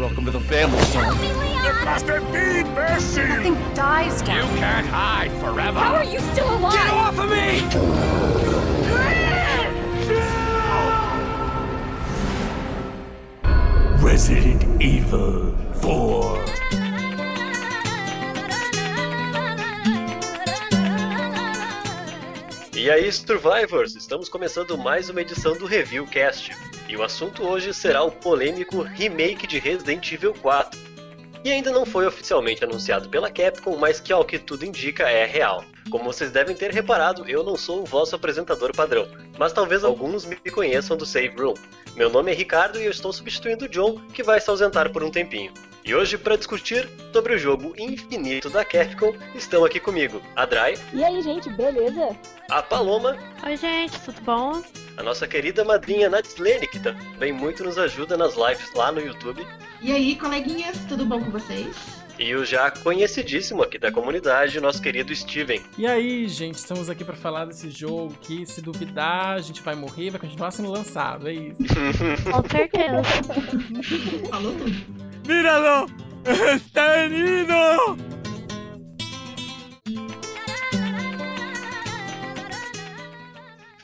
Welcome to the family, son. It must have been mercy! Nothing dies, You can't hide forever! How are you still alive? Get off of me! Resident Evil 4. E aí, Survivors! Estamos começando mais uma edição do Review Cast. E o assunto hoje será o polêmico remake de Resident Evil 4. E ainda não foi oficialmente anunciado pela Capcom, mas que ao que tudo indica é real. Como vocês devem ter reparado, eu não sou o vosso apresentador padrão, mas talvez alguns me conheçam do Save Room. Meu nome é Ricardo e eu estou substituindo o John, que vai se ausentar por um tempinho. E hoje, para discutir sobre o jogo infinito da Capcom, estão aqui comigo a Dry, E aí, gente, beleza? a Paloma Oi, gente, tudo bom? a nossa querida madrinha Natslene, que também muito nos ajuda nas lives lá no YouTube, E aí, coleguinhas, tudo bom com vocês? e o já conhecidíssimo aqui da comunidade, nosso querido Steven. E aí, gente, estamos aqui pra falar desse jogo que, se duvidar, a gente vai morrer, vai continuar sendo lançado, é isso. Com certeza. Falou tudo. ¡Míralo! ¡Está herido!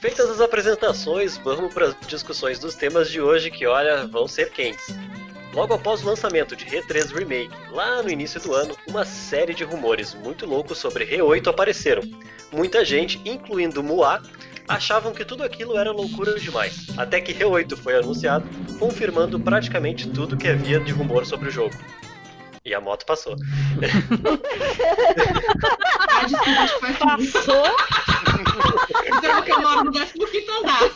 Feitas as apresentações, vamos para as discussões dos temas de hoje que, olha, vão ser quentes. Logo após o lançamento de Re3 Remake, lá no início do ano, uma série de rumores muito loucos sobre Re8 apareceram. Muita gente, incluindo Moá, achavam que tudo aquilo era loucura demais. Até que Re8 foi anunciado, confirmando praticamente tudo que havia de rumor sobre o jogo. E a moto passou. Ah, desculpa. Passou? Então, que eu moro no 15 andar.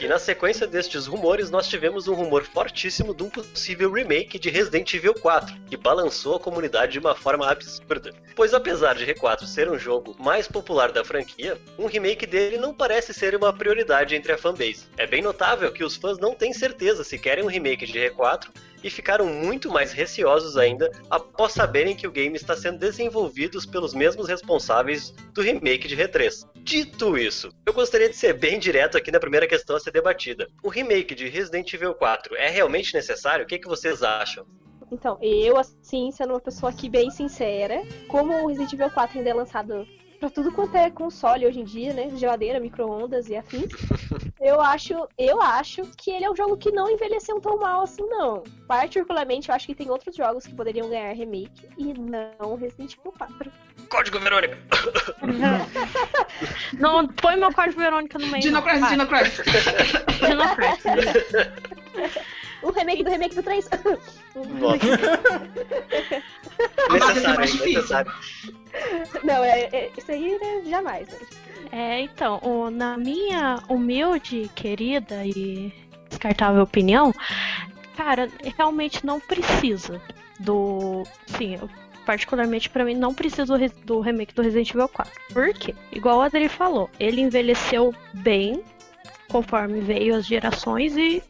E na sequência destes rumores, nós tivemos um rumor fortíssimo de um possível remake de Resident Evil 4, que balançou a comunidade de uma forma absurda. Pois apesar de R4 ser um jogo mais popular da franquia, um remake dele não parece ser uma prioridade entre a fanbase. É bem notável que os fãs não têm certeza se querem um remake de R4 e ficaram muito mais receosos ainda após saberem que o game está sendo desenvolvido pelos mesmos responsáveis do remake de R3. Dito isso, eu gostaria de ser bem direto aqui na primeira questão a ser debatida. O remake de Resident Evil 4 é realmente necessário? O que, que vocês acham? Então, eu, assim, sendo uma pessoa aqui bem sincera, como o Resident Evil 4 ainda é lançado pra tudo quanto é console hoje em dia, né? Geladeira, micro-ondas e afins. eu acho, eu acho que ele é um jogo que não envelheceu tão mal assim, não. Particularmente, eu acho que tem outros jogos que poderiam ganhar remake e não Resident Evil 4. Código Verônica! Não, põe meu código Verônica no meio. Dino não, Crisis, O remake do remake do 3. Nossa. Ah, mas esse é necessário, mais hein? difícil. necessário. não, é, é- isso aí né, jamais. né? É, então, o- na minha humilde, querida e descartável opinião, cara, realmente não precisa do. Sim, eu- particularmente pra mim, não precisa do, do remake do Resident Evil 4. Por quê? Igual o Adri falou, ele envelheceu bem conforme veio as gerações e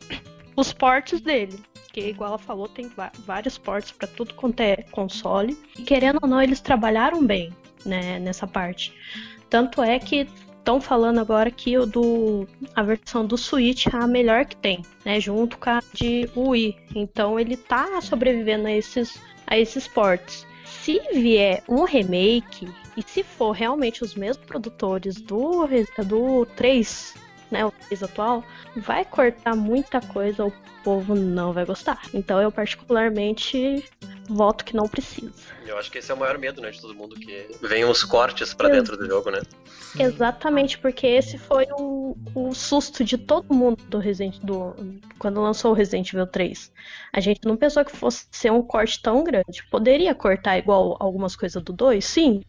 os portes dele. Que, igual ela falou, tem vários portes pra tudo quanto é console. E querendo ou não, eles trabalharam bem né, nessa parte. Tanto é que estão falando agora que o do a versão do Switch é a melhor que tem, né, junto com a de Wii. Então ele tá sobrevivendo a esses a esses ports. Se vier um remake e se for realmente os mesmos produtores do do 3, né, o 3 atual, vai cortar muita coisa, o povo não vai gostar. Então eu particularmente voto que não precisa. Eu acho que esse é o maior medo, né, de todo mundo, que venham os cortes pra dentro do jogo, né? Exatamente, porque esse foi o, o susto de todo mundo do Resident do quando lançou o Resident Evil 3. A gente não pensou que fosse ser um corte tão grande. Poderia cortar igual algumas coisas do 2, sim,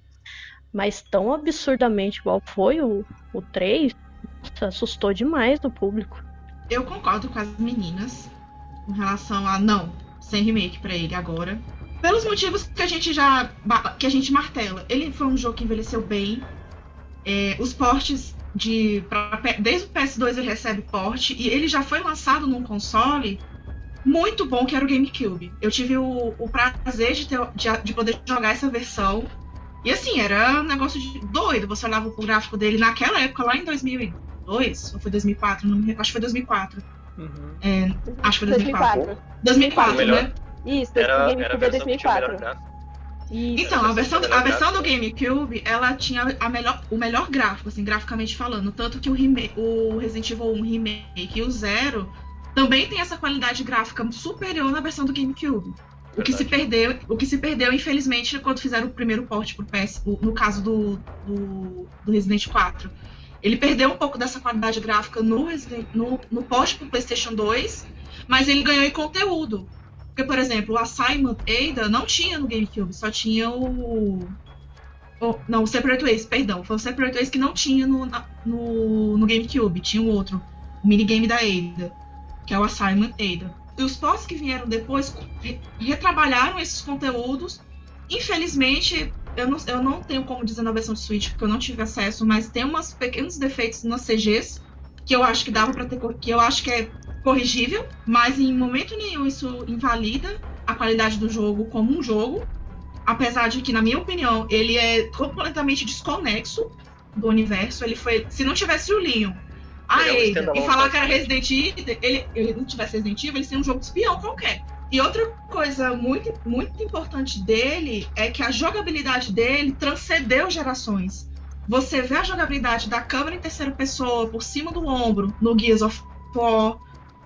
mas tão absurdamente igual foi o, o 3, nossa, assustou demais do público. Eu concordo com as meninas com relação a não, sem remake pra ele agora. Pelos motivos que a gente já que a gente martela. Ele foi um jogo que envelheceu bem. É, os portes de pra desde o PS2 ele recebe porte e ele já foi lançado num console muito bom que era o GameCube. Eu tive o, o prazer de, ter, de, de poder jogar essa versão. E assim, era um negócio de doido. Você olhava pro gráfico dele naquela época, lá em 2002, ou foi 2004, não me recordo, acho que foi 2004. Uhum. É, acho que foi 2004. 2004. 2004, Melhor. né? Isso, Era, GameCube era a é versão que tinha o melhor 2004. gráfico. Isso. Então, a versão, a versão do. GameCube, ela tinha a melhor, o melhor gráfico, assim, graficamente falando. Tanto que o, remake, o Resident Evil 1 Remake e o Zero também tem essa qualidade gráfica superior na versão do GameCube. O que, se perdeu, o que se perdeu, infelizmente, quando fizeram o primeiro port pro PS, o- no caso do, do, do Resident 4. Ele perdeu um pouco dessa qualidade gráfica no, no, no port pro PlayStation 2, mas ele ganhou em conteúdo. Porque, por exemplo, o Assignment Ada não tinha no GameCube, só tinha o. o- não, o Separate Ways, perdão. Foi o Separate Ways que não tinha no, no, no GameCube, tinha um outro. O minigame da Ada, que é o Assignment Ada. E os ports que vieram depois re- retrabalharam esses conteúdos. Infelizmente, eu não, eu não tenho como dizer na versão de Switch, porque eu não tive acesso, mas tem uns pequenos defeitos nas CGs que eu acho que dava para ter, que eu acho que é corrigível, mas em momento nenhum isso invalida a qualidade do jogo como um jogo, apesar de que, na minha opinião, ele é completamente desconexo do universo. Ele foi, se não tivesse o Leon, a Ele é e falar que era. Resident Evil, ele, ele não tivesse Resident Evil, ele seria um jogo de espião qualquer. E outra coisa muito, muito importante dele é que a jogabilidade dele transcendeu gerações. Você vê a jogabilidade da câmera em terceira pessoa, por cima do ombro, no Gears of War,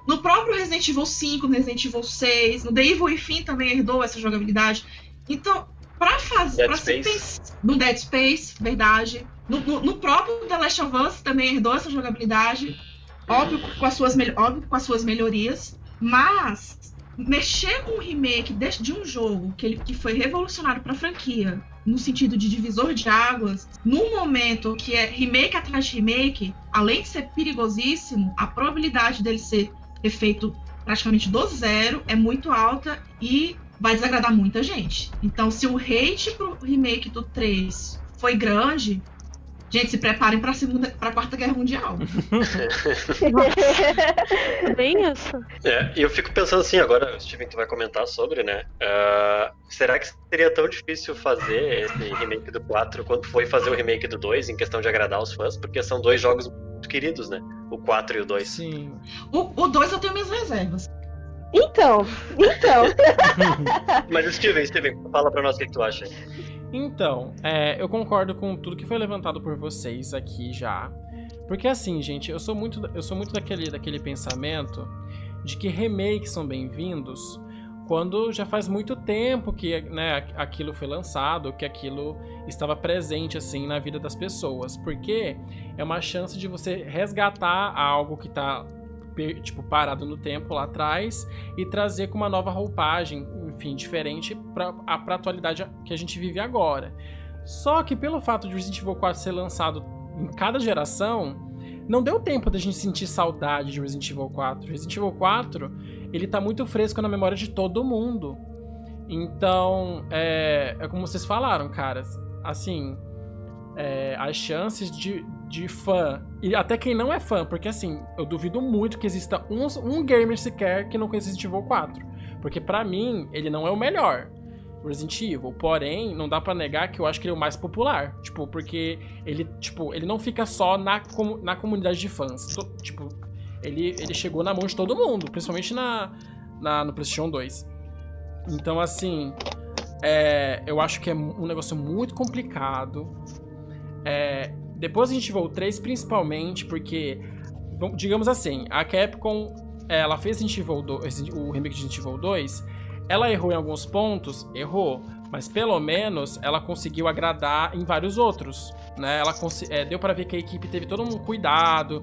no próprio Resident Evil 5, no Resident Evil 6, no The Evil Within também herdou essa jogabilidade. Então, pra fazer. Dead pra Space. No Dead Space, verdade. No, no- no próprio The Last of Us também herdou essa jogabilidade. Óbvio com as suas, óbvio com as suas melhorias. Mas mexer com o remake de, de um jogo que, ele, que foi revolucionário pra franquia, no sentido de divisor de águas, num momento que é remake atrás de remake, além de ser perigosíssimo, a probabilidade dele ser feito praticamente do zero é muito alta e vai desagradar muita gente. Então, se o hate pro remake do 3 foi grande, gente, se preparem pra segunda, pra quarta guerra mundial. Bem isso. É, e eu fico pensando assim, agora o Steven tu vai comentar sobre, né? ah, será que seria tão difícil fazer esse remake do 4 quanto foi fazer o remake do 2 em questão de agradar os fãs? Porque são dois jogos muito queridos, né? O 4 e o 2. Sim. O 2 eu tenho minhas reservas. Então, então. Mas Steven, Steven, fala pra nós o que, que tu acha. Então, é, eu concordo com tudo que foi levantado por vocês aqui já. Porque assim, gente, eu sou muito, eu sou muito daquele, daquele pensamento de que remakes são bem-vindos quando já faz muito tempo que né, aquilo foi lançado, que aquilo estava presente assim na vida das pessoas. Porque é uma chance de você resgatar algo que está tipo parado no tempo lá atrás e trazer com uma nova roupagem, enfim, diferente para a atualidade que a gente vive agora. Só que pelo fato de Resident Evil 4 ser lançado em cada geração, não deu tempo da gente sentir saudade de Resident Evil 4. Resident Evil 4, ele tá muito fresco na memória de todo mundo. Então, é, é como vocês falaram, cara. Assim, é, as chances de, de fã, e até quem não é fã, porque assim, eu duvido muito que exista um, um gamer sequer que não conheça Resident Evil 4. Porque para mim, ele não é o melhor. Resident Evil, porém, não dá para negar que eu acho que ele é o mais popular, tipo, porque ele, tipo, ele não fica só na, com, na comunidade de fãs, To- tipo, ele, ele chegou na mão de todo mundo, principalmente na, na no PlayStation 2. Então, assim, é, eu acho que é um negócio muito complicado. É, depois a gente Evil 3, principalmente, porque, digamos assim, a Capcom, ela fez Resident Evil 2, o remake de Resident Evil 2, ela errou em alguns pontos, errou, mas pelo menos ela conseguiu agradar em vários outros, né? Ela é, deu para ver que a equipe teve todo um cuidado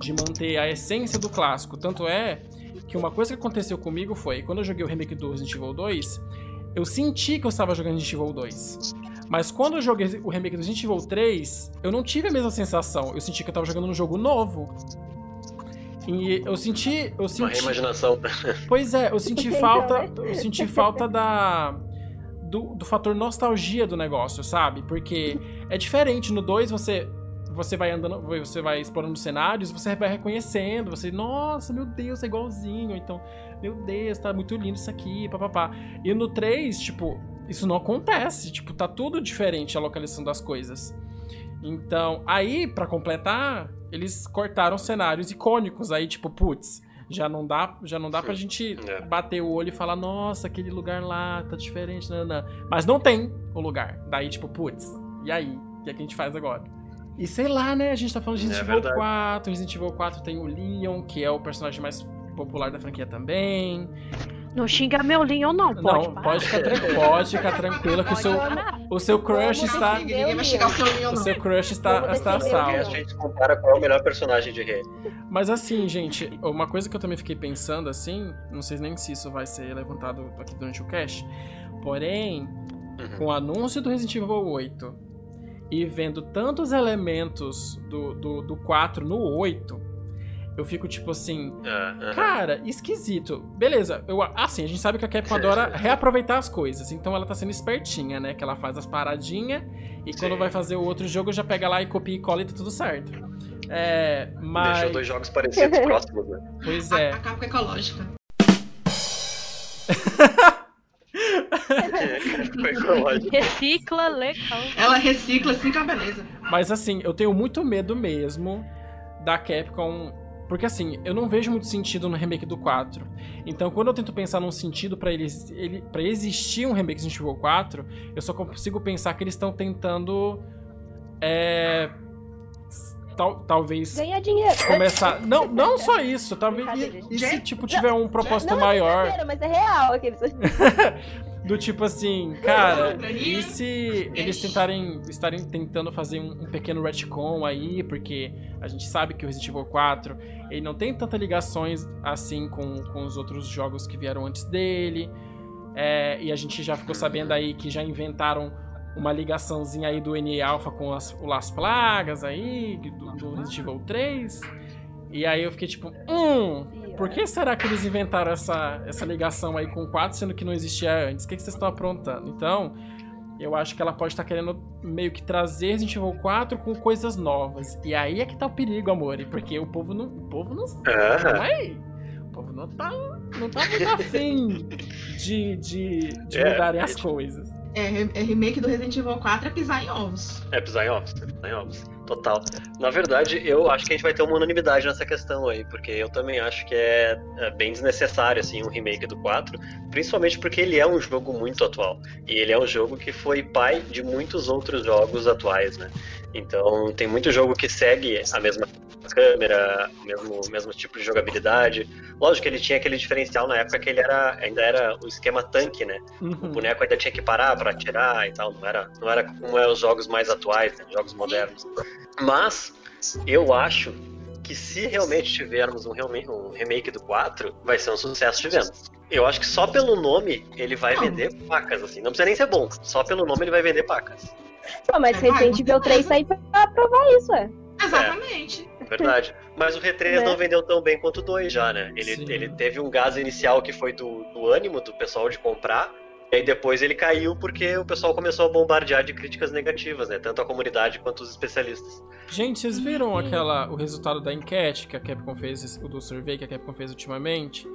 de manter a essência do clássico. Tanto é que uma coisa que aconteceu comigo foi, quando eu joguei o remake do Resident Evil 2, eu senti que eu estava jogando Resident Evil 2. Mas quando eu joguei o remake do Resident Evil 3, eu não tive a mesma sensação. Eu senti que eu estava jogando um jogo novo. E eu senti. Eu Uma senti reimaginação. Pois é, eu senti falta. né? Eu senti falta da. Do, do fator nostalgia do negócio, sabe? Porque é diferente. No 2 você. Você vai andando, você vai explorando cenários, você vai reconhecendo, você, nossa, meu Deus, é igualzinho. Então, meu Deus, tá muito lindo isso aqui, papapá. E no 3, tipo, isso não acontece. Tipo, tá tudo diferente a localização das coisas. Então, aí, pra completar, eles cortaram cenários icônicos. Aí, tipo, putz, Já não dá, já não dá pra gente É. bater o olho e falar, nossa, aquele lugar lá tá diferente, não, não. Mas não tem o lugar. Daí, tipo, putz, e aí? O que, é que a gente faz agora? E sei lá, né? A gente tá falando de É Resident Evil verdade. 4. Resident Evil 4 tem o Leon, que é o personagem mais popular da franquia também. Não xinga meu Leon, não, pode. não, parar. pode ficar, tran- pode ficar tranquila que o seu, o seu crush está. defender Ninguém vai ao seu Leon, O seu crush está, está a defender o salvo. A gente compara qual é o melhor personagem de Rei. Mas assim, gente, uma coisa que eu também fiquei pensando assim, não sei nem se isso vai ser levantado aqui durante o cast, porém, Uhum. com o anúncio do Resident Evil 8 e vendo tantos elementos do, do, do 4 no 8, eu fico tipo assim, Ah, aham. cara, esquisito. Beleza, eu, assim, a gente sabe que a Capcom adora reaproveitar as coisas, então ela tá sendo espertinha, né? Que ela faz as paradinhas e quando Sim. vai fazer o outro jogo já pega lá e copia e cola e tá tudo certo. É, mas. Deixou dois jogos parecidos próximos, né? Pois A, é. a Capcom ecológica. Recicla legal. Ela recicla assim com a beleza. Mas assim, eu tenho muito medo mesmo da Capcom. Porque assim, eu não vejo muito sentido no remake do 4. Então, quando eu tento pensar num sentido pra eles, ele, para existir um remake de Resident Evil 4, eu só consigo pensar que eles estão tentando. É. Tal, talvez Ganhar dinheiro. começar. Não, não só isso. Talvez. E, e se tipo tiver um propósito não maior. é brincadeira, mas é real aqueles. Do tipo assim, cara, e se eles tentarem estarem tentando fazer um, um pequeno retcon aí, porque a gente sabe que o Resident Evil 4 ele não tem tantas ligações assim com, com os outros jogos que vieram antes dele. É, e a gente já ficou sabendo aí que já inventaram uma ligaçãozinha aí do NE Alpha com as, o Las Plagas aí, do, do Resident Evil 3. E aí eu fiquei tipo, hum, por que será que eles inventaram essa, essa ligação aí com o 4, sendo que não existia antes? O que, que vocês estão aprontando? Então, eu acho que ela pode estar querendo meio que trazer Resident Evil 4 com coisas novas. E aí é que tá o perigo, amor. Porque o povo não. O povo não. Não é? O povo não tá, não tá muito afim de, de, de É, mudarem as coisas. É, é remake do Resident Evil 4 é pisar em ovos. É pisar em ovos, é pisar em ovos. Total. Na verdade, eu acho que a gente vai ter uma unanimidade nessa questão aí, porque eu também acho que é, é bem desnecessário, assim, um remake do 4, principalmente porque ele é um jogo muito atual. E ele é um jogo que foi pai de muitos outros jogos atuais, né? Então, tem muito jogo que segue a mesma câmera, o mesmo, o mesmo tipo de jogabilidade. Lógico que ele tinha aquele diferencial na época que ele era, ainda era o esquema tanque, né? O Uhum. boneco ainda tinha que parar pra atirar e tal, não era, não era como é os jogos mais atuais, né, jogos modernos. Mas eu acho que se realmente tivermos um, um remake do 4, vai ser um sucesso de venda. Eu acho que só pelo nome ele vai vender pacas, assim. Não precisa nem ser bom, só pelo nome ele vai vender pacas. Pô, mas É, vai, Resident Evil 3 tá aí pra provar isso, é. Exatamente. Verdade. Mas o R3 Né? não vendeu tão bem quanto o 2 já, né? Ele, Sim. ele teve um gás inicial que foi do, do ânimo do pessoal de comprar. E aí depois ele caiu porque o pessoal começou a bombardear de críticas negativas, né? Tanto a comunidade quanto os especialistas. Gente, vocês viram aquela, o resultado da enquete que a Capcom fez, o do survey que a Capcom fez ultimamente?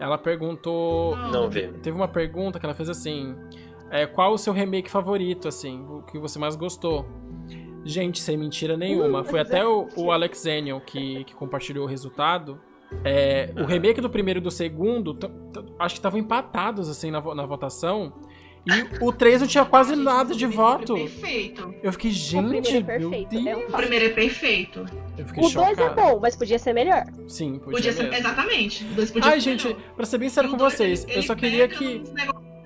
Ela perguntou. Não vi. Teve uma pergunta que ela fez assim: é, qual o seu remake favorito, assim, o que você mais gostou? Gente, sem mentira nenhuma. Foi até o, o Alex Zenion que, que compartilhou o resultado. É, o remake do primeiro e do segundo, acho que estavam empatados, assim, na, vo- na votação. E o 3 não tinha quase nada de O voto. primeiro é perfeito. Eu fiquei, O primeiro gente, é perfeito, é um Deus. O primeiro é perfeito. Eu fiquei O 2 é bom, mas podia ser melhor. Sim, podia, Podia ser. mesmo. Exatamente. O dois podia Ai, ser gente, melhor. pra ser bem sério com dois, vocês, ele- eu só queria que.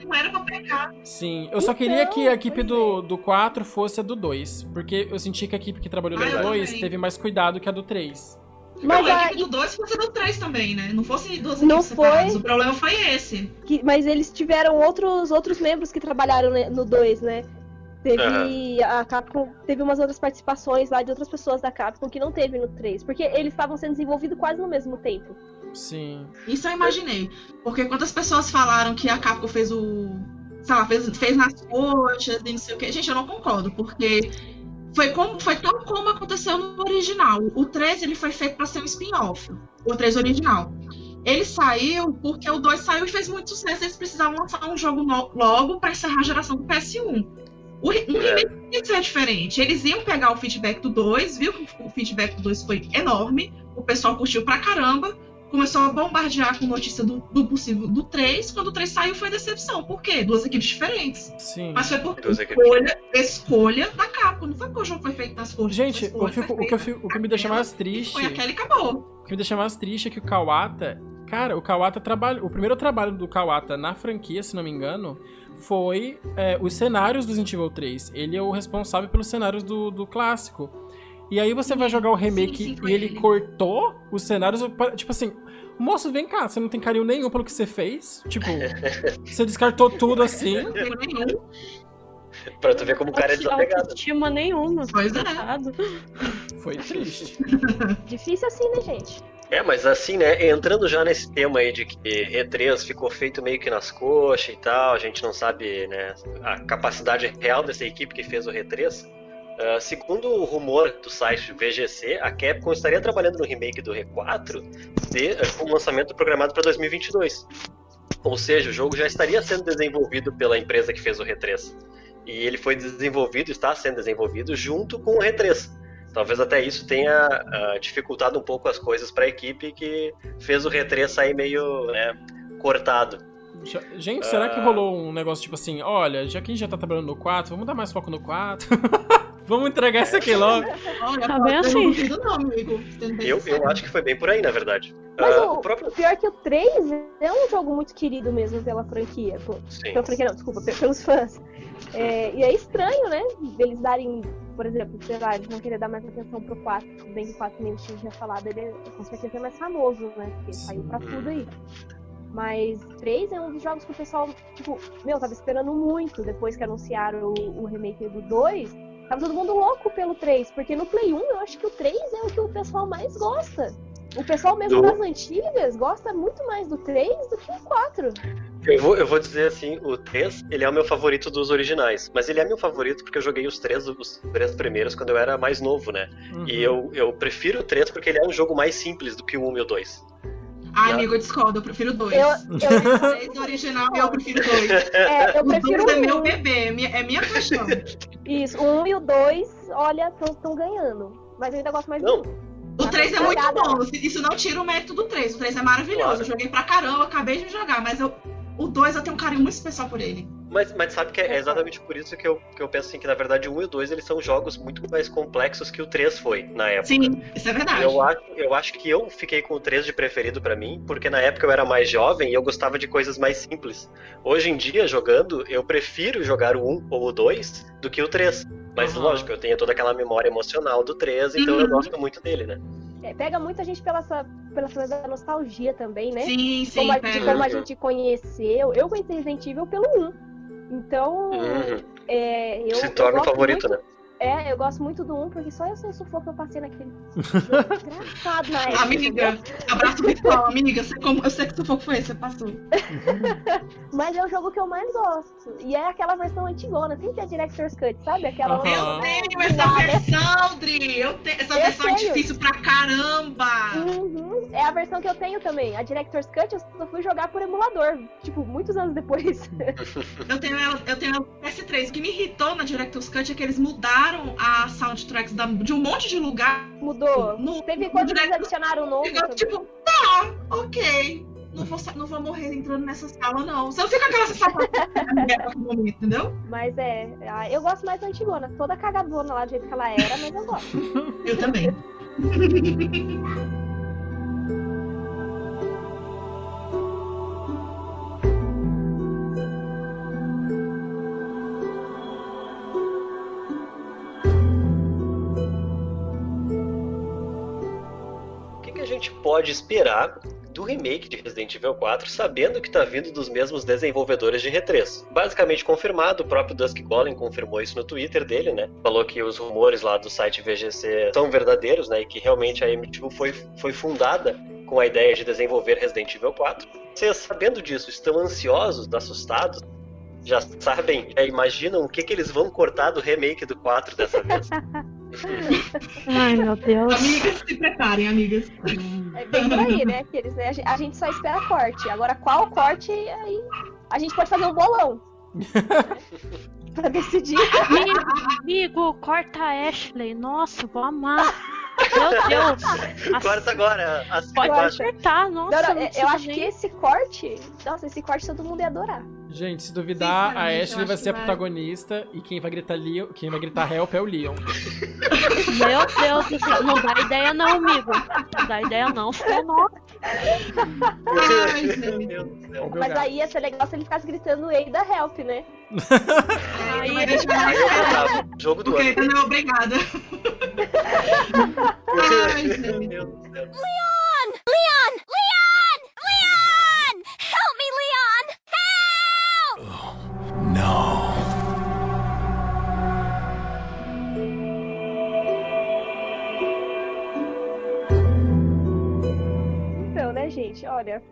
Não era pra pegar. Sim, eu só Então, queria que a equipe pois do, do 4 fosse a do 2. Porque eu senti que a equipe que trabalhou Ah, no eu 2 também. teve mais cuidado que a do 3. Mas não, a a- equipe do 2 fosse do 3 também, né? Não fosse duas Não equipes separadas. foi. O problema foi esse. Que- mas eles tiveram outros, outros membros que trabalharam no 2, né? Teve a Capcom, teve umas outras participações lá de outras pessoas da Capcom que não teve no 3, porque eles estavam sendo desenvolvidos quase no mesmo tempo. Sim. Isso eu imaginei. Porque quantas pessoas falaram que a Capcom fez o. Sei lá, fez, fez nas coxas e não sei o quê. Gente, eu não concordo, porque foi, como, foi tal como aconteceu no original. O 3 ele foi feito para ser um spin-off. O 3 original. Ele saiu porque o 2 saiu e fez muito sucesso. Eles precisavam lançar um jogo no- logo para encerrar a geração do PS1. O, um remake ia ser diferente. Eles iam pegar o feedback do 2, viu que o feedback do 2 foi enorme. O pessoal curtiu pra caramba começou a bombardear com notícia do, do possível do 3. Quando o 3 saiu, foi decepção. Por quê? Duas equipes diferentes. Sim. Mas foi por escolha, escolha da Capcom. Não foi porque o jogo foi feito nas cores. Gente, eu fico- o, que eu fico- o que me deixa mais triste. Foi aquela e acabou. O que me deixa mais triste é que o Kawata. Cara, o Kawata trabalha. O primeiro trabalho do Kawata na franquia, se não me engano, foi é, os cenários do Resident Evil 3. Ele é o responsável pelos cenários do, do clássico. E aí você vai jogar o remake sim, e ele ele. cortou os cenários. Tipo assim, moço, vem cá, você não tem carinho nenhum pelo que você fez? Tipo, você descartou tudo assim. Não. Pra tu ver como o cara é desapegado. autoestima nenhuma. Pois é. coitado. Foi triste. Difícil assim, né, gente? É, mas assim, né, entrando já nesse tema aí de que E3 ficou feito meio que nas coxas e tal, a gente não sabe, né, a capacidade real dessa equipe que fez o E3. Ah, segundo o rumor do site VGC, a Capcom estaria trabalhando no remake do R4 de, eh, com lançamento programado para 2022. Ou seja, o jogo já estaria sendo desenvolvido pela empresa que fez o R3. E ele foi desenvolvido, está sendo desenvolvido junto com o R3. Talvez até isso tenha ah, dificultado um pouco as coisas para a equipe que fez o R3 sair meio né, cortado. Já- Gente, será que rolou um negócio tipo assim, olha, já que a gente já tá trabalhando no 4, vamos dar mais foco no 4? vamos entregar isso aqui logo. Olha, Tá bem eu assim. Eu, eu acho que foi bem por aí, na verdade. Mas Ah, o, próprio. o pior é que o 3 é um jogo muito querido mesmo pela franquia. Pô, Sim. Pela franquia não, desculpa, pe- pelos fãs. É, e é estranho, né? Eles darem, por exemplo, sei lá, eles não querem dar mais atenção pro 4. Tudo bem que o 4 nem o Shinji tinha falado, ele é com certeza é mais famoso, né? Porque saiu pra tudo aí. Mas 3 é um dos jogos que o pessoal, tipo, meu, tava esperando muito depois que anunciaram o, o remake do 2. Tava todo mundo louco pelo 3, porque no Play 1 eu acho que o 3 é o que o pessoal mais gosta. O pessoal mesmo Do- das antigas gosta muito mais do 3 do que o 4. Eu vou, eu vou dizer assim, o 3, ele é o meu favorito dos originais. Mas ele é meu favorito porque eu joguei os três, os três primeiros quando eu era mais novo, né? Uhum. E eu, eu prefiro o 3 porque ele é um jogo mais simples do que o 1 e o 2. Ai, amigo, eu discordo. Eu prefiro dois. Eu, O três do original e eu prefiro dois. é, eu O prefiro dois é o meu um. bebê, é minha, é minha paixão. Isso, o 1 e o 2, olha, estão ganhando. Mas eu ainda gosto mais Não. do 1. O 3 é muito bom. Isso não tira o mérito do 3. O 3 é maravilhoso. Claro. Eu joguei pra caramba, acabei de jogar, mas eu, o 2 eu tenho um carinho muito especial por ele. Mas, mas sabe que é é exatamente por isso que eu, que eu penso assim, que na verdade o 1 e o 2 eles são jogos muito mais complexos que o 3 foi na época. Sim, isso é verdade. Eu acho, eu acho que eu fiquei com o 3 de preferido pra mim, porque na época eu era mais jovem e eu gostava de coisas mais simples. Hoje em dia, jogando, eu prefiro jogar o 1 ou o 2 do que o 3. Mas Aham. lógico, eu tenho toda aquela memória emocional do 3, então eu Uhum. gosto muito dele, né? É, pega muita gente pela, essa, pela coisa da nostalgia também, né? Sim, sim, como, a, de como a gente conheceu. Eu conheci Resident Evil pelo 1. Então, Uhum. é, eu. Se eu torna o gosto favorito, muito- né? É, eu gosto muito do 1, porque só eu sei o sufoco que eu passei naquele jogo desgraçado na época. Amiga, abraço virtual, amiga. Sei como, eu sei que sufoco foi esse, você passou. Mas é o jogo que eu mais gosto. E é aquela versão antigona, sem ter a Director's Cut, sabe? Aquela. Eu tenho essa versão, Dri. Eu tenho, essa Eu versão é tenho. difícil pra caramba. A versão que eu tenho também. A Director's Cut eu só fui jogar por emulador. Tipo, muitos anos depois. Eu tenho ela, eu tenho ela no PS3. O que me irritou na Director's Cut é que eles mudaram a soundtracks da- de um monte de lugar. Mudou. No, Teve quando eles adicionaram o novo. Ficou tipo, tá, ok. Não vou, não vou morrer entrando nessa sala, não. Você não fica aquela sensação entendeu? Mas é, ah, eu gosto mais da antigona. Toda cagadona lá do jeito que ela era, mas eu gosto. Eu também. pode esperar do remake de Resident Evil 4, sabendo que está vindo dos mesmos desenvolvedores de R3? Basicamente confirmado, o próprio Dusk Golem confirmou isso no Twitter dele, né? Falou que os rumores lá do site VGC são verdadeiros, né? E que realmente a M2 foi, foi fundada com a ideia de desenvolver Resident Evil 4. Vocês, sabendo disso, estão ansiosos, assustados? Já sabem, já imaginam o que, que eles vão cortar do remake do 4 dessa vez? Ai, meu Deus. Amigas, se preparem, amigas. É bem por aí, né? Que eles, né, a gen- a gente só espera corte. Agora, qual corte, aí a gente pode fazer um bolão. pra decidir. Amigo, amigo, corta a Ashley. Nossa, vou amar. Meu Deus. Corta agora, assim Pode acertar, nossa. Não, não, eu acho nem- que esse corte. Nossa, esse corte todo mundo ia adorar. Gente, se duvidar, a Sinceramente, eu Ashley vai ser a vai- protagonista e quem vai gritar Leon, quem vai gritar help é o Leon. Meu Deus do céu. Não dá ideia, não, amigo. Não dá ideia, não. Só nossa. Ai, Meu gente. Deus do céu. Ó o meu Mas aí ia ser legal se ele ficasse gritando Ei da Help, né? É, Aí- eu claro, botava, jogo do Porque ano. ele não é obrigada. Ai, Meu gente. Deus do céu. Leon! Leon! Leon! Leon! Então, né, gente? Olha.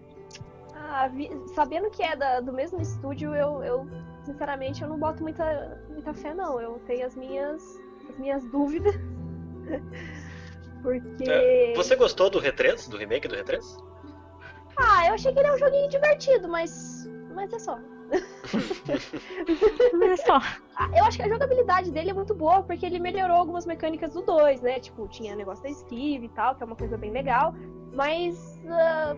ah, vi- sabendo que é da- do mesmo estúdio, eu, eu, sinceramente, eu não boto muita, muita fé, não. Eu tenho as minhas, as minhas dúvidas. Porque. É, Você gostou do R3? Do remake do R3? Ah, eu achei que ele é um joguinho divertido, mas. Mas é só. Olha só. Eu acho que a jogabilidade dele é muito boa, porque ele melhorou algumas mecânicas do 2, né? Tipo, tinha negócio da esquive e tal, que é uma coisa bem legal. Mas. ah,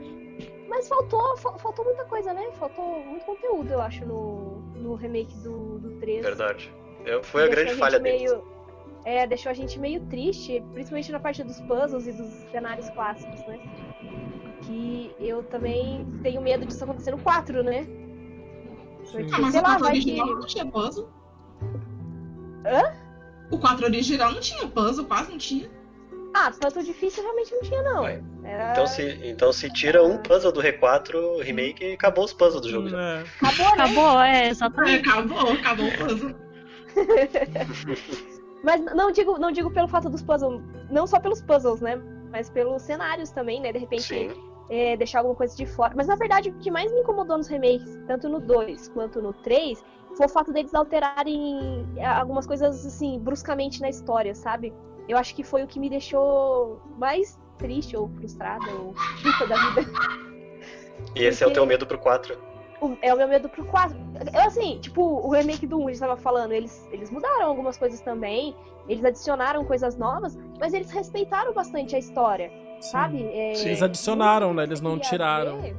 mas faltou, fa- faltou muita coisa, né? Faltou muito conteúdo, eu acho, no, no remake do, do 3. Verdade. Eu, foi a grande gente falha meio, É, deixou a gente meio triste, principalmente na parte dos puzzles e dos cenários clássicos, né? Que eu também tenho medo disso acontecer no 4, né? Porque, Ah, mas sei o lá, 4 vai original que. não tinha puzzle. Hã? O 4 original não tinha puzzle, quase não tinha. Ah, tanto difícil realmente não tinha, não. Era... Então se, então se tira um puzzle do R4 remake e acabou os puzzles do jogo já. É. Acabou, né? Acabou, é, É, exatamente. acabou, acabou o puzzle. Mas não digo, não digo pelo fato dos puzzles, não só pelos puzzles, né? Mas pelos cenários também, né? De repente Sim. É, deixar alguma coisa de fora. Mas na verdade, o que mais me incomodou nos remakes, tanto no 2 quanto no 3, foi o fato deles alterarem é, algumas coisas, assim, bruscamente na história, sabe? Eu acho que foi o que me deixou mais triste ou frustrada ou puta da vida. E esse é o Porque- teu medo pro 4. O- É o meu medo pro 4. Eu, assim, tipo, o remake do 1, a gente tava falando, eles, eles mudaram algumas coisas também, eles adicionaram coisas novas, mas eles respeitaram bastante a história, sabe? É. Eles adicionaram, né? Eles não tiraram. ver.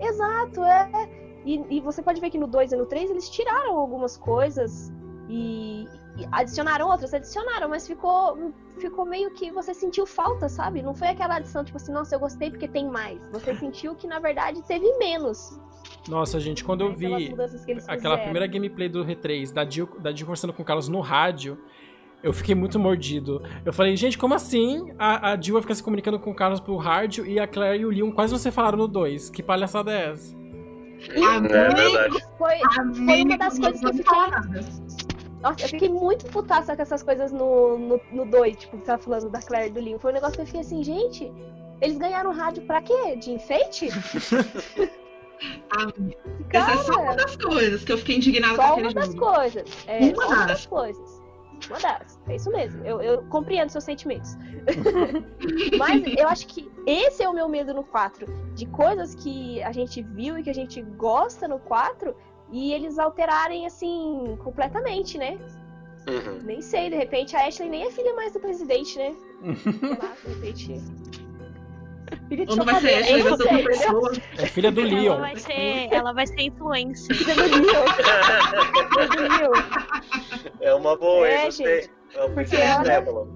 Exato, é. E, e você pode ver que no 2 e no 3 eles tiraram algumas coisas e, e adicionaram outras, adicionaram, mas ficou, ficou meio que você sentiu falta, sabe? Não foi aquela adição, tipo assim, nossa, eu gostei porque tem mais. Você sentiu que na verdade teve menos. Nossa, gente, quando eu vi aquela primeira gameplay do R3, da Jill, da Jill conversando com o Carlos no rádio, eu fiquei muito mordido. Eu falei, gente, como assim a, a Jill vai ficar se comunicando com o Carlos pro rádio e a Claire e o Leon quase não se falaram no 2? Que palhaçada é essa? É verdade. Foi, Amigo, uma das coisas que fiquei-. Nossa, eu fiquei muito putaça com essas coisas no 2, no, 2, tipo, que você tava falando da Claire e do Leon. Foi um negócio que eu fiquei assim, gente, eles ganharam rádio pra quê? De enfeite? Amigo, Essa é só uma Cara, das coisas que eu fiquei indignada com só aquele uma das jogo. coisas. É, Uma só uma das. das coisas. Uma das. É isso mesmo. Eu, eu compreendo seus sentimentos. Mas eu acho que esse é o meu medo no 4. De coisas que a gente viu e que a gente gosta no 4 e eles alterarem assim completamente, né? Uhum. Nem sei, de repente a Ashley nem é filha mais do presidente, né? Sei lá, de repente. Filha de não vai ser Ashley, vai ser outra pessoa. É filha do Ela Leon. vai ser, ela vai ser influencer. Filha do Leon. Filha do Leon. É uma boa, É, hein? Gostei. gente. É uma Porque ela- Nebula.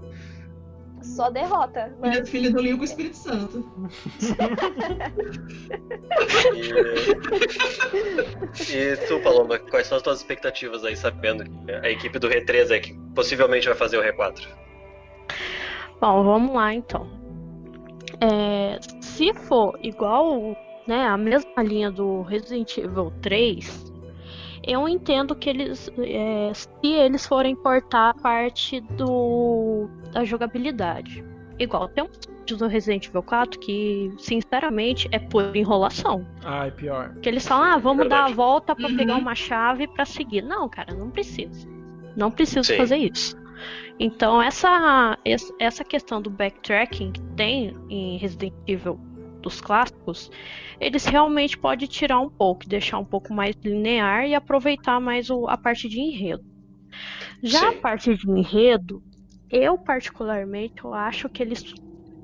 Só derrota. Filha, Mas filha do Leon com o Espírito Santo. E... e tu, Paloma, quais são as tuas expectativas aí, sabendo que a equipe do R3 é que possivelmente vai fazer o R4? Bom, vamos lá então. É, se for igual, né, a mesma linha do Resident Evil 3, eu entendo que eles, é, se eles forem cortar a parte do, da jogabilidade. Igual, tem um do Resident Evil 4 que, sinceramente, é por enrolação. Ai, pior. Que eles falam, ah, vamos dar a volta pra Uhum. pegar uma chave pra seguir. Não, cara, não precisa. Não preciso Sim. fazer isso. Então, essa, es- essa questão do backtracking que tem em Resident Evil dos clássicos, eles realmente podem tirar um pouco, deixar um pouco mais linear e aproveitar mais o- a parte de enredo. Já a Sim. parte de enredo, eu particularmente, eu acho que eles,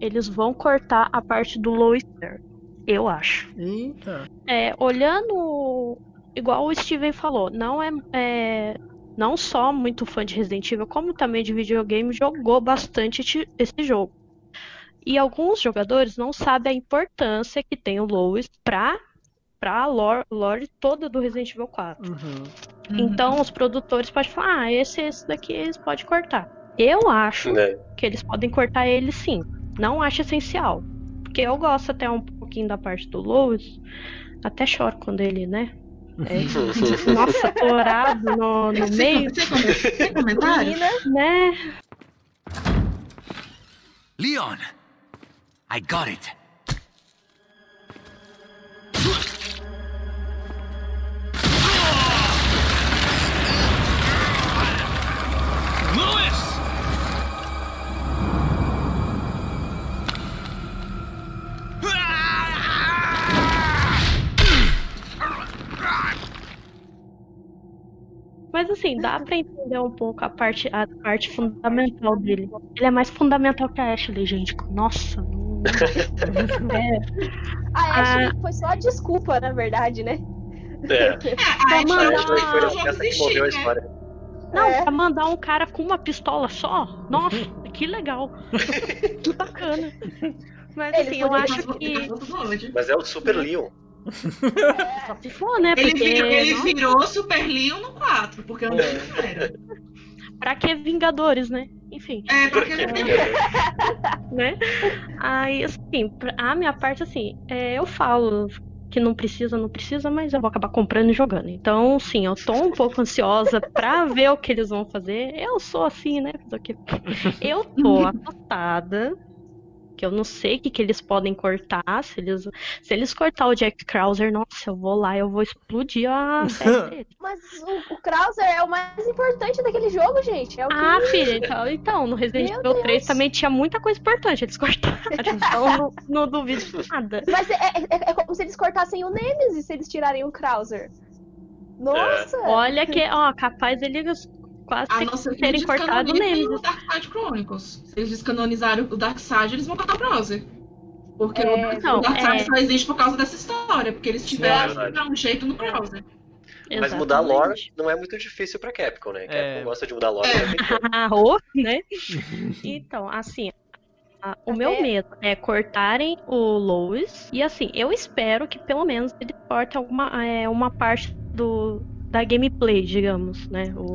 eles vão cortar a parte do Lois Lane. Eu acho. Eita. É, olhando, igual o Steven falou, não é, é não só muito fã de Resident Evil, como também de videogame, jogou bastante esse jogo. E alguns jogadores não sabem a importância que tem o Lois pra, pra lore, lore toda do Resident Evil 4. Uhum. Uhum. Então os produtores podem falar, ah, esse, esse daqui eles podem cortar. Eu acho Né? que eles podem cortar ele sim. Não acho essencial. Porque eu gosto até um pouquinho da parte do Lois. Até choro quando ele, né? É, nossa, torado no, no meio, sem, com- sem comentário? Menina, né? Leon, I got it. Assim, dá pra entender um pouco a parte, a parte fundamental dele. Ele é mais fundamental que a Ashley, gente. Nossa, não. É, a Ashley foi só a desculpa, na verdade, né? É. É, a Pra Ashley mandar- Ashley foi a peça que moveu a né? história. Não, É. pra mandar um cara com uma pistola só, nossa, que legal. que bacana. Mas Eles assim, eu acho que. Mas é o Super Leon. Só se for, né? Ele, Porque. virou, ele não- virou Super Leon no 4, porque eu não era. Pra que Vingadores, né? Enfim, É, porque né? Aí, assim, a minha parte, assim, é, eu falo que não precisa, não precisa, mas eu vou acabar comprando e jogando. Então, sim, eu tô um pouco ansiosa pra ver o que eles vão fazer. Eu sou assim, né? Eu tô assustada. Que eu não sei o que, que eles podem cortar. Se eles, se eles cortar o Jack Krauser, nossa, eu vou lá, eu vou explodir a série dele. Mas o, o Krauser é o mais importante daquele jogo, gente. É o que Ah, filha, então, então no Resident Evil 3 Deus. também tinha muita coisa importante, eles cortaram. Então não, não duvido de nada. Mas é, é- é- é como se eles cortassem o Nemesis se eles tirarem o Krauser. Nossa! Olha que, ó, capaz eles quase a não ser que terem eles cortado o Dark Side Chronicles. Se eles descanonizarem o Dark Side, eles vão cortar o browser. Porque É, o Dark, não, o Dark Side é. só existe por causa dessa história, porque eles tiveram dar um jeito no browser. Mas mudar a lore não é muito difícil pra Capcom, né? Capcom É. gosta de mudar a lore. É. o tempo inteiro. Ah, né? Então, assim, a- o meu Até- medo é cortarem o Lois. E assim, eu espero que pelo menos ele corte alguma é, uma parte do, da gameplay, digamos, né? O.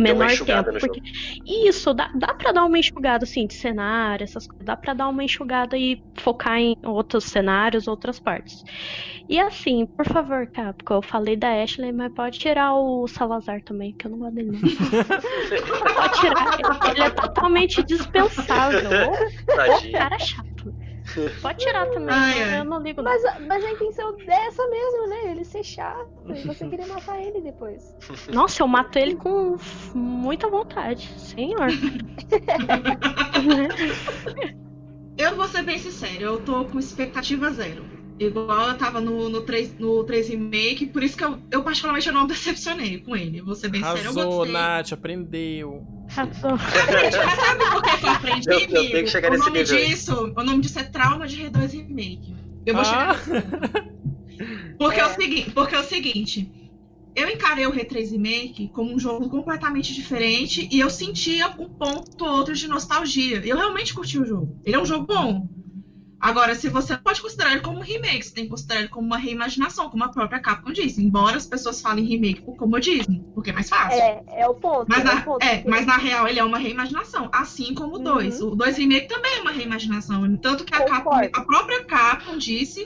menor tempo. Porque isso, dá, dá pra dar uma enxugada, assim, de cenário, essas coisas. Dá pra dar uma enxugada e focar em outros cenários, outras partes. E assim, por favor, Capcom, eu falei da Ashley, mas pode tirar o Salazar também, que eu não gosto dele. Não. pode tirar. Ele é totalmente dispensável. Cara chato. Pode tirar também, Ai, ai. eu não ligo. Mas, a- mas a intenção dessa mesmo, né? Ele ser chato e você querer matar ele depois. Nossa, eu mato ele com muita vontade, senhor. Eu vou ser bem sincero, eu tô com expectativa zero. Igual eu tava no, no, 3, no 3 Remake, por isso que eu, eu particularmente eu não decepcionei com ele. Vou ser bem sincero, eu Arrasou, gostei. Nath, aprendeu. Gente, mas sabe por que que eu aprendi, Eu- eu tenho que chegar o nesse nome nível aí. disso, o nome disso é Trauma de R2 Remake. Eu vou Ah. chegar Porque é. É. o seguinte, porque é o seguinte, eu encarei o R3 Remake como um jogo completamente diferente e eu sentia um ponto ou outro de nostalgia. Eu realmente curti o jogo. Ele é um jogo bom. Agora, se você pode considerar ele como um remake, você tem que considerar ele como uma reimaginação, como a própria Capcom disse. Embora as pessoas falem remake por comodismo, porque é mais fácil. É, é o ponto. Mas é na, ponto. é, mas na real ele é uma reimaginação, assim como o 2. O 2 Remake também é uma reimaginação. Tanto que a, Capcom, a própria Capcom disse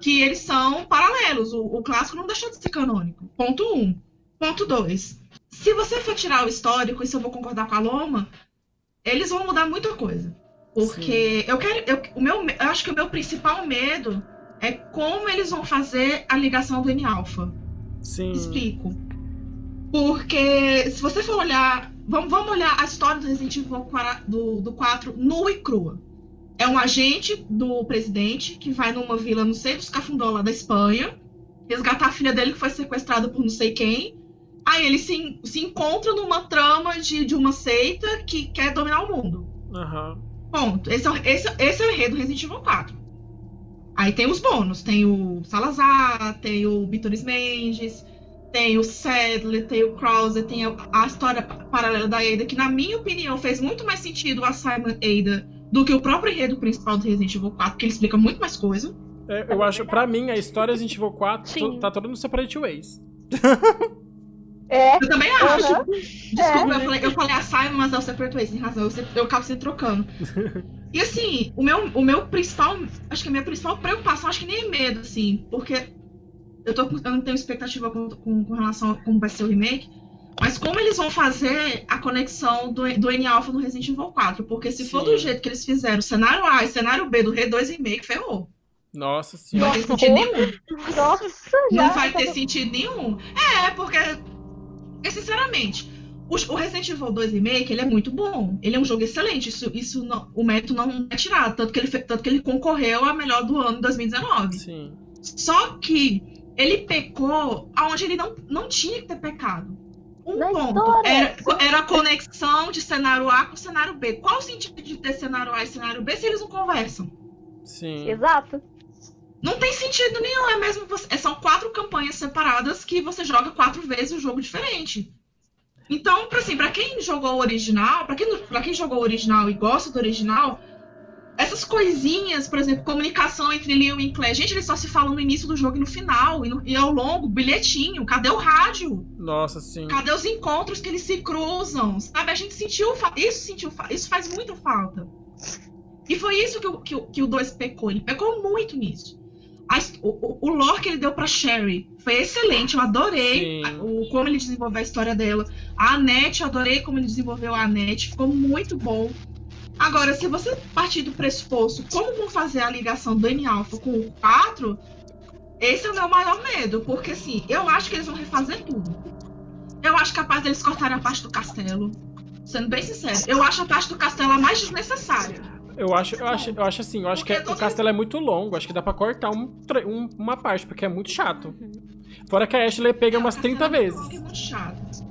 que eles são paralelos. O, o clássico não deixou de ser canônico. Ponto 1. Um. Ponto 2. Se você for tirar o histórico, isso eu vou concordar com a Loma, eles vão mudar muita coisa. Porque eu quero. Eu, o meu, eu acho que o meu principal medo é como eles vão fazer a ligação do N-Alpha. Sim. Explico. Porque se você for olhar. Vamos, vamos olhar a história do Resident Evil 4, do, do 4 nua e crua. É um agente do presidente que vai numa vila, não sei, dos cafundó lá da Espanha, resgatar a filha dele que foi sequestrada por não sei quem. Aí eles se, se encontram numa trama de, de uma seita que quer dominar o mundo. Aham. Ponto. Esse é, o- esse, esse é o enredo do Resident Evil 4. Aí tem os bônus. Tem o Salazar, tem o Bitoris Mendes, tem o Sadler, tem o Krauser, tem a, a história pa- paralela da Ada, que na minha opinião fez muito mais sentido a Simon Ada do que o próprio enredo principal do Resident Evil 4, que ele explica muito mais coisa. É, eu acho, pra mim, a história Resident Evil 4 Sim. tá toda no Separate Ways. É, Eu também acho. Aham. Desculpa, eu, falei, eu falei a Simon, mas é o Separate Ways, tem razão. Eu, eu acabo sempre trocando. E assim, o meu, o meu principal. Acho que a minha principal preocupação, acho que nem medo, assim, porque eu, tô, eu não tenho expectativa com, com, com relação a como vai ser o remake. Mas como eles vão fazer a conexão do, do N-Alpha no Resident Evil 4? Porque se for Sim. do jeito que eles fizeram, o cenário A e o cenário B do R2 Remake, ferrou. Nossa Não senhora. vai ter sentido nenhum. nossa, já. Não vai ter sentido nenhum. É, porque, porque, sinceramente, o, o Resident Evil 2 Remake, ele é muito bom. Ele é um jogo excelente. Isso, isso não- o mérito não é tirado. Tanto que, ele, tanto que ele concorreu a melhor do ano 2019. Sim. Só que ele pecou aonde ele não, não tinha que ter pecado. Um Na ponto história. era, era a conexão de cenário A com cenário B. Qual o sentido de ter cenário A e cenário B se eles não conversam? Sim. Exato. Não tem sentido nenhum, é mesmo. você- é, São quatro campanhas separadas que você joga quatro vezes um jogo diferente. Então, pra, assim, pra quem jogou o original, pra quem, pra quem jogou o original e gosta do original, essas coisinhas, por exemplo, comunicação entre Leon e Claire, gente, eles só se falam no início do jogo e no final, e, no- e ao longo, bilhetinho, cadê o rádio? Nossa, sim. Cadê os encontros que eles se cruzam? Sabe? A gente sentiu isso sentiu isso faz muita falta. E foi isso que o, que, que o 2 pecou. Ele pecou muito nisso. A o, o, lore que ele deu pra Sherry foi excelente. Eu adorei a- o, como ele desenvolveu a história dela. A Annette, eu adorei como ele desenvolveu a Annette. Ficou muito bom. Agora, se você partir do pressuposto como vão fazer a ligação do N-Alpha com o 4, esse é o meu maior medo. Porque, assim, eu acho que eles vão refazer tudo. Eu acho capaz deles cortarem a parte do castelo. Sendo bem sincero, eu acho a parte do castelo a mais desnecessária. Eu acho, eu acho, eu acho assim, eu acho que Porque é- o castelo é muito longo, acho que dá pra cortar um um- uma parte, porque é muito chato. Fora que a Ashley pega umas 30 Castelo é vezes. muito chato.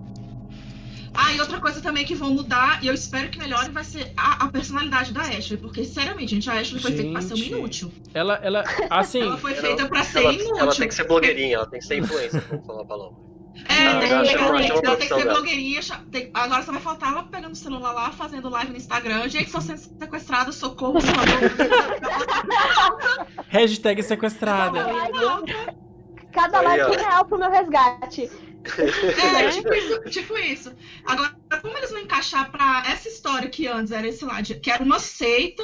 Ah, e outra coisa também que vão mudar, e eu espero que melhore, vai ser a, a personalidade da Ashley. Porque, seriamente, gente, a Ashley foi feita pra ser um Gente. inútil.Ela, ela, assim, Ela foi Ela- feita pra ser Ela, inútil. ela tem que ser blogueirinha, ela tem que ser influencer, vamos falar a palavra. É, Ah, tem que- tem, ser dela. blogueirinha. tem- agora só vai faltar ela pegando o celular lá, fazendo live no Instagram. Gente, tô sendo sequestrada, socorro, por favor. hashtag sequestrada. Cada ó. um real pro meu resgate. É, tipo isso, tipo isso. Agora, como eles vão encaixar pra essa história que antes era esse lá, de- que era uma seita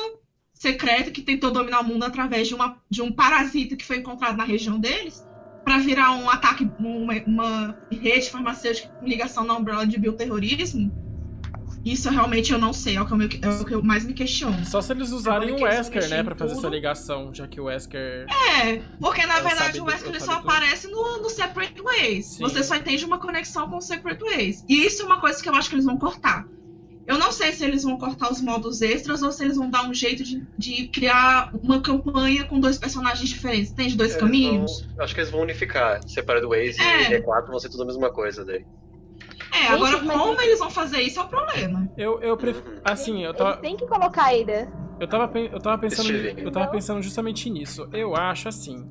secreta que tentou dominar o mundo através de, uma, de um parasita que foi encontrado na região deles, pra virar um ataque, uma, uma rede farmacêutica com ligação na Umbrella de bioterrorismo? Isso realmente eu não sei, é o que eu, me- é o que eu mais me questiono. Só se eles usarem o Wesker, né, em fazer tudo. essa ligação, já que o Wesker. É, porque na Eu verdade o Wesker só tudo. aparece no, no Separate Ways. Sim. Você só entende uma conexão com o Separate Ways. E isso é uma coisa que eu acho que eles vão cortar. Eu não sei se eles vão cortar os modos extras ou se eles vão dar um jeito de, de criar uma campanha com dois personagens diferentes. Tem de dois Eles caminhos? vão- acho que eles vão unificar. Separado Waze É. e R4 vão ser tudo a mesma coisa daí. É, agora como eles vão fazer isso é o problema. Eu, eu prefiro. Uhum. Assim, eu tava. têm que colocar a Ada. Eu tava, eu tava pensando. Eu tava pensando justamente nisso. Eu acho assim.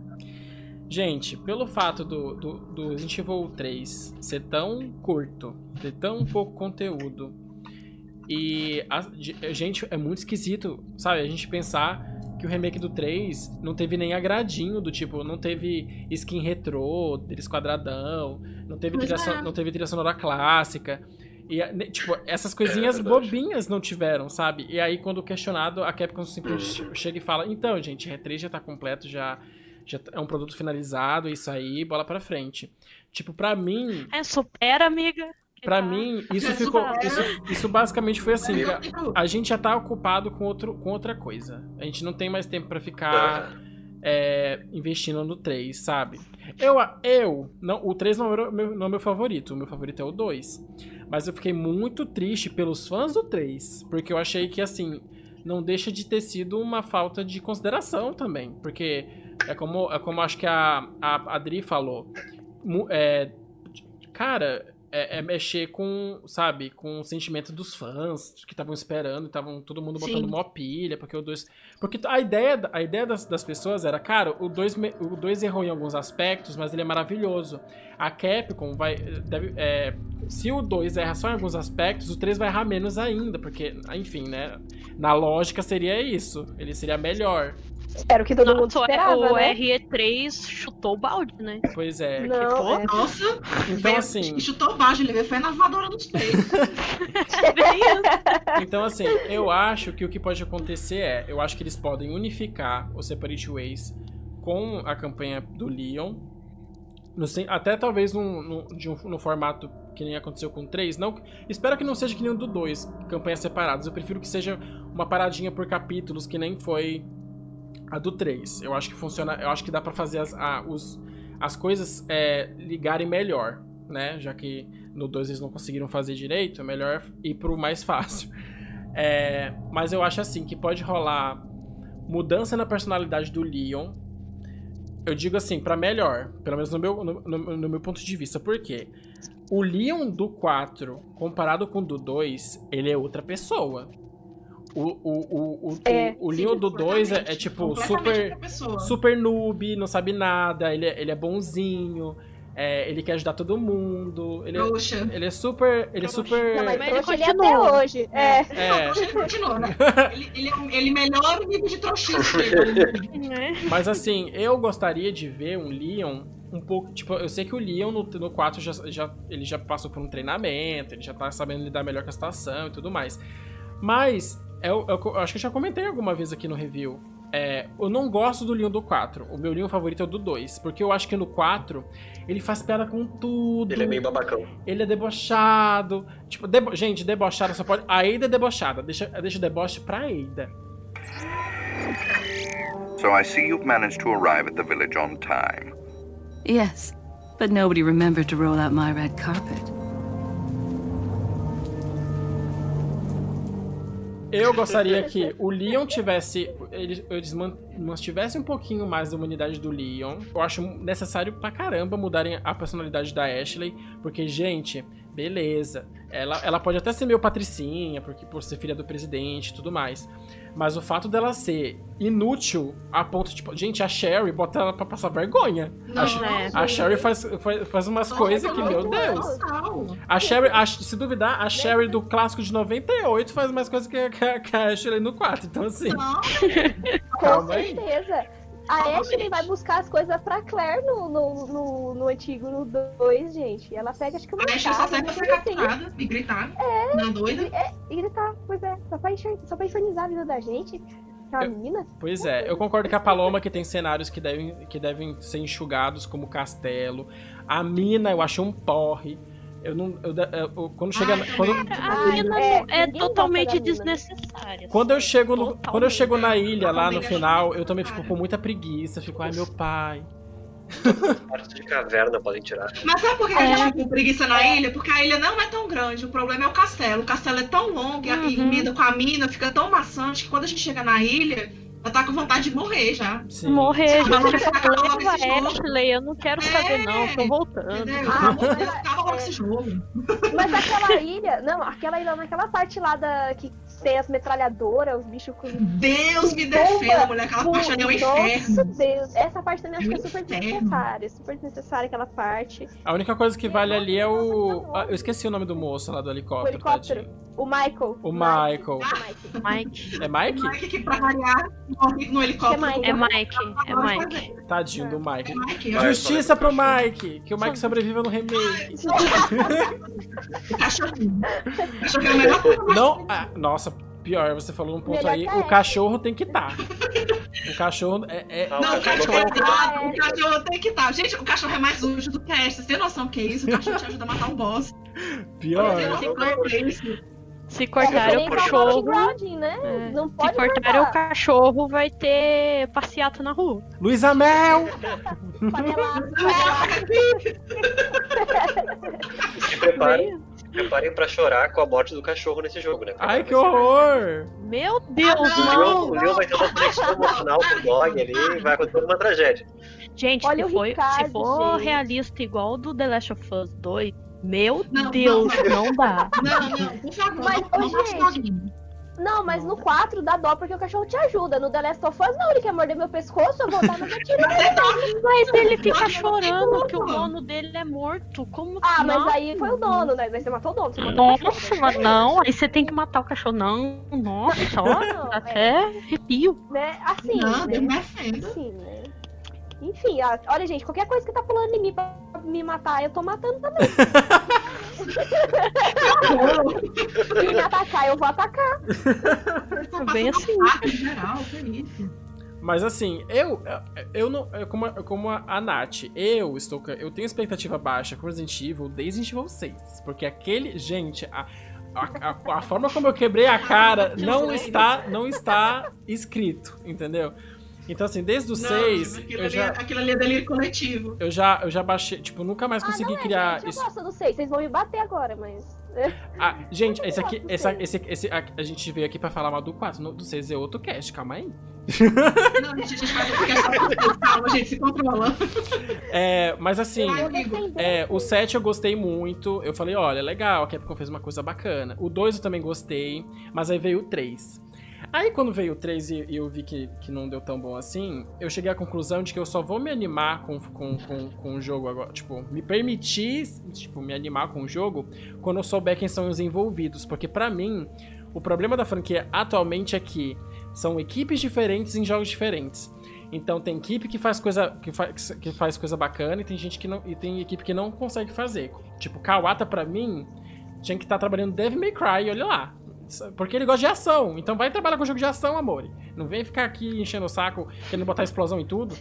Gente, pelo fato do, do, do Resident Evil 3 ser tão curto, ter tão pouco conteúdo, e a, gente, é muito esquisito, sabe? A gente pensar que o remake do 3 não teve nem agradinho, do tipo, não teve skin retrô, deles quadradão, não teve, trilha, so- é. não teve trilha sonora clássica. E, tipo, essas coisinhas É bobinhas não tiveram, sabe? E aí, quando questionado, a Capcom simplesmente chega e fala: Então, gente, R3 já tá completo, já, já é um produto finalizado, isso aí, bola pra frente. Tipo, pra mim, É, supera, amiga. Pra Tá. mim, isso ficou. Isso, isso basicamente foi assim: a, a gente já tá ocupado com, outro, com outra coisa. A gente não tem mais tempo pra ficar é, investindo no 3, sabe? Eu, eu não, o 3 não é o meu, não é o meu favorito, o meu favorito é o 2. Mas eu fiquei muito triste pelos fãs do 3, porque eu achei que, assim, não deixa de ter sido uma falta de consideração também. Porque é como, é como acho que a, a Adri falou. É, cara, é, é mexer com, sabe, com o sentimento dos fãs que estavam esperando, estavam todo mundo botando Sim. uma pilha, porque o 2. Porque a ideia, a ideia das, das pessoas era, cara, o 2 o dois errou em alguns aspectos, mas ele é maravilhoso. A Capcom vai. Deve, é, se o 2 erra só em alguns aspectos, o 3 vai errar menos ainda, porque, enfim, né? Na lógica seria isso. Ele seria melhor. Espero que todo mundo Nossa, esperava, o né? RE3 chutou o balde, né? Pois é. Não, é. Nossa, Então, veio- assim. chutou baixo, ele veio foi na voadora nos peitos. Então, assim, eu acho que o que pode acontecer é, eu acho que eles podem unificar o Separate Ways com a campanha do Leon. No até talvez num, num- de um- no formato que nem aconteceu com o 3. Não, espero que não seja que nem o do 2, campanhas separadas. Eu prefiro que seja uma paradinha por capítulos, que nem foi a do 3. Eu acho que funciona. Eu acho que dá pra fazer as, a- os, as coisas é, ligarem melhor, né? Já que no 2 eles não conseguiram fazer direito, é melhor ir pro mais fácil. É, mas eu acho assim que pode rolar mudança na personalidade do Leon. Eu digo assim, pra melhor, pelo menos no meu, no, no- no meu ponto de vista. Por quê? O Leon do 4, comparado com o do 2, ele é outra pessoa. O, o, o, o, É, o, Leon do 2 é, é tipo super super noob, não sabe nada, ele é, ele é bonzinho, é, ele quer ajudar todo mundo, ele é, Trouxa. ele é super. Ele é super. Não, mas ele trouxa ele é até hoje. É. É, Trouxa ele continua, né? Ele, ele, é- ele melhora o nível de trouxice dele. Né? mas assim, eu gostaria de ver um Leon um pouco. Tipo, eu sei que o Leon no, no 4 já, já, ele já passou por um treinamento, ele já tá sabendo lidar melhor com a situação e tudo mais. Mas, eu, eu- eu acho que eu já comentei alguma vez aqui no review. É, eu não gosto do Leon do 4. O meu Leon favorito é o do 2. Porque eu acho que no 4 ele faz piada com tudo. Ele é meio babacão. Ele é debochado. Tipo, debo- gente, debochada só pode. A Ada é debochada. Deixa, deixa o deboche pra Ada. So I see you've managed to arrive at the village on time. Yes, but nobody remembered to roll out my red carpet. Eu gostaria que o Leon tivesse. Eles, eles man- mantivessem um pouquinho mais da humanidade do Leon. Eu acho necessário pra caramba mudarem a personalidade da Ashley. Porque, gente, beleza. Ela, ela pode até ser meio patricinha, porque por ser filha do presidente e tudo mais. Mas o fato dela ser inútil a ponto, tipo, gente, a Sherry bota ela pra passar vergonha. A, Sh- é. a Sherry faz, faz, faz umas coisas que, meu Deus. A Sherry, a- se duvidar, a Sherry do clássico de 98 faz mais coisa que, a- que, a- que a Ashley no 4. Então, assim, Não, Com calma aí. A Ashley vai buscar as coisas pra Claire no, no, no, no antigo, no 2, gente. Ela pega, acho que uma a Ashley só serve pra ser assim. e gritar. Não, doida. E gritar, pois é, só pra, enxer- só pra infernizar a vida da gente. Eu- menina. Pois é, eu concordo com a Paloma que tem cenários que devem, que devem ser enxugados, como castelo. A mina eu achei um porre. Eu não. eu- eu- quando chega. Ai, quando. A mina é, não- é gosta totalmente desnecessária. quando eu chego no, Totalmente. quando eu chego na ilha lá no final, eu também fico com muita preguiça. Fico, ai meu pai. Partes de caverna podem tirar. Mas sabe por que É. a gente fica com preguiça na ilha? Porque a ilha não é tão grande. O problema é o castelo. O castelo é tão longo e a Uhum. com a mina fica tão maçante que quando a gente chega na ilha, ela tá com vontade de morrer já. Sim. Morrer, Leva jogo. Ashley, eu não quero saber, não. Tô voltando. Ah, Acaba logo esse jogo. Mas aquela ilha, não, aquela ilha naquela parte lá da que tem as metralhadoras, os bichos com. Deus me defenda, mulher. Aquela com- parte ali é o Nossa inferno. Deus, essa parte também acho que é É o super desnecessária. Super desnecessária aquela parte. A única coisa que vale ali é o. ah, Eu esqueci o nome do moço lá do O helicóptero, helicóptero. tadinho. O Michael. O Michael. O Mike. Mike. É Mike? Mike que pra variar morre no helicóptero. É Mike. É Mike, é Mike. Tadinho do É Mike. Mike. Vai, Justiça pro Mike! Que o Mike sobreviva no remake. Cachorrinho. Cachorrinho é a melhor coisa. Não, ah, nossa, pior, você falou um ponto aí. O cachorro tem que estar. O cachorro é. é- Ah, Não, o cachorro vai- é bravo, o cachorro tem que estar. Gente, o cachorro é mais útil do que essa. Você tem noção que é isso? O cachorro te ajuda a matar um boss. pior. Você não tem é. Se É cortarem o referência ao cachorro. Grounding, né? é, Não Se cortarem o cachorro, vai ter passeata na rua. Luísa Mel! Panelada, Ah, panelada. Se preparem, preparem pra chorar com a morte do cachorro nesse jogo, né? Ai, que horror! Meu Deus, Ah, O não! O Leon vai ter uma conexão emocional com o dog ali e vai acontecer uma tragédia. Gente, Olha se, o foi- Ricardo, se for gente. realista igual o do The Last of Us 2, Meu Não, Deus, não, não dá. Não, não, por favor, Mas, não, gente. Não, mas no 4 dá dó porque o cachorro te ajuda. No The Last of Us, não, ele quer morder meu pescoço, eu vou dar mas eu tiro ele. Mas ele fica tem chorando que o dono dele é morto. Como Ah, mas aí foi o dono, né? Mas você matou o dono, você matou o Nossa, cachorro. mas não, aí você tem que matar o cachorro. Não, nossa, dá até arrepio. Né? Assim, Não, né? Assim, né? Enfim, ah, olha, gente, qualquer coisa que tá pulando em mim pra me matar, eu tô matando também. Se me atacar, eu vou atacar. Tá Bem assim. faca em geral, que isso. Mas assim, eu, eu não. como, a- como a, Nath, eu estou. Eu tenho expectativa baixa com Resident Evil desde Resident Evil 6. Porque aquele. Gente, a, a, a- a forma como eu quebrei a cara não está, não está escrito, entendeu? Então, assim, desde o Não, 6, aquilo, eu ali, já, é- aquilo ali é delírio coletivo. eu, já, eu já baixei. Tipo, nunca mais Ah, consegui não é, criar. gente, eu isso- gosto do 6, vocês vão me bater agora, mas... Ah, gente, esse aqui. Essa, esse, esse, a, a gente veio aqui pra falar mal do 4. No, do 6 é outro cast, calma aí. Não, gente, a gente vai ter calma, gente, se controla. É, mas assim. É, o 7 eu gostei muito. Eu falei, olha, legal, a Capcom fez uma coisa bacana. O 2 eu também gostei, mas aí veio o 3. Aí quando veio o 3 e eu vi que, que não deu tão bom assim, eu cheguei à conclusão de que eu só vou me animar com, com, com, com o jogo agora. Tipo, me permitir, tipo, me animar com o jogo quando eu souber quem são os envolvidos. Porque pra mim, o problema da franquia atualmente é que são equipes diferentes em jogos diferentes. Então tem equipe que faz coisa que, faz que faz coisa bacana e tem gente que não e tem equipe que não consegue fazer. Tipo, Kawata pra mim tinha que estar trabalhando Devil May Cry, olha lá. Porque ele gosta de ação. Então vai trabalhar com jogo de ação, amor. Não vem ficar aqui enchendo o saco, querendo botar explosão em tudo.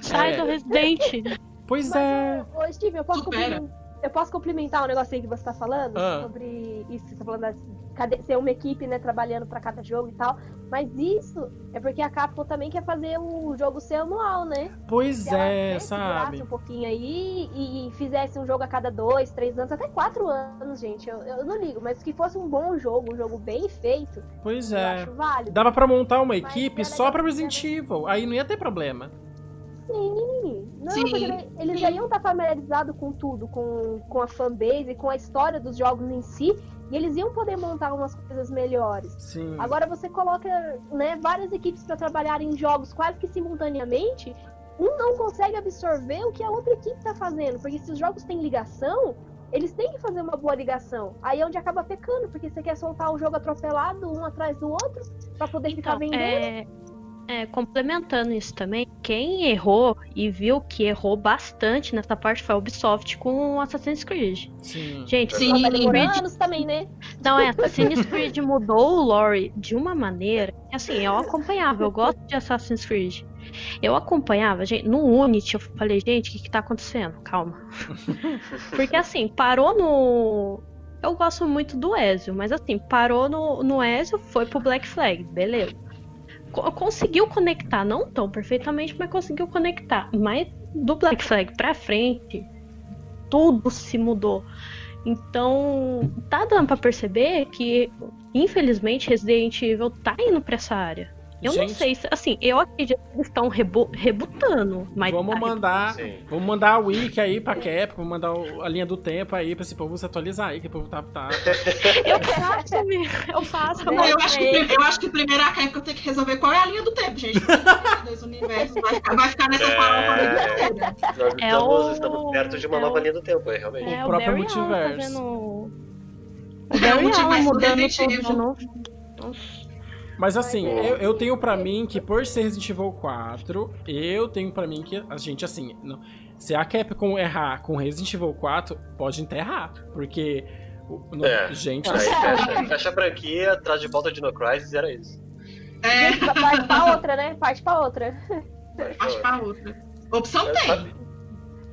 Sai É. do Resident. Pois é. Ô, Steve, eu posso, Supera. Eu posso complementar um negocinho que você tá falando? Ah. Sobre isso que você tá falando, cadê, ser uma equipe, né, trabalhando pra cada jogo e tal. Mas isso é porque a Capcom também quer fazer o jogo ser anual, né? Pois ela, é, né, sabe? um pouquinho aí e fizesse um jogo a cada dois, três anos, até quatro anos, gente. Eu, eu não ligo, mas que fosse um bom jogo, um jogo bem feito, Pois é. acho válido. Dava pra montar uma equipe é só pra que Resident Evil. Aí não ia ter problema. Sim, não, Sim. porque ele- eles já iam estar familiarizados com tudo, com, com a fanbase, com a história dos jogos em si, e eles iam poder montar umas coisas melhores. Sim. Agora você coloca né, várias equipes para trabalhar em jogos quase que simultaneamente, um não consegue absorver o que a outra equipe está fazendo, porque se os jogos têm ligação, eles têm que fazer uma boa ligação. Aí é onde acaba pecando, porque você quer soltar o jogo atropelado um atrás do outro para poder ficar Então, vendendo. é, é, complementando isso também, quem errou e viu que errou bastante nessa parte foi a Ubisoft com Assassin's Creed. Sim. Gente, Sim. Tá Assassin's demorando Creed anos também, né? Não, é, Assassin's Creed mudou o lore de uma maneira que, assim, eu acompanhava, eu gosto de Assassin's Creed. Eu acompanhava, gente, no Unity, eu falei, gente, o que que tá acontecendo? Calma. Porque, assim, parou no... Eu gosto muito do Ezio, mas, assim, parou no, no Ezio, foi pro Black Flag, beleza. Co- conseguiu conectar, não tão perfeitamente, mas conseguiu conectar. Mas do Black Flag pra frente, tudo se mudou. Então, tá dando pra perceber que, infelizmente, Resident Evil tá indo pra essa área. Eu não Gente. sei se, assim, eu acredito que eles estão rebu rebutando, mas Vamos tá mandar, Sim. vamos mandar a wiki aí pra Capcom, vamos mandar o- a linha do tempo aí pra esse povo se atualizar aí, que o povo tá... tá... Eu faço, eu faço, Não, eu, acho que, eu acho que primeiro a Capcom tem que resolver qual é a linha do tempo, gente. Dois universos vai ficar, vai ficar nessa É. farofa a vida toda. Nós É estamos, o- estamos perto de uma é nova o- linha do tempo, é, realmente. É, O próprio Barry Allen multiverso. fazendo- O É, o Barry Allen mudando tudo de novo. Nossa. Mas assim, eu, eu tenho pra mim que por ser Resident Evil 4, eu tenho pra mim que a gente, assim, não, se a Capcom errar com Resident Evil 4, pode enterrar. Porque. o- no- É. gente, Aí fecha, fecha a franquia, traz de volta de No Crisis e era isso. É, Parte pra outra, né? Parte pra outra. parte pra outra. Opção Mas tem. sabe-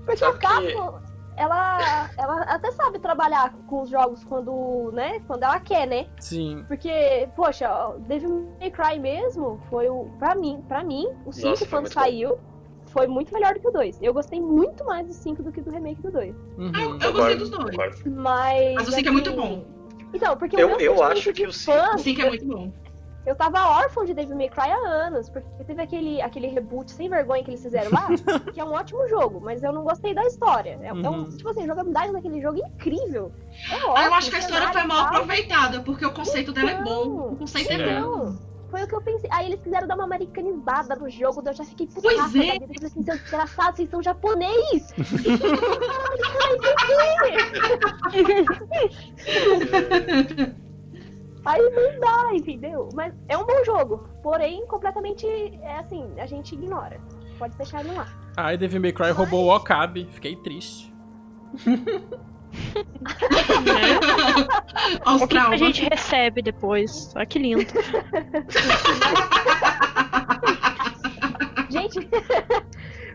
Porque Sabe a Capcom, ela, ela até sabe trabalhar com os jogos quando, né? Quando ela quer, né? sim. Porque, poxa, Devil May Cry mesmo foi o. Pra mim, pra mim, o 5 Nossa, foi quando muito bom. saiu foi muito melhor do que o 2. Eu gostei muito mais do 5 do que do remake do 2. Uhum. Eu, eu gostei dos dois. Mas. Mas o 5 é muito bom. Então, porque Eu- o meu eu acho que O 5 é muito bom. Eu tava órfão de Devil May Cry há anos, porque teve aquele, aquele reboot sem vergonha que eles fizeram lá, que é um ótimo jogo, mas eu não gostei da história. É, é um, Uhum. tipo assim, a jogabilidade daquele jogo é incrível. É ótimo. Ah, eu acho que a história foi mal aproveitada, porque o conceito dela é bom. O conceito é bom. Não, foi o que eu pensei. Aí eles quiseram dar uma americanizada no jogo, eu já fiquei Pois putaça é. Eu falei assim, seus desgraçados, vocês são japonês! Aí não dá, entendeu? Mas é um bom jogo. Porém, completamente, é assim, a gente ignora. Pode deixar no ar. Ai, Devil May Cry roubou o Okabe. Fiquei triste. Os O que, que a gente recebe depois? Olha que lindo. Gente,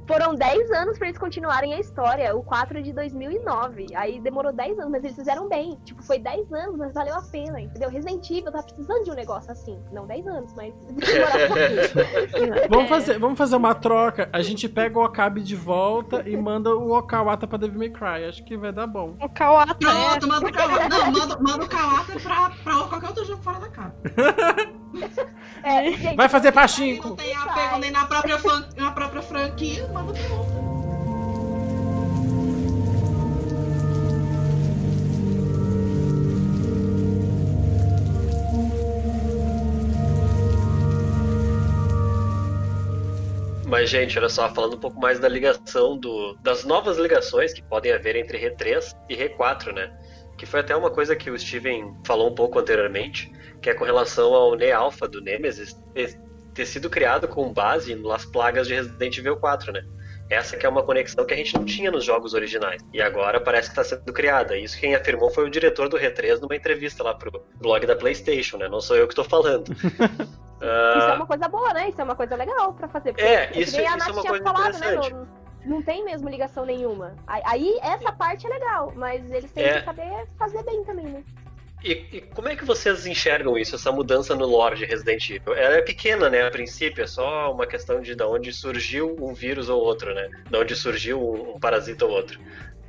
foram 10 anos pra eles continuarem a história. O 4 é de 2009. Aí demorou 10 anos, mas eles fizeram bem. Tipo, foi 10 anos, mas valeu a pena, entendeu? Resident Evil tá precisando de um negócio assim. Não 10 anos, mas demorar um pouquinho. Vamos fazer, vamos fazer uma troca. A gente pega o Okabe de volta e manda o Okawata pra Devil May Cry. Acho que vai dar bom. O Kawata Pronto, manda o Kawata. Não, manda, manda o Kawata pra, pra qualquer outro jogo fora da casa. É, gente, Vai fazer pachinko. não tem apego nem na própria, fran- na própria franquia, Mas, gente, olha só, falando um pouco mais da ligação do, das novas ligações que podem haver entre R3 e R4, né? Que foi até uma coisa que o Steven falou um pouco anteriormente, que é com relação ao Ne-Alpha do Nemesis ter, sido criado com base nas plagas de Resident Evil 4, né? Essa que é uma conexão que a gente não tinha nos jogos originais. E agora parece que está sendo criada. Isso quem afirmou foi o diretor do R3 numa entrevista lá pro blog da PlayStation, né? Não sou eu que tô falando. Ah, Isso é uma coisa boa, né? Isso é uma coisa legal pra fazer. porque É, que isso- isso é Nath uma tinha coisa falado, interessante. Né? Não, não tem mesmo ligação nenhuma. Aí, aí essa parte é legal, mas eles têm É. que saber fazer bem também, né? E, e como é que vocês enxergam isso, essa mudança no lore de Resident Evil? Ela é pequena, né, a princípio, é só uma questão de de onde surgiu um vírus ou outro, né? De onde surgiu um, um parasita ou outro.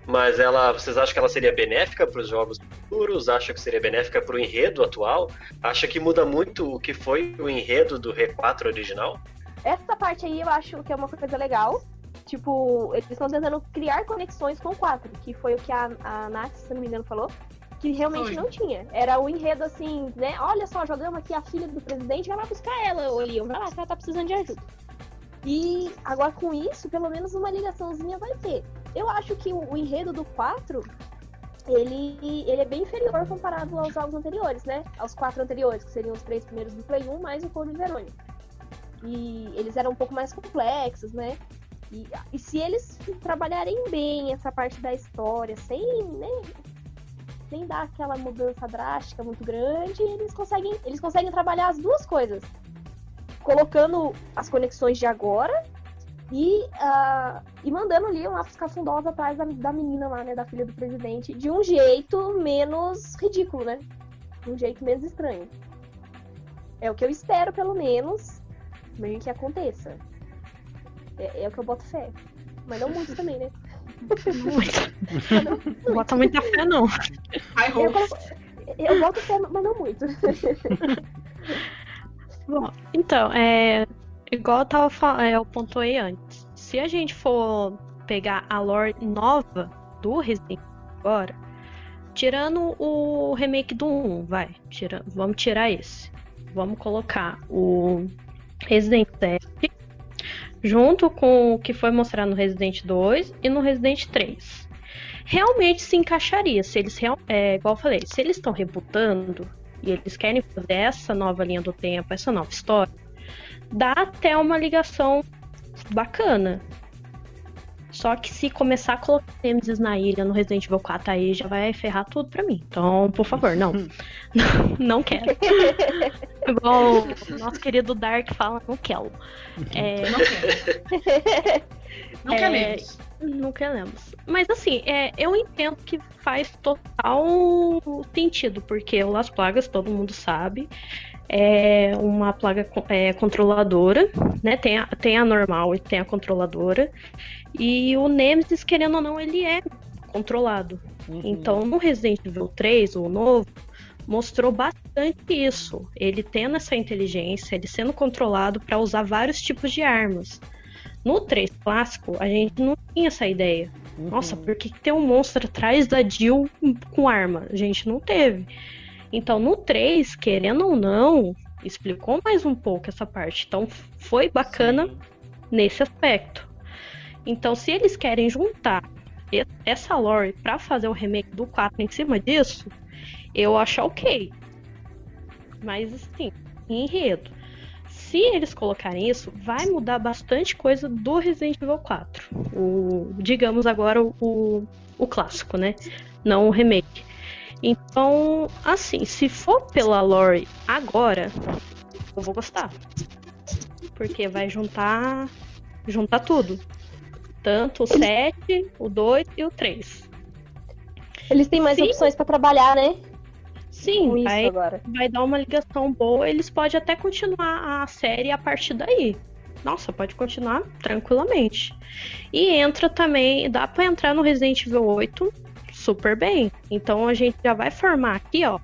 Mas ela, vocês acham que ela seria benéfica para os jogos futuros? Acham que seria benéfica para o enredo atual? Acha que muda muito o que foi o enredo do R4 original? Essa parte aí eu acho que é uma coisa legal. Tipo, eles estão tentando criar conexões com o 4, que foi o que a, a Nath, se não me engano, falou. Que realmente Foi. não tinha. Era o enredo assim, né? Olha só, jogamos aqui a filha do presidente, vai lá buscar ela, Leon, vai lá, que ela tá precisando de ajuda. E agora com isso, pelo menos uma ligaçãozinha vai ter. Eu acho que o, o enredo do 4, ele, ele é bem inferior comparado aos jogos anteriores, né? Aos quatro anteriores, que seriam os três primeiros do Play 1, mais o Code Verônica. E eles eram um pouco mais complexos, né? E, e se eles trabalharem bem essa parte da história, sem, né, sem dar aquela mudança drástica muito grande, eles conseguem, eles conseguem trabalhar as duas coisas. Colocando as conexões de agora e, ah, e mandando ali uma cafundosa atrás da, da menina lá, né, da filha do presidente, de um jeito menos ridículo, né? De um jeito menos estranho. É o que eu espero, pelo menos, meio que aconteça. É, é o que eu boto fé. Mas não muito também, né? Não bota muita fé, não. Ai, Eu, coloco- eu boto fé, mas não muito. Bom, então, é. Igual eu tava falando, é, eu pontuei antes. Se a gente for pegar a lore nova do Resident Evil agora, tirando o remake do 1, vai. Tira, vamos tirar esse. Vamos colocar o Resident 7 junto com o que foi mostrado no Resident 2 e no Resident 3. Realmente se encaixaria, se eles é, igual eu falei, se eles estão rebutando e eles querem fazer essa nova linha do tempo, essa nova história, dá até uma ligação bacana. Só que se começar a colocar Nemesis na ilha no Resident Evil 4 aí já vai ferrar tudo pra mim. Então, por favor, não. não, não quero. Igual o nosso querido Dark fala, não quero. É, Não quero. Não É, queremos. não queremos. Mas assim, é, eu entendo que faz total sentido, porque o Las Plagas, todo mundo sabe, é uma plaga é, controladora, né? Tem a, tem a normal e tem a controladora. E o Nemesis, querendo ou não, ele é controlado. Uhum. Então, no Resident Evil 3, o novo, mostrou bastante isso. Ele tendo essa inteligência, ele sendo controlado para usar vários tipos de armas. No 3 clássico, a gente não tinha essa ideia. Uhum. Nossa, por que, que tem um monstro atrás da Jill com arma? A gente não teve. Então, no 3, querendo ou não, explicou mais um pouco essa parte. Então, foi bacana Sim. nesse aspecto. Então, se eles querem juntar essa lore pra fazer o remake do 4 em cima disso, eu acho ok. Mas, assim, enredo. Se eles colocarem isso, vai mudar bastante coisa do Resident Evil 4. O, digamos agora o, o clássico, né? Não o remake. Então, assim, se for pela lore agora, eu vou gostar. Porque vai juntar juntar tudo. Tanto o 7, o 2 e o 3. Eles têm mais Sim. opções pra trabalhar, né? Sim, vai, agora. vai dar uma ligação boa. Eles podem até continuar a série a partir daí. Nossa, pode continuar tranquilamente. E entra também, dá pra entrar no Resident Evil 8 super bem. Então a gente já vai formar aqui, ó.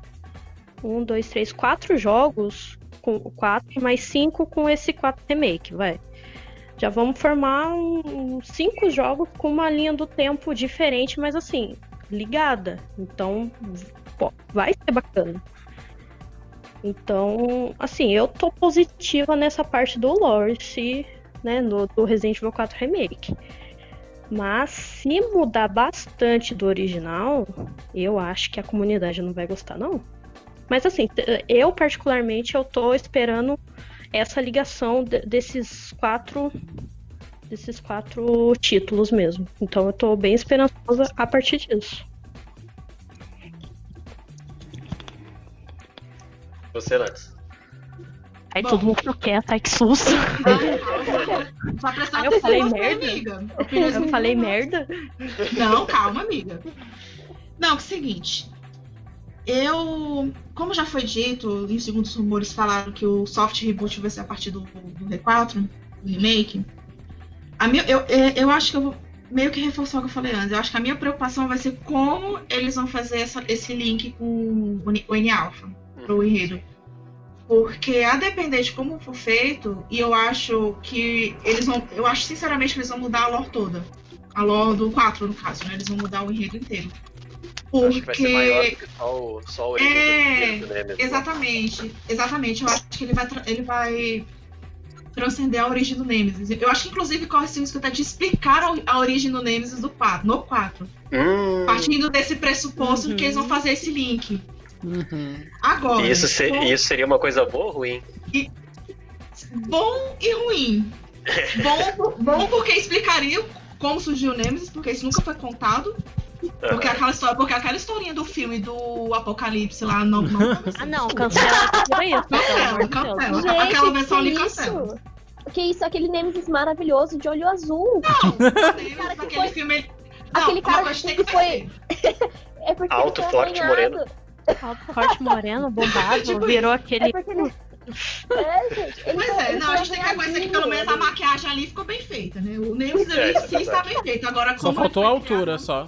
Um, dois, três, quatro jogos com quatro mais cinco com esse quatro remake, vai. Já vamos formar um- cinco jogos com uma linha do tempo diferente, mas assim, ligada. Então, pô, vai ser bacana. Então, assim, eu tô positiva nessa parte do lore, se, né, no, do Resident Evil 4 Remake. Mas se mudar bastante do original, eu acho que a comunidade não vai gostar, não. Mas assim, t- eu particularmente eu tô esperando essa ligação de- desses quatro desses quatro títulos mesmo. Então eu tô bem esperançosa a partir disso. Você, Nax. Aí Bom. todo mundo ficou quieto, ai que susto. Vai prestar eu atenção falei merda? amiga. Eu falei merda? Não, calma, amiga. Não, é o seguinte. Eu, como já foi dito, e segundo os rumores falaram que o soft reboot vai ser a partir do, do R4, do remake. A minha, eu, eu, eu acho que eu vou meio que reforçar o que eu falei antes. Eu acho que a minha preocupação vai ser como eles vão fazer essa- esse link com o N- o N-Alpha pro enredo. Porque a depender de como for feito, e eu acho que eles vão. Eu acho sinceramente que eles vão mudar a lore toda. A lore do 4, no caso, né? Eles vão mudar o enredo inteiro. Acho que vai ser maior Porque. que só o, só origem É, do né, mesmo. Exatamente, exatamente. Eu acho que ele vai, tra- ele vai transcender a origem do Nemesis. Eu acho que, inclusive, corre esse risco até de explicar a, a origem do Nemesis do 4, no 4. Hum, Partindo desse pressuposto de que eles vão fazer esse link. Agora, isso, se- bom, isso seria uma coisa boa ou ruim? bom e ruim. Bom, bom porque explicaria como surgiu o Nemesis, porque isso nunca foi contado. Porque aquela, história, porque aquela historinha do filme do Apocalipse lá não. não Ah não, cancela por isso. pelo amor Cancela, cancela. Gente, Aquela versão ali isso? cancela. Que isso, aquele Nemesis maravilhoso de olho azul. Nemesis, cara que aquele foi- filme. ele- Não, aquele cara que que foi-. É porque Alto, ele foi forte, moreno. Forte, moreno, bombado, Tipo virou É aquele. porque ele. É, gente. Pois é, não, a gente tem que reconhecer que pelo menos a maquiagem ali ficou bem feita, né? O Nemesis É, ali isso é em si está bem feito. Agora, Só como faltou a altura, só.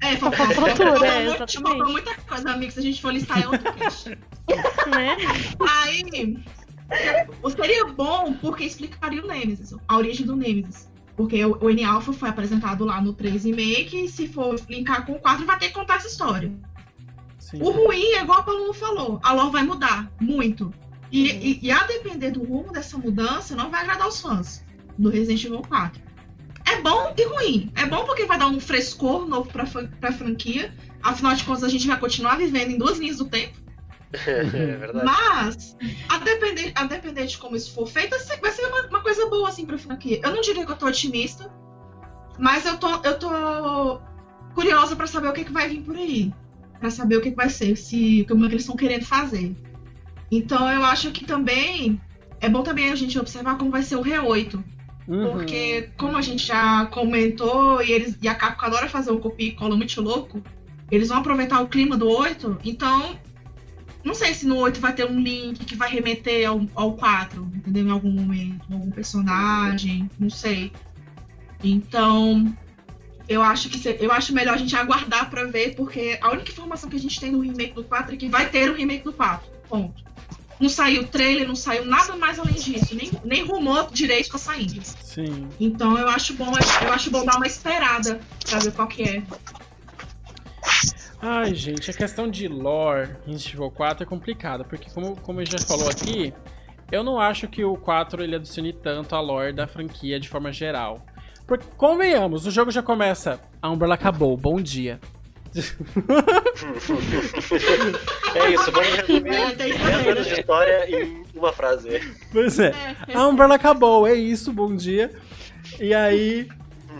É, faltou, faltou a altura, faltou é, muito- exatamente. faltou muita coisa, amigo, se a gente for listar é outro cast. né? Aí, seria bom porque explicaria o Nemesis, a origem do Nemesis. Porque o, o N-Alpha foi apresentado lá no 3 Remake, e se for linkar com o 4, vai ter que contar essa história. Sim. O ruim é igual a Paulo falou, a lore vai mudar muito. E, e- e a depender do rumo dessa mudança, não vai agradar os fãs do Resident Evil 4. É bom e ruim. É bom porque vai dar um frescor novo pra, pra franquia. Afinal de contas, a gente vai continuar vivendo em duas linhas do tempo. É verdade. Mas, a depender, a depender de como isso for feito, vai ser- vai ser uma, uma coisa boa, assim, pra franquia. Eu não diria que eu tô otimista, mas eu tô, eu tô curiosa pra saber o que, que vai vir por aí. Pra saber o que, vai ser, se, como é que eles estão querendo fazer. Então, eu acho que também é bom também a gente observar como vai ser o R8. Uhum. Porque, como a gente já comentou, e, eles, e a Capcom adora fazer um copia e cola muito louco, eles vão aproveitar o clima do 8, então. Não sei se no 8 vai ter um link que vai remeter ao, ao 4, entendeu? Em algum momento, algum personagem, não sei. Então. Eu acho que eu acho melhor a gente aguardar pra ver, porque a única informação que a gente tem no remake do 4 é que vai ter o remake do 4. Ponto. Não saiu trailer, não saiu nada mais além disso, nem, nem rumor direito tá saindo. Sim. Então eu acho bom, eu acho bom dar uma esperada pra ver qual que é. Ai, gente, a questão de lore em Resident Evil 4 é complicada, porque como, como a gente já falou aqui, eu não acho que o 4 ele adicione tanto a lore da franquia de forma geral. Porque, convenhamos, o jogo já começa. A Umbrella acabou, bom dia. É isso, vamos resumir É, tem isso 10 também, anos de história em uma frase. Pois é. A Umbrella acabou, é isso, bom dia. E aí,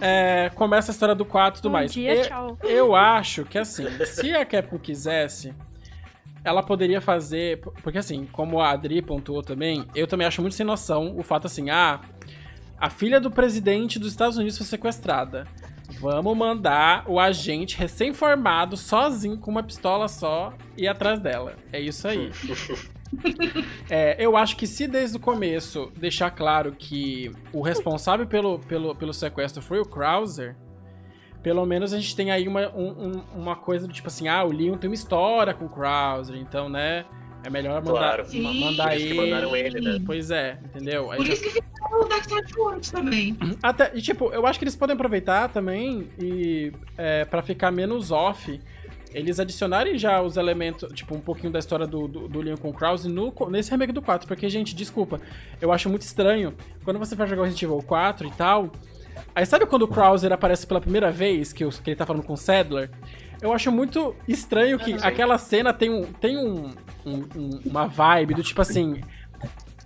é, começa a história do 4 e tudo Bom mais. dia, eu, tchau. eu acho que, assim, se a Capcom quisesse, ela poderia fazer... Porque, assim, como a Adri pontuou também, eu também acho muito sem noção o fato, assim, ah, a filha do presidente dos Estados Unidos foi sequestrada. Vamos mandar o agente recém-formado, sozinho, com uma pistola só, ir atrás dela. É isso aí. É, eu acho que se desde o começo deixar claro que o responsável pelo, pelo, pelo sequestro foi o Krauser, pelo menos a gente tem aí uma, um- um- uma coisa do tipo assim, ah, o Leon tem uma história com o Krauser, então, né, é melhor mandar, Claro. ma- mandar que ele. mandaram ele, né? Pois é, entendeu? Aí Por já- isso que ficou o Dark Side Forums também. até, e tipo, eu acho que eles podem aproveitar também e é, para ficar menos off, eles adicionarem já os elementos, tipo, um pouquinho da história do, do, do Leon com o Krause no, nesse remake do 4. Porque, gente, desculpa, eu acho muito estranho quando você vai jogar o Resident Evil 4 e tal. Aí sabe quando o Krauser aparece pela primeira vez, que, os- que ele tá falando com o Sadler? Eu acho muito estranho que aquela cena tem, um, tem um, um- um- uma vibe do tipo assim.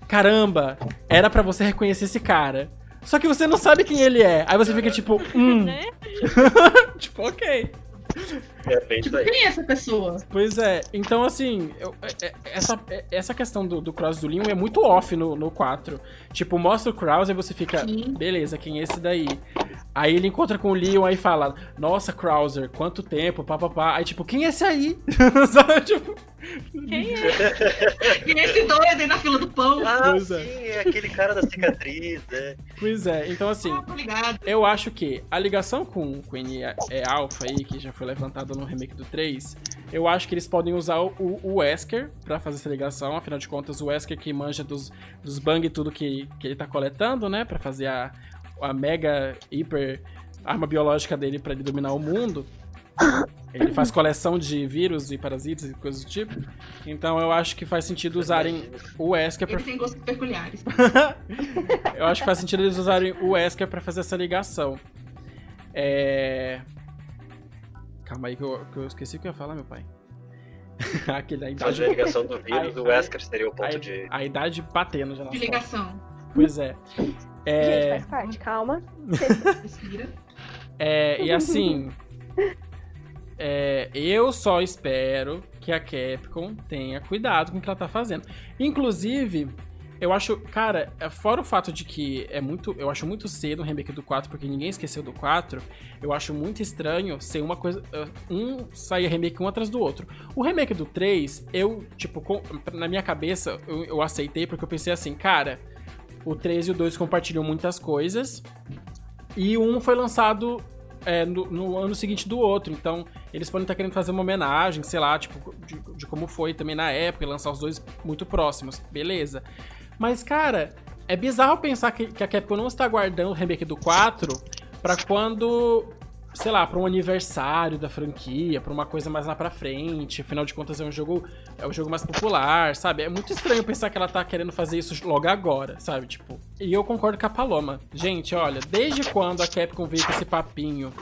Caramba, era pra você reconhecer esse cara. Só que você não sabe quem ele é. Aí você fica tipo, hum. Tipo, ok. É isso aí. Quem é essa pessoa? Pois é, então assim, eu- é- é- essa, é- essa questão do, do Kraus do Leon é muito off no, no 4. Tipo, mostra o Kraus e você fica, Sim. beleza, quem é esse daí? Aí ele encontra com o Leon aí fala, nossa, Krauser, quanto tempo, papapá. Aí tipo, quem é esse aí? Sabe, tipo, Quem é? Quem é esse doido aí na fila do pão? Ah, Pois é. sim, é aquele cara da cicatriz, né? pois é, então assim, Ah. Eu acho que a ligação com o N é Alpha aí, que já foi levantada no remake do 3, eu acho que eles podem usar o, o Wesker pra fazer essa ligação. Afinal de contas, o Wesker que manja dos, dos bang e tudo que, que ele tá coletando, né? Pra fazer a, a mega, hiper arma biológica dele pra ele dominar o mundo. Ele faz coleção de vírus e parasitas e coisas do tipo. Então eu acho que faz sentido usarem o Wesker pra Ele tem gostos peculiares. eu acho que faz sentido eles usarem o Wesker pra fazer essa ligação. É. Calma aí que eu, que eu esqueci o que eu ia falar, meu pai. Aquele, a idade, Fazer a ligação do vírus, Ai, o Wesker seria o ponto a, de. a idade batendo já na De ligação. Pois é. Gente, É, faz parte, calma. É, e assim. é, eu só espero que a Capcom tenha cuidado com o que ela tá fazendo. Inclusive, eu acho, cara, é, fora o fato de que é muito, eu acho muito cedo o remake do 4, porque ninguém esqueceu do 4, eu acho muito estranho ser uma coisa, um sair remake um atrás do outro. O remake do 3, eu, tipo, com- na minha cabeça, eu, eu aceitei porque eu pensei assim, cara, o 3 e o 2 compartilham muitas coisas, e um foi lançado é, no, no ano seguinte do outro. Então, eles podem estar querendo fazer uma homenagem, sei lá, tipo, de, de como foi também na época, e lançar os dois muito próximos. Beleza. Mas, cara, é bizarro pensar que, que a Capcom não está guardando o remake do 4 pra quando. Sei lá, pra um aniversário da franquia, pra uma coisa mais lá pra frente. Afinal de contas, é um jogo. É um jogo mais popular, sabe? É muito estranho pensar que ela tá querendo fazer isso logo agora, sabe? Tipo. E eu concordo com a Paloma. Gente, olha, desde quando a Capcom veio com esse papinho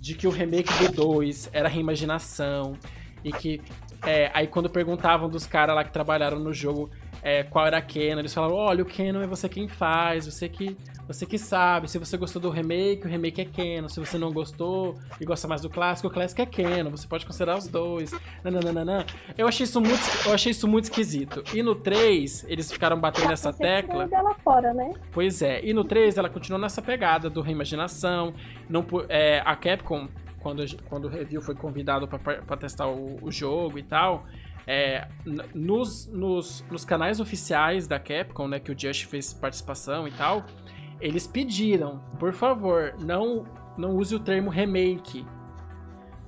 de que o remake do 2 era reimaginação e que. é, aí quando perguntavam dos caras lá que trabalharam no jogo é, qual era a Canon, eles falavam, olha, o Canon é você quem faz, você que. Você que sabe, se você gostou do remake, o remake é Canon. Se você não gostou e gosta mais do clássico, o clássico é Canon. Você pode considerar os dois. Nananana. Eu achei isso muito, eu achei isso muito esquisito. E no 3, eles ficaram batendo nessa Você tirou tecla. dela fora, né? Pois é, e no 3 ela continuou nessa pegada do reimaginação. Não, é, a Capcom, quando, quando o review foi convidado para testar o, o jogo e tal, é, nos, nos, nos canais oficiais da Capcom, né, que o Just fez participação e tal, eles pediram, por favor, não não use o termo remake.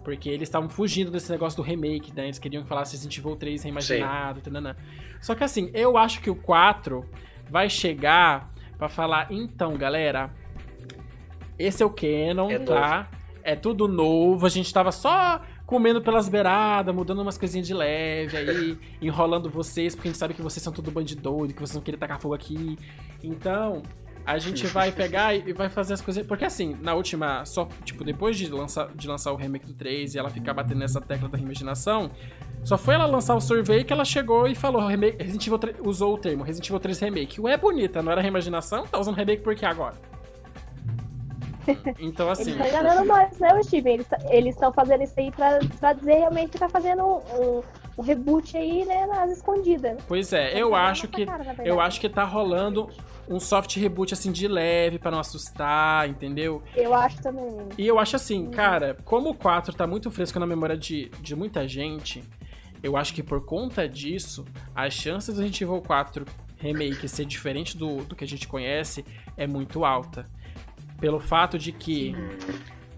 Porque eles estavam fugindo desse negócio do remake, né? Eles queriam que falasse Resident Evil 3 reimaginado, tanana. Só que assim, eu acho que o 4 vai chegar pra falar, então, galera, esse é o canon, É tá? É tudo novo, a gente tava só comendo pelas beiradas, mudando umas coisinhas de leve aí, enrolando vocês, porque a gente sabe que vocês são tudo bandido doido, que vocês não querem tacar fogo aqui. Então, a gente vai pegar e vai fazer as coisas. Porque assim, na última. Só, tipo, depois de lançar, de lançar o remake do 3 e ela ficar batendo nessa tecla da reimaginação, só foi ela lançar o survey que ela chegou e falou: remake, Resident Evil 3, usou o termo Resident Evil 3 Remake. Ué, bonita, não era reimaginação? Tá usando remake por que agora? Então, assim. Eles estão enganando nós, né, Steven? Eles eles estão fazendo isso aí pra, pra dizer realmente que tá fazendo um, um reboot aí, né, nas escondidas. Pois é, Tá eu acho que. cara. Eu acho que tá rolando um soft reboot assim de leve pra não assustar, entendeu? Eu acho também. E eu acho assim, cara, como o 4 tá muito fresco na memória de, de muita gente, eu acho que por conta disso, as chances do Resident Evil 4 Remake ser diferente do, do que a gente conhece é muito alta. Pelo fato de que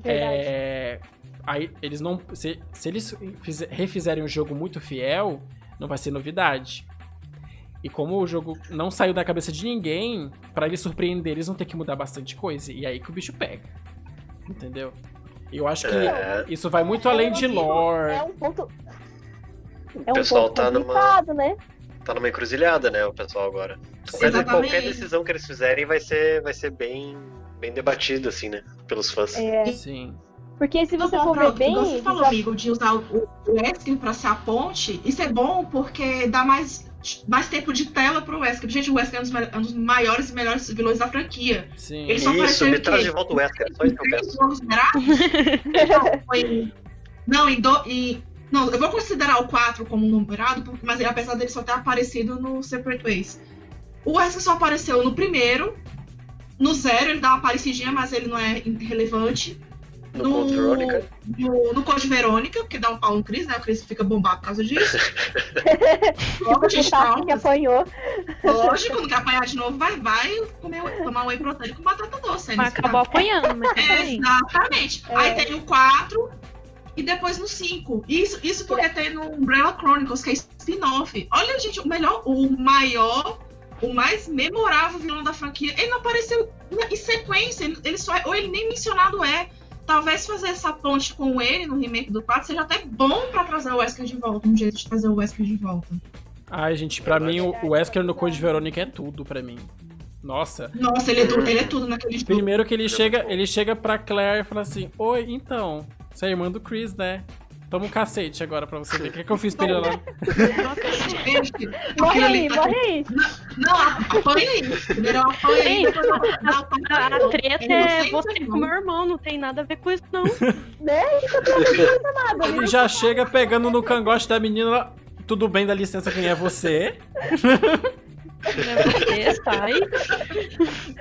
é, aí eles não. Se, se eles fize- refizerem um jogo muito fiel, não vai ser novidade. E como o jogo não saiu da cabeça de ninguém, pra eles surpreender, eles vão ter que mudar bastante coisa. E aí que o bicho pega. Entendeu? E eu acho que É. isso vai muito além de lore. É um ponto. É um pessoal ponto tá numa- né? Tá numa encruzilhada, né, o pessoal agora. Qualquer, Exatamente. qualquer decisão que eles fizerem vai ser, vai ser bem, bem debatido, assim, né? Pelos fãs. É, Sim. porque se você for ver bem. você falou, já- amigo, de usar o, o Wesker pra ser a ponte, isso é bom porque dá mais, mais tempo de tela pro Wesker. Gente, o Wesker é um dos, ma- um dos maiores e melhores vilões da franquia. Sim. Ele só Isso, apareceu me em traz de volta o Wesker, só isso que eu peço. não, foi. Não, em, do, em. Não, eu vou considerar o 4 como numerado, porque- mas apesar dele só ter aparecido no Separate Ways. O Wesker só apareceu no primeiro. No zero ele dá uma parecidinha, mas ele não é relevante. No Code Veronica. No, no Code Verônica, porque dá um pau no Chris, né? O Chris fica bombado por causa disso. Logo de que apanhou. Lógico, não quer apanhar de novo, vai, vai comer, tomar um whey protein com batata doce. aí Mas acabou caso. apanhando, mas tudo É, exatamente. É. Aí tem o 4 e depois no 5. Isso, isso porque tem no Umbrella Chronicles, que é spin-off. Olha, gente, o melhor, o maior, o mais memorável vilão da franquia. Ele não apareceu na- em sequência, ele, só é, ou ele nem mencionado é. Talvez fazer essa ponte com ele no remake do 4 seja até bom pra trazer o Wesker de volta, um jeito de trazer o Wesker de volta. Ai, gente, pra mim o, o Wesker no Code Verônica é tudo pra mim. Nossa. Nossa, ele é, tu- ele é tudo naquele jogo. Primeiro que ele chega, ele chega pra Claire e fala assim: Oi, então, você é irmã do Chris, né? Toma um cacete agora pra você ver. O que, que eu fiz pra ele lá? Morre aí, morre aí. Não, apanha aí. Primeiro apanha aí, A, treta é você com meu irmão, não tem nada a ver com isso, não. Né? Ele já chega pegando no cangote da menina. lá, Tudo bem, dá licença, quem é você? É sai.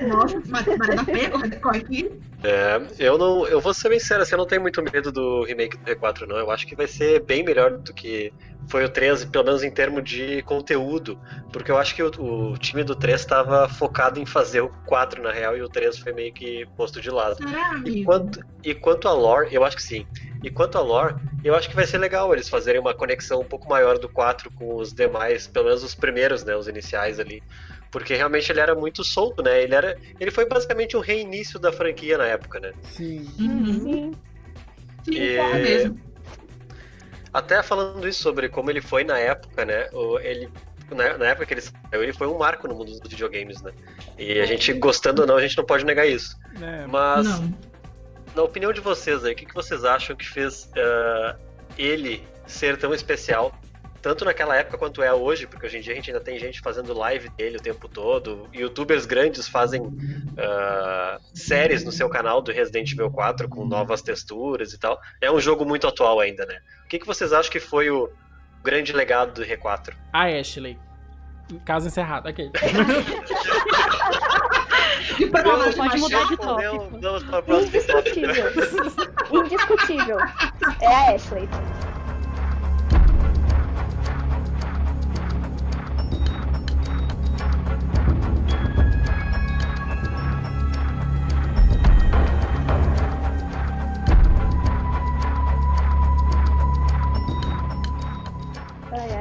Nossa, Maria da Penha, corre, corre aqui. É, eu não. Eu vou ser bem sério, assim, eu não tenho muito medo do remake do R4, não. Eu acho que vai ser bem melhor do que foi o 3, pelo menos em termos de conteúdo. Porque eu acho que o, o time do 3 estava focado em fazer o 4 na real, e o 3 foi meio que posto de lado. E quanto, e quanto a lore, eu acho que sim. E quanto a lore, eu acho que vai ser legal eles fazerem uma conexão um pouco maior do 4 com os demais, pelo menos os primeiros, né, os iniciais ali. Porque realmente ele era muito solto, né? Ele era, ele foi basicamente um reinício da franquia na época, né? Sim. Uhum. Sim. E- mesmo. Até falando isso sobre como ele foi na época, né? Ele na, na época que ele saiu, ele foi um marco no mundo dos videogames, né? E a gente gostando ou não, a gente não pode negar isso. É, Mas Não. na opinião de vocês aí, o que, que vocês acham que fez ah, ele ser tão especial? Tanto naquela época quanto é hoje, porque hoje em dia a gente ainda tem gente fazendo live dele o tempo todo. Youtubers grandes fazem ah, séries no seu canal do Resident Evil 4 com novas texturas e tal. É um jogo muito atual ainda, né? O que, que vocês acham que foi o grande legado do R4? A Ashley. Caso encerrado. Ok. De pode mudar de tópico. Indiscutível. Indiscutível. É a Ashley.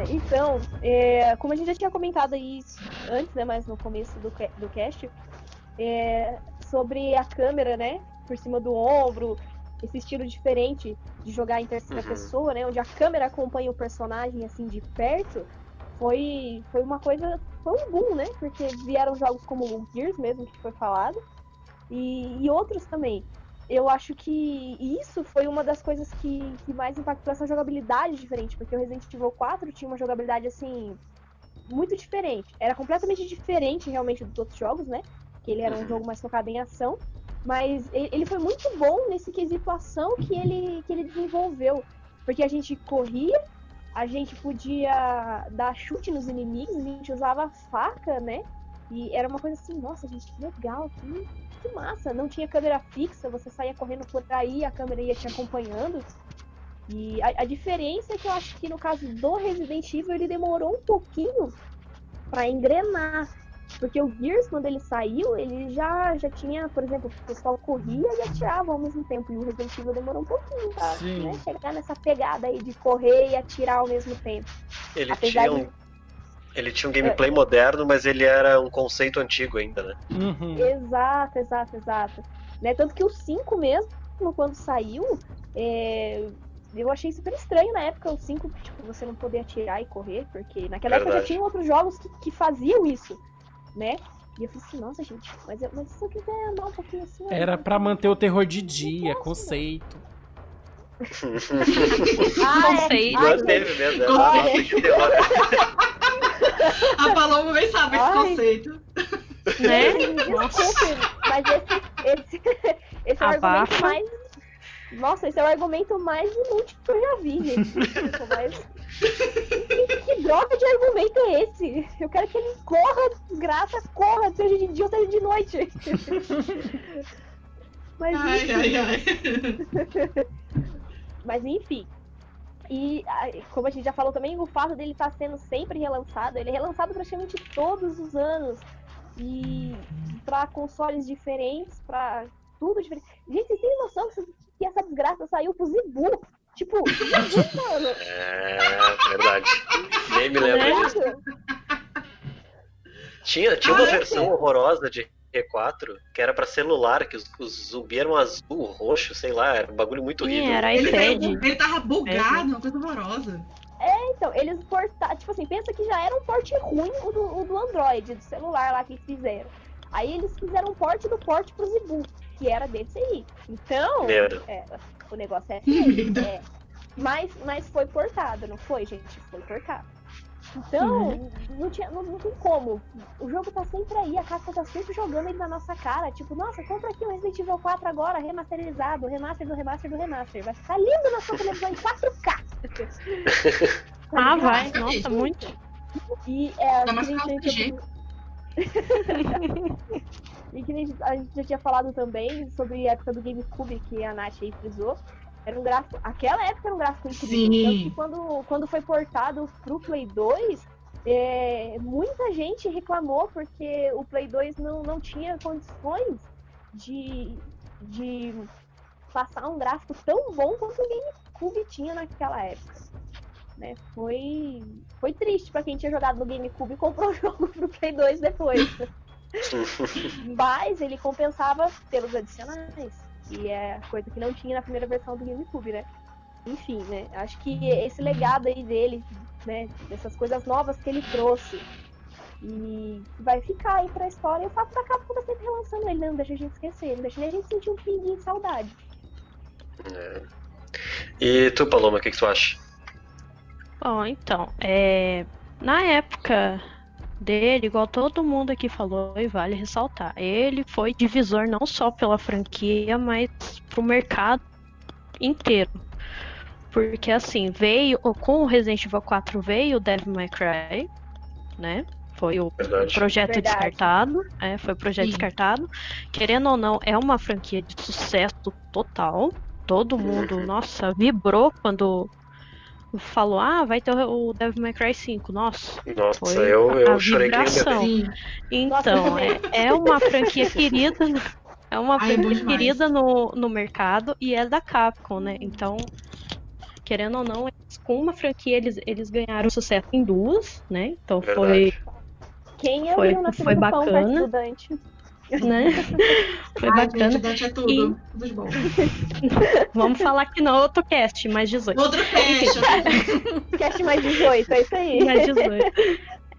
Então, é, como a gente já tinha comentado aí antes, né, mas no começo do, do cast, é, sobre a câmera, né, por cima do ombro, esse estilo diferente de jogar em terceira Uhum. pessoa, né, onde a câmera acompanha o personagem assim de perto, foi, foi uma coisa, foi um boom, né, porque vieram jogos como o Gears mesmo, que foi falado, e, e outros também. Eu acho que isso foi uma das coisas que, que mais impactou essa jogabilidade diferente, porque o Resident Evil 4 tinha uma jogabilidade assim muito diferente. Era completamente diferente realmente dos outros jogos, né? Que ele era um Uhum. jogo mais focado em ação, mas ele foi muito bom nesse quesito ação que ele que ele desenvolveu, porque a gente corria, a gente podia dar chute nos inimigos, a gente usava faca, né? E era uma coisa assim, nossa, gente, que legal, que, que massa. Não tinha câmera fixa, você saía correndo por aí, a câmera ia te acompanhando. E a, a diferença é que eu acho que no caso do Resident Evil ele demorou um pouquinho pra engrenar. Porque o Gears, quando ele saiu, ele já, já tinha, por exemplo, o pessoal corria e atirava ao mesmo tempo. E o Resident Evil demorou um pouquinho pra né, chegar nessa pegada aí de correr e atirar ao mesmo tempo. Ele Apesar tinha de- um. Ele tinha um gameplay moderno, mas ele era um conceito antigo ainda, né? Uhum. Exato, exato, exato. Né? Tanto que o 5 mesmo, quando saiu, é, eu achei super estranho na época o 5, tipo, você não poder atirar e correr, porque naquela época já Verdade. tinha outros jogos que, que faziam isso, né? E eu falei assim, nossa, gente, mas, eu- mas se eu quiser andar um pouquinho assim... Era pra manter o terror de dia, conceito. Ah, é. Conceito. Ai, Mas teve mesmo, né? Ai. Nossa, que terror. A Paloma bem sabe esse Ai. conceito. Né? Desculpe, mas esse, esse, esse é o argumento mais. Nossa, esse é o argumento mais inútil que eu já vi, gente. Desculpa, mas. Que, que droga de argumento é esse? Eu quero que ele corra, desgraça, corra, seja de dia ou seja de noite. Mas Ai, enfim. ai, ai. Mas enfim. E como a gente já falou também, o fato dele estar sendo sempre relançado, ele é relançado praticamente todos os anos. E para consoles diferentes, para tudo diferente. Gente, vocês têm noção que essa desgraça saiu pro Zibu? Tipo, Zibu, mano. É, verdade. Nem me lembro disso. Tinha, tinha uma Ah, é, versão horrorosa de R4 que era pra celular, que os, os zumbi eram azul, roxo, sei lá, era um bagulho muito Sim, horrível. era Ele, iPad. ele tava bugado, uma coisa horrorosa. Então, eles portaram. Tipo assim, pensa que já era um porte ruim o do, o do Android, do celular lá que eles fizeram. Aí eles fizeram um porte do porte pro Zibu, que era desse aí. Então, é, o negócio é feio, é. Mas, mas foi portado, não foi, gente? Foi portado. Então, não, tinha, não, não tem como. O jogo tá sempre aí, a casca tá sempre jogando ele na nossa cara. Tipo, nossa, compra aqui o Resident Evil 4 agora, remasterizado, remaster do remaster do remaster. Vai ficar lindo na sua televisão em 4K. Ah, vai. Nossa, muito. E é, calça a gente E que a gente já tinha falado também sobre a época do GameCube que a Nath aí frisou. Era um gráfico. Aquela época era um gráfico incrível. Sim. Tanto que quando, quando foi portado pro Play 2, é, muita gente reclamou porque o Play 2 não, não tinha condições de, de passar um gráfico tão bom quanto o GameCube tinha naquela época. Né? Foi, foi triste pra quem tinha jogado no GameCube e comprou o jogo pro Play 2 depois. Mas ele compensava pelos adicionais. E é coisa que não tinha na primeira versão do GameCube, né? Enfim, né? Acho que esse legado aí dele, né? Dessas coisas novas que ele trouxe. E vai ficar aí pra história. E o fato da Capcom tá sempre relançando ele, né? Não deixa a gente esquecer, não deixa nem a gente sentir um pinguinho de saudade. É. E tu, Paloma, o que, que tu acha? Bom, então, é... na época dele, igual todo mundo aqui falou, e vale ressaltar, ele foi divisor não só pela franquia, mas pro mercado inteiro. Porque assim, veio, com o Resident Evil 4 veio o Devil May Cry, né? Foi o Verdade. projeto Verdade. descartado, é, foi o projeto Sim. descartado. Querendo ou não, é uma franquia de sucesso total. Todo mundo, Uhum. nossa, vibrou quando falou, ah, vai ter o Devil May Cry 5. Nossa, Nossa, Foi eu, a eu chorei que então, Nossa, é, é uma franquia querida, é uma Ai, é franquia querida no, no mercado e é da Capcom, né? Então, querendo ou não, eles com uma franquia eles, eles ganharam sucesso em duas, né? Então Verdade. foi, Quem eu Foi- foi bacana. né? Foi Ai, bacana. gente, Dante é tudo. Tudo de bom. Vamos falar que não, outro cast, mais 18. Outro cast. Cast mais 18, é isso aí. Mais 18.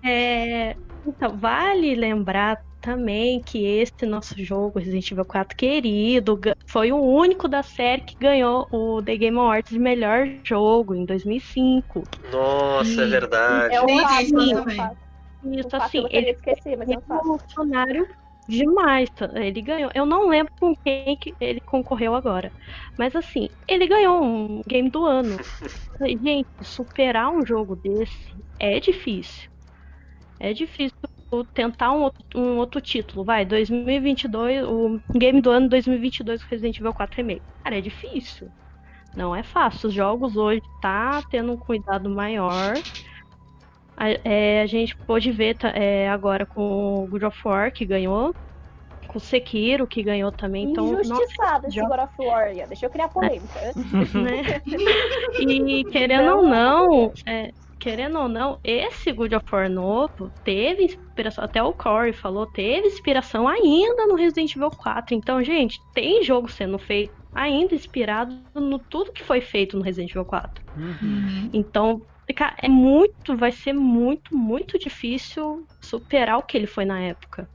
É, então, vale lembrar também que este nosso jogo, Resident Evil 4 querido, foi o único da série que ganhou o The Game Awards de melhor jogo em 2005. Nossa, é E- verdade. É um isso é um também. fato. Isso, assim, ele de esquecer, mas é um fato. Demais. Ele ganhou. Eu não lembro com quem que ele concorreu agora. Mas assim, ele ganhou um game do ano. Gente, superar um jogo desse é difícil. É difícil tentar um outro, um outro título. Vai, 2022, o game do ano 2022 com Resident Evil 4 Remake. Cara, é difícil. Não é fácil. Os jogos hoje tá tendo um cuidado maior. A, é, a gente pôde ver é, agora com o God of War, que ganhou. Com o Sekiro, que ganhou também. Então, nossa, Injustiçado esse jogo- God of War. Deixa eu criar polêmica. né? E querendo ou não, é, querendo ou não, esse God of War novo teve inspiração, até o Corey falou, teve inspiração ainda no Resident Evil 4. Então, gente, tem jogo sendo feito ainda inspirado no tudo que foi feito no Resident Evil 4. Uhum. Então, cara, é muito, vai ser muito, muito difícil superar o que ele foi na época.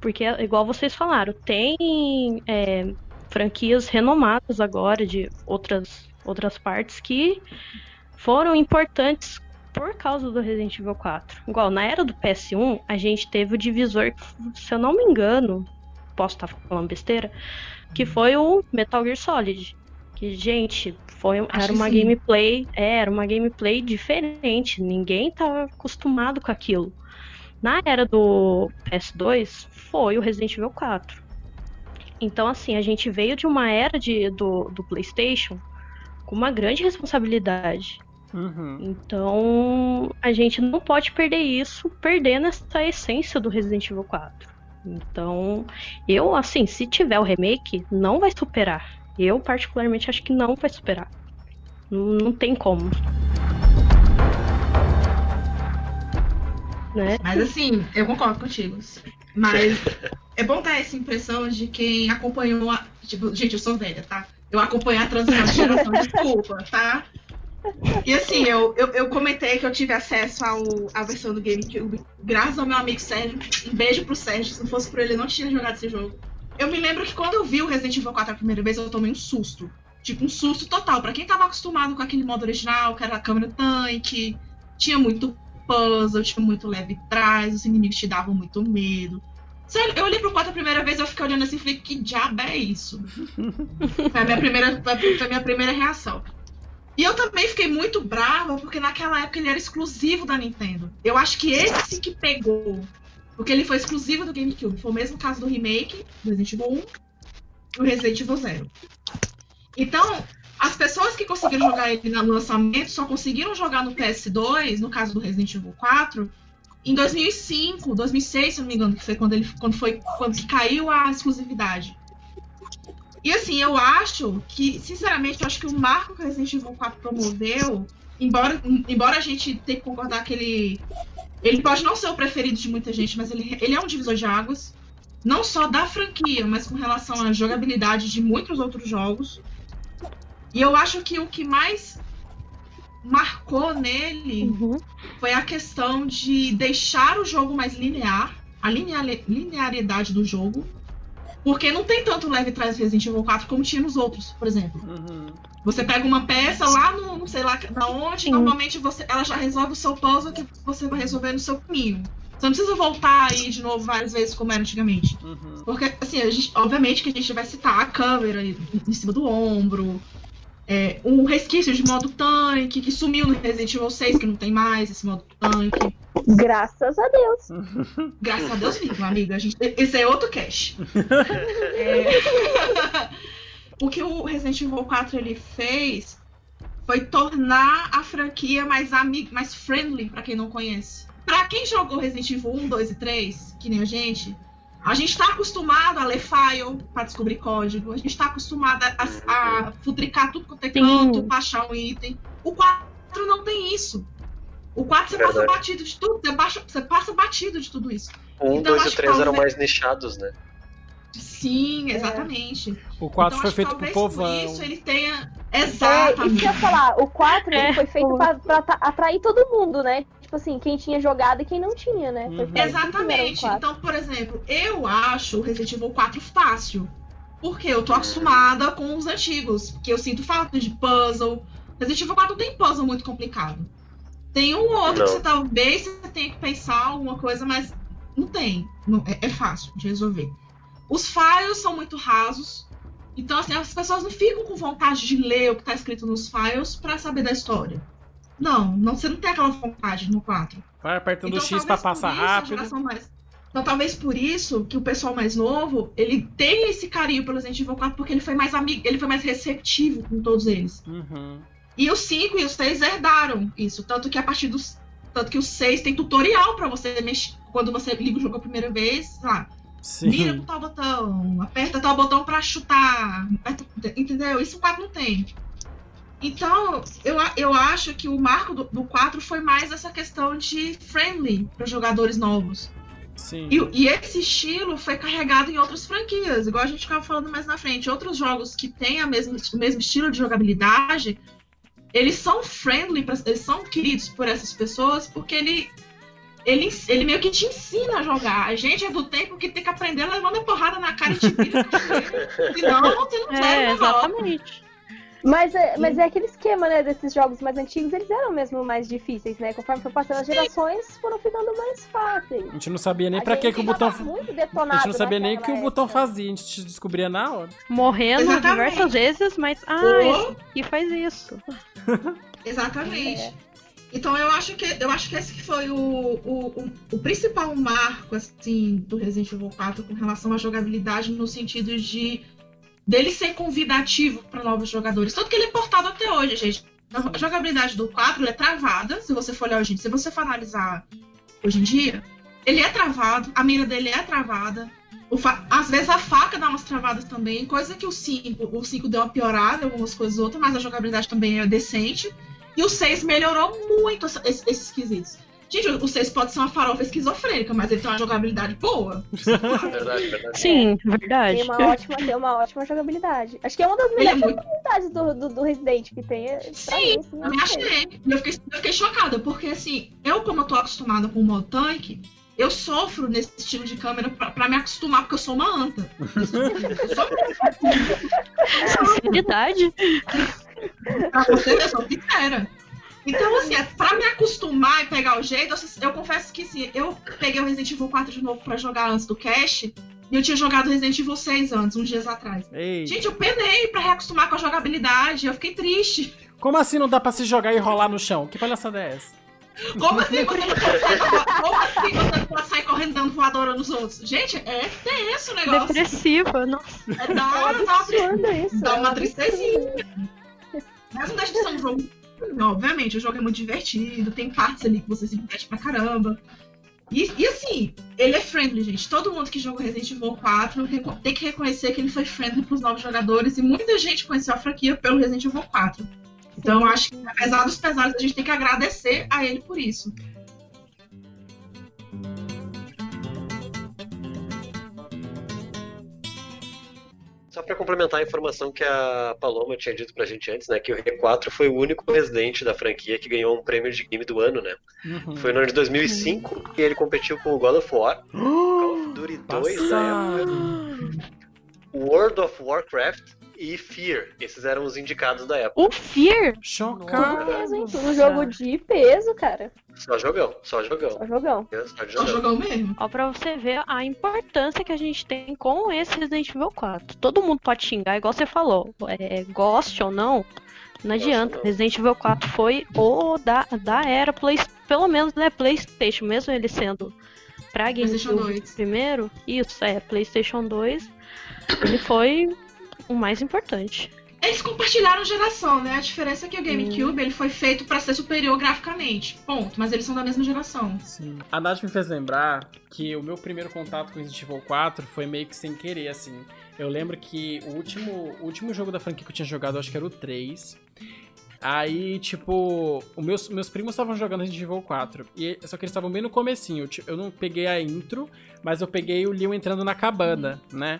Porque, igual vocês falaram, tem é, franquias renomadas agora de outras, outras partes que foram importantes por causa do Resident Evil 4. Igual, na era do PS1, a gente teve o divisor, se eu não me engano, posso estar falando besteira, que foi o Metal Gear Solid. Que, gente, foi, Acho era uma sim. gameplay, é, era uma gameplay diferente. Ninguém tava acostumado com aquilo. Na era do PS2, foi o Resident Evil 4. Então, assim, a gente veio de uma era de, do, do PlayStation com uma grande responsabilidade. Uhum. Então, a gente não pode perder isso, perdendo essa essência do Resident Evil 4. Então, eu, assim, se tiver o remake, não vai superar. Eu, particularmente, acho que não vai superar. Não, não tem como. Né? Mas assim, eu concordo contigo. Mas é bom dar essa impressão de quem acompanhou a. Tipo, gente, eu sou velha, tá? Eu acompanhei a transição de geração, desculpa, tá? E assim, eu, eu, eu comentei que eu tive acesso ao, à versão do GameCube, graças ao meu amigo Sérgio. Um beijo pro Sérgio, se não fosse por ele, eu não tinha jogado esse jogo. Eu me lembro que quando eu vi o Resident Evil 4 a primeira vez, eu tomei um susto. Tipo, um susto total. Pra quem tava acostumado com aquele modo original, que era a câmera tanque, tinha muito puzzle, tinha muito leve trás, os inimigos te davam muito medo. Sério, eu olhei pro 4 a primeira vez, eu fiquei olhando assim e falei, que diabo é isso? foi, a minha primeira, foi a minha primeira reação. E eu também fiquei muito brava, porque naquela época ele era exclusivo da Nintendo. Eu acho que esse que pegou. Porque ele foi exclusivo do GameCube. Foi o mesmo caso do remake, do Resident Evil 1 e o Resident Evil 0. Então, as pessoas que conseguiram jogar ele no lançamento só conseguiram jogar no PS2, no caso do Resident Evil 4, em 2005, 2006, se não me engano, que foi quando ele quando foi quando que caiu a exclusividade. E assim, eu acho que, sinceramente, eu acho que o marco que o Resident Evil 4 promoveu, embora, embora a gente tenha que concordar que ele ele pode não ser o preferido de muita gente, mas ele, ele é um divisor de águas, não só da franquia, mas com relação à jogabilidade de muitos outros jogos. E eu acho que o que mais marcou nele Uhum. foi a questão de deixar o jogo mais linear, a linear- linearidade do jogo. Porque não tem tanto leve trás Resident Evil 4 como tinha nos outros, por exemplo. Uhum. Você pega uma peça lá no, não sei lá na onde, Sim. normalmente você, ela já resolve o seu puzzle que você vai resolver no seu caminho. Você não precisa voltar aí de novo várias vezes como era antigamente. Uhum. Porque, assim, a gente, obviamente que a gente vai citar a câmera em em cima do ombro, é, um resquício de modo tanque, que sumiu no Resident Evil 6, que não tem mais esse modo tanque. Graças a Deus. Graças a Deus vivo, amiga. A gente, esse é outro cash. É, o que o Resident Evil 4 ele fez foi tornar a franquia mais, ami mais friendly pra quem não conhece. Pra quem jogou Resident Evil 1, 2 e 3, que nem a gente, a gente tá acostumado a ler file pra descobrir código, a gente tá acostumado a, a futricar tudo quanto é canto, pra achar um item. O 4 não tem isso. O 4 você Verdade. passa batido de tudo, você, baixa- você passa batido de tudo isso. O 1, Então, 2 acho e que 3 eram mais nichados, né? Sim, exatamente. O 4 Então, foi feito pro povão. Por isso ele tenha. É, isso Exatamente. que eu ia falar, o 4 É. foi feito pra, pra atrair todo mundo, né? Tipo assim, quem tinha jogado e quem não tinha, né? Uhum. o Exatamente. 4. Então, por exemplo, eu acho o Resident Evil 4 fácil. Porque eu tô acostumada com os antigos. Porque eu sinto falta de puzzle. Resident Evil 4 não tem puzzle muito complicado. Tem um ou outro Não. que você talvez você tenha que pensar alguma coisa, mas não tem. Não- é, é fácil de resolver. Os files são muito rasos. Então, assim, as pessoas não ficam com vontade de ler o que tá escrito nos files pra saber da história. Não, não, você não tem aquela vontade no 4. Vai apertando o Então, X pra talvez passar isso, rápido. mais- Então, talvez por isso que o pessoal mais novo, ele tem esse carinho pelo Resident Evil 4, porque ele foi mais amigo, ele foi mais receptivo com todos eles. Uhum. E os 5 e os 6 herdaram isso, tanto que a partir dos tanto que o 6 tem tutorial pra você mexer quando você liga o jogo a primeira vez, lá, mira Sim. com tal botão, aperta tal botão pra chutar, aperta- entendeu? Isso o 4 não tem. Então, eu, eu acho que o marco do, do 4 foi mais essa questão de friendly para jogadores novos. Sim. E, e esse estilo foi carregado em outras franquias, igual a gente ficava falando mais na frente. Outros jogos que têm a mesma, o mesmo estilo de jogabilidade, eles são friendly, pra- eles são queridos por essas pessoas, porque ele, ele, ele meio que te ensina a jogar. A gente é do tempo que tem que aprender levando a porrada na cara e te vira. Senão, você não É, negócio. exatamente. Mas é, mas é aquele esquema, né, desses jogos mais antigos, eles eram mesmo mais difíceis, né? Conforme foi passando as gerações, foram ficando mais fáceis. A gente não sabia nem A pra que, que o botão. A gente não sabia nem o que o botão fazia, a gente descobria na hora. Morrendo Exatamente. diversas vezes, mas. Ah, esse aqui faz isso. Exatamente. É. Então eu acho que eu acho que esse que foi o, o, o, o principal marco assim do Resident Evil 4 com relação à jogabilidade no sentido de dele ser convidativo para novos jogadores. Tanto que ele é portado até hoje, gente. A jogabilidade do 4 ela é travada, se você for olhar hoje, se você for analisar hoje em dia, ele é travado, a mira dele é travada. Às vezes a faca dá umas travadas também, coisa que o 5, o 5 deu uma piorada, algumas coisas outras, mas a jogabilidade também é decente. E o 6 melhorou muito esses, esses quesitos. Gente, o 6 pode ser uma farofa esquizofrênica, mas ele tem uma jogabilidade boa. Verdade, verdade. Sim, verdade. Tem uma ótima, tem uma ótima jogabilidade. Acho que é uma das Ele é melhores muito. jogabilidades do, do, do Resident que tem. é- Sim, esse, né? eu me achei. Eu fiquei, eu fiquei chocada, porque assim, eu, como eu tô acostumada com o modo tanque, eu sofro nesse estilo de câmera pra, pra me acostumar, porque eu sou uma anta. Eu sou, eu sou Sinceridade. pra você eu sou sincera. Então, assim, é pra me acostumar e pegar o jeito, eu, eu confesso que assim, eu peguei o Resident Evil 4 de novo pra jogar antes do cast, e eu tinha jogado Resident Evil 6 antes, uns dias atrás. Ei, Gente, eu penei pra reacostumar com a jogabilidade, eu fiquei triste. como assim não dá pra se jogar e rolar no chão? Que palhaçada é essa? Como assim você não pode sair, como assim você não pode sair correndo dando voadora nos outros? Gente, é tenso o negócio. Depressiva. Nossa. É, dá, É dá, uma, dá uma um tristezinha. Mas não deixa de ser um jogo. Obviamente, o jogo é muito divertido, tem partes ali que você se diverte pra caramba. E, e assim, ele é friendly, gente. Todo mundo que joga Resident Evil 4 reco- tem que reconhecer que ele foi friendly pros novos jogadores. E muita gente conheceu a franquia pelo Resident Evil 4. Então, acho que, apesar dos pesares, a gente tem que agradecer a ele por isso. Só pra complementar a informação que a Paloma tinha dito pra gente antes, né? Que o R4 foi o único residente da franquia que ganhou um prêmio de game do ano, né? Uhum. Foi no ano de 2005 e ele competiu com o God of War, Call of Duty 2 na época. World of Warcraft e Fear. Esses eram os indicados da época. O Fear. Chocado. Tudo mesmo, hein? Um jogo de peso, cara. Só jogão, só jogão. Só jogão. Só É um jogão. jogão mesmo. Ó, pra você ver a importância que a gente tem com esse Resident Evil 4. Todo mundo pode xingar, igual você falou. É, goste ou não, não adianta. não. Resident Evil 4 foi o da, da era, Play, pelo menos né, PlayStation, mesmo ele sendo pra GameCube 2. primeiro. Isso, é, PlayStation 2. Ele foi o mais importante. Eles compartilharam geração, né? A diferença é que o GameCube ele foi feito pra ser superior graficamente. Ponto. Mas eles são da mesma geração. Sim. A Nath me fez lembrar que o meu primeiro contato com Resident Evil 4 foi meio que sem querer, assim. Eu lembro que o último, o último jogo da franquia que eu tinha jogado, eu acho que era o 3. Aí, tipo, os meus, meus primos estavam jogando Resident Evil 4. E, só que eles estavam bem no comecinho. Tipo, Eu não peguei a intro, mas eu peguei o Leon entrando na cabana, né?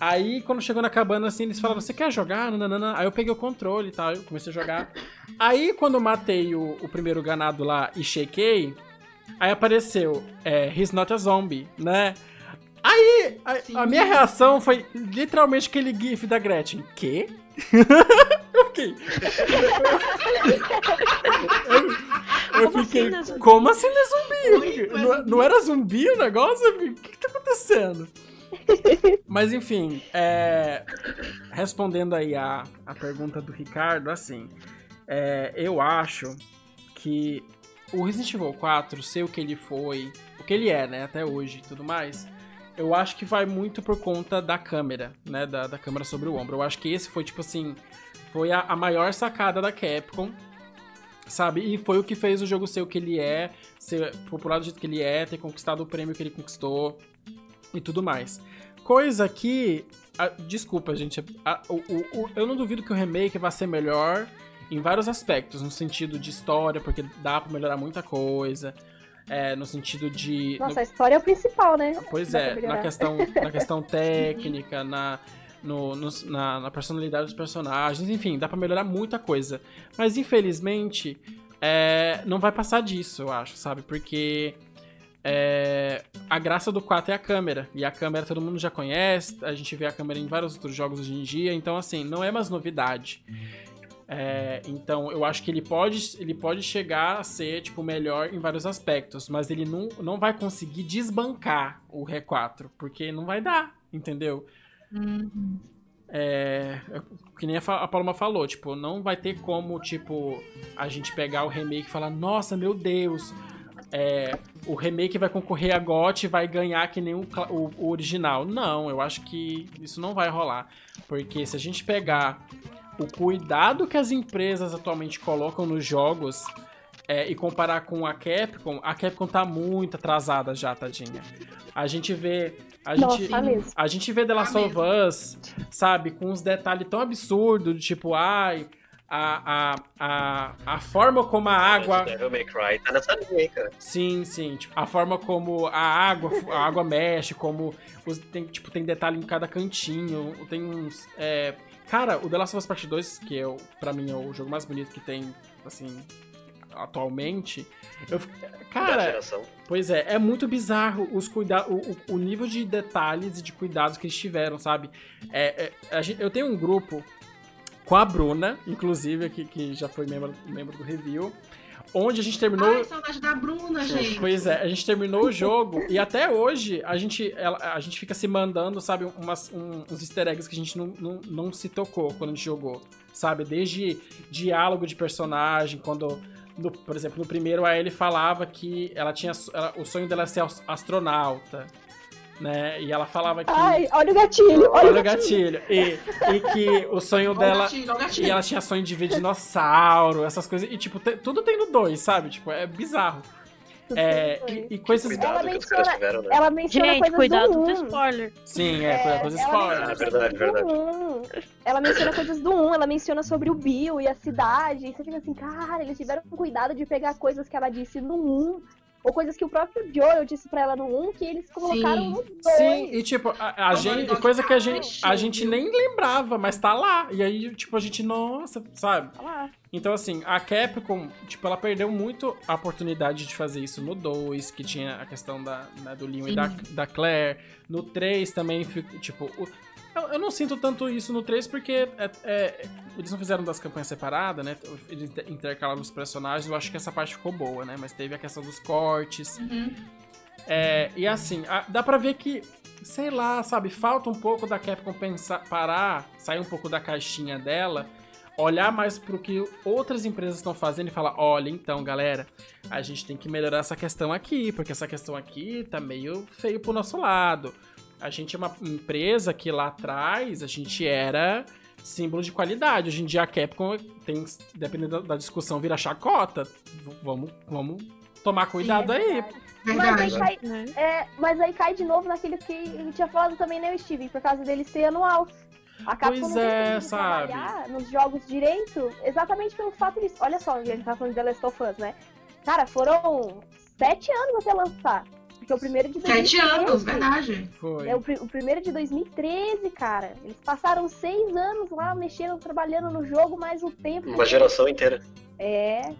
Aí, quando chegou na cabana, assim, eles falaram, você quer jogar? Nananana. Aí eu peguei o controle e tal, eu comecei a jogar. Aí, quando eu matei o, o primeiro ganado lá e shakei, aí apareceu, é, He's not a zombie, né? Aí, a, a minha reação foi literalmente aquele gif da Gretchen. Quê? eu fiquei... Eu, eu fiquei, assim é zumbi? como assim não é zumbi? Não, não era zumbi o negócio? O que, que tá acontecendo? Mas enfim, é, respondendo aí a, a pergunta do Ricardo, assim, é, eu acho que o Resident Evil 4 ser o que ele foi, o que ele é, né, até hoje e tudo mais, eu acho que vai muito por conta da câmera, né, da, da câmera sobre o ombro. Eu acho que esse foi, tipo assim, foi a, a maior sacada da Capcom, sabe? E foi o que fez o jogo ser o que ele é, ser popular do jeito que ele é, ter conquistado o prêmio que ele conquistou e tudo mais. Coisa que. ah, desculpa, gente. ah, o- o- eu não duvido que o remake vai ser melhor em vários aspectos, no sentido de história, porque dá pra melhorar muita coisa. é, no sentido de. Nossa, a história é o principal, né? Pois Dá é, na questão, na questão técnica, na, no- nos- na, na personalidade dos personagens, enfim, dá pra melhorar muita coisa. Mas infelizmente, é, não vai passar disso, eu acho, sabe? Porque é, a graça do 4 é a câmera. E a câmera todo mundo já conhece, a gente vê a câmera em vários outros jogos hoje em dia, então assim, não é mais novidade. É, então eu acho que ele pode, ele pode chegar a ser tipo melhor em vários aspectos, mas ele não, não vai conseguir desbancar o R4, porque não vai dar, entendeu? Uhum. É, que nem a, a Paloma falou, tipo, não vai ter como, tipo, a gente pegar o remake e falar, nossa, meu Deus, é, o remake vai concorrer a GOT e vai ganhar que nem o, o- o original. Não, eu acho que isso não vai rolar. Porque se a gente pegar o cuidado que as empresas atualmente colocam nos jogos é, e comparar com a Capcom, a Capcom tá muito atrasada já, tadinha. A gente vê. A Nossa, gente, tá a gente vê The Last Tá of Us, sabe, com uns detalhes tão absurdos, de tipo, ai, a, a, a, a forma como a água. Devil May Cry tá nessa linha cara. Sim, sim. Tipo, a forma como a água, a água mexe, como os- tem, tipo, tem detalhe em cada cantinho. Tem uns. é, Cara, o The Last of Us Part 2, que é, pra mim é o jogo mais bonito que tem, assim, atualmente. Eu, cara. Pois é, é muito bizarro os cuida o, o, o nível de detalhes e de cuidados que eles tiveram, sabe? É, é, gente- eu tenho um grupo com a Bruna, inclusive, aqui, que já foi membro, membro do review, onde a gente terminou. Ai, saudade da Bruna, gente. Pois é, a gente terminou o jogo e até hoje a gente, ela- a gente fica se mandando, sabe, umas, um- uns easter eggs que a gente não, não, não se tocou quando a gente jogou, sabe? Desde diálogo de personagem, quando, no- por exemplo, no primeiro a Ellie falava que ela tinha, ela- o sonho dela era ser as- astronauta, né? E ela falava que... Ai, olha o gatilho, olha, Olha o gatilho. E, e que o sonho Olha o dela... gatilho, olha o gatilho. E ela tinha sonho de ver dinossauro, essas coisas. E, tipo, te- tudo tem no 2, sabe? Tipo, é bizarro. É, e, e coisas. Cuidado Ela que os caras menciona- tiveram, né? Ela menciona Gente, coisas cuidado do com 1. spoiler. Sim, é, coisa coisa ela spoiler. menciona Ah, verdade, coisas verdade. do 1. Ela menciona coisas do 1, ela menciona sobre o Bill e a cidade. E você fica assim, cara, eles tiveram cuidado de pegar coisas que ela disse no 1. Ou coisas que o próprio Joel disse pra ela no 1 que eles colocaram Sim. no 2. Sim, e tipo, a, a gente, coisa que a gente, a gente nem lembrava, mas tá lá. E aí, tipo, a gente, nossa, sabe? Olha lá. Então, assim, a Capcom, tipo, ela perdeu muito a oportunidade de fazer isso no 2, que tinha a questão da, né, do Leon e da, da Claire. No 3 também, tipo... o- eu, eu não sinto tanto isso no 3 porque é- é, eles não fizeram das campanhas separadas, né? Eles inter- intercalaram os personagens, eu acho que essa parte ficou boa, né? Mas teve a questão dos cortes. Uhum. É, e assim, a- dá pra ver que, sei lá, sabe, falta um pouco da Capcom pensar, parar, sair um pouco da caixinha dela, olhar mais pro que outras empresas estão fazendo e falar, olha, então, galera, a gente tem que melhorar essa questão aqui, porque essa questão aqui tá meio feio pro nosso lado. A gente é uma empresa que lá atrás a gente era símbolo de qualidade. Hoje em dia a Capcom tem, dependendo da, discussão, vira chacota. V- vamos, vamos tomar cuidado aí. Mas aí, Verdade. cai, Né? é, mas aí cai de novo naquele que a gente tinha falado também, né, Steve? Por causa dele ser anual. A Capcom Pois não é, sabe? trabalhar nos jogos direito exatamente pelo fato disso. Olha só, a gente tá falando de The Last of Us, né? Cara, foram sete anos até lançar. Porque o primeiro de 2013... Sete anos, verdade. Foi. É o, o primeiro de 2013, cara. Eles passaram seis anos lá mexendo, trabalhando no jogo, mais o tempo. Uma geração inteira. É.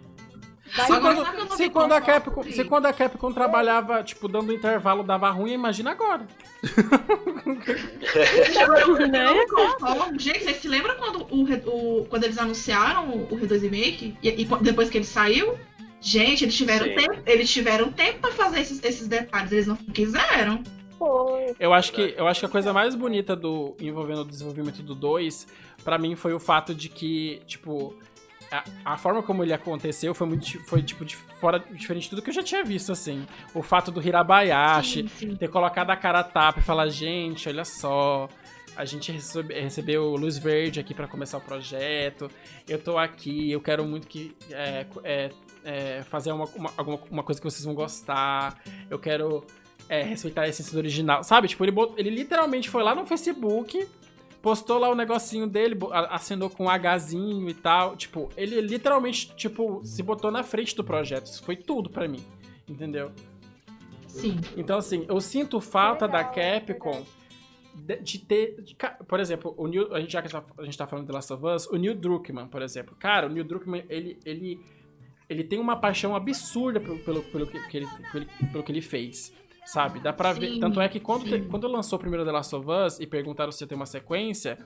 Se quando, se, quando a Capcom, com se quando a Capcom trabalhava, tipo, dando intervalo, dava ruim, imagina agora. Né? Gente, vocês se lembram quando, o, o- quando eles anunciaram o, o Re2 Remake? E, e depois que ele saiu? Gente, eles tiveram Sim. tempo, eles tiveram tempo pra fazer esses, esses detalhes, eles não quiseram. foi. Eu acho que, eu acho que a coisa mais bonita do envolvendo o desenvolvimento do 2, pra mim foi o fato de que, tipo, a, a forma como ele aconteceu foi muito foi tipo de fora diferente de tudo que eu já tinha visto assim. O fato do Hirabayashi Sim, sim. ter colocado a cara a tapa e falar, gente, olha só, a gente recebe- recebeu luz verde aqui pra começar o projeto. Eu tô aqui, eu quero muito que é, é, é, fazer uma, uma, alguma, uma coisa que vocês vão gostar. Eu quero é, respeitar a essência do original. Sabe? Tipo, ele, bot- ele literalmente foi lá no Facebook, postou lá o negocinho dele, assinou com um Hzinho e tal. Tipo, ele literalmente, tipo, se botou na frente do projeto. Isso foi tudo pra mim. Entendeu? Sim. Então, assim, eu sinto falta da Legal, Capcom de, de ter. de por exemplo, o Neil, a gente, já que tá- a gente tá falando de Last of Us, o Neil Druckmann, por exemplo. Cara, o Neil Druckmann, ele. ele ele tem uma paixão absurda pelo, pelo, pelo, que, ele, pelo, pelo que ele fez. Sabe? Dá pra ver. Sim, Tanto é que quando, te- quando lançou o primeiro The Last of Us e perguntaram se ia ter uma sequência,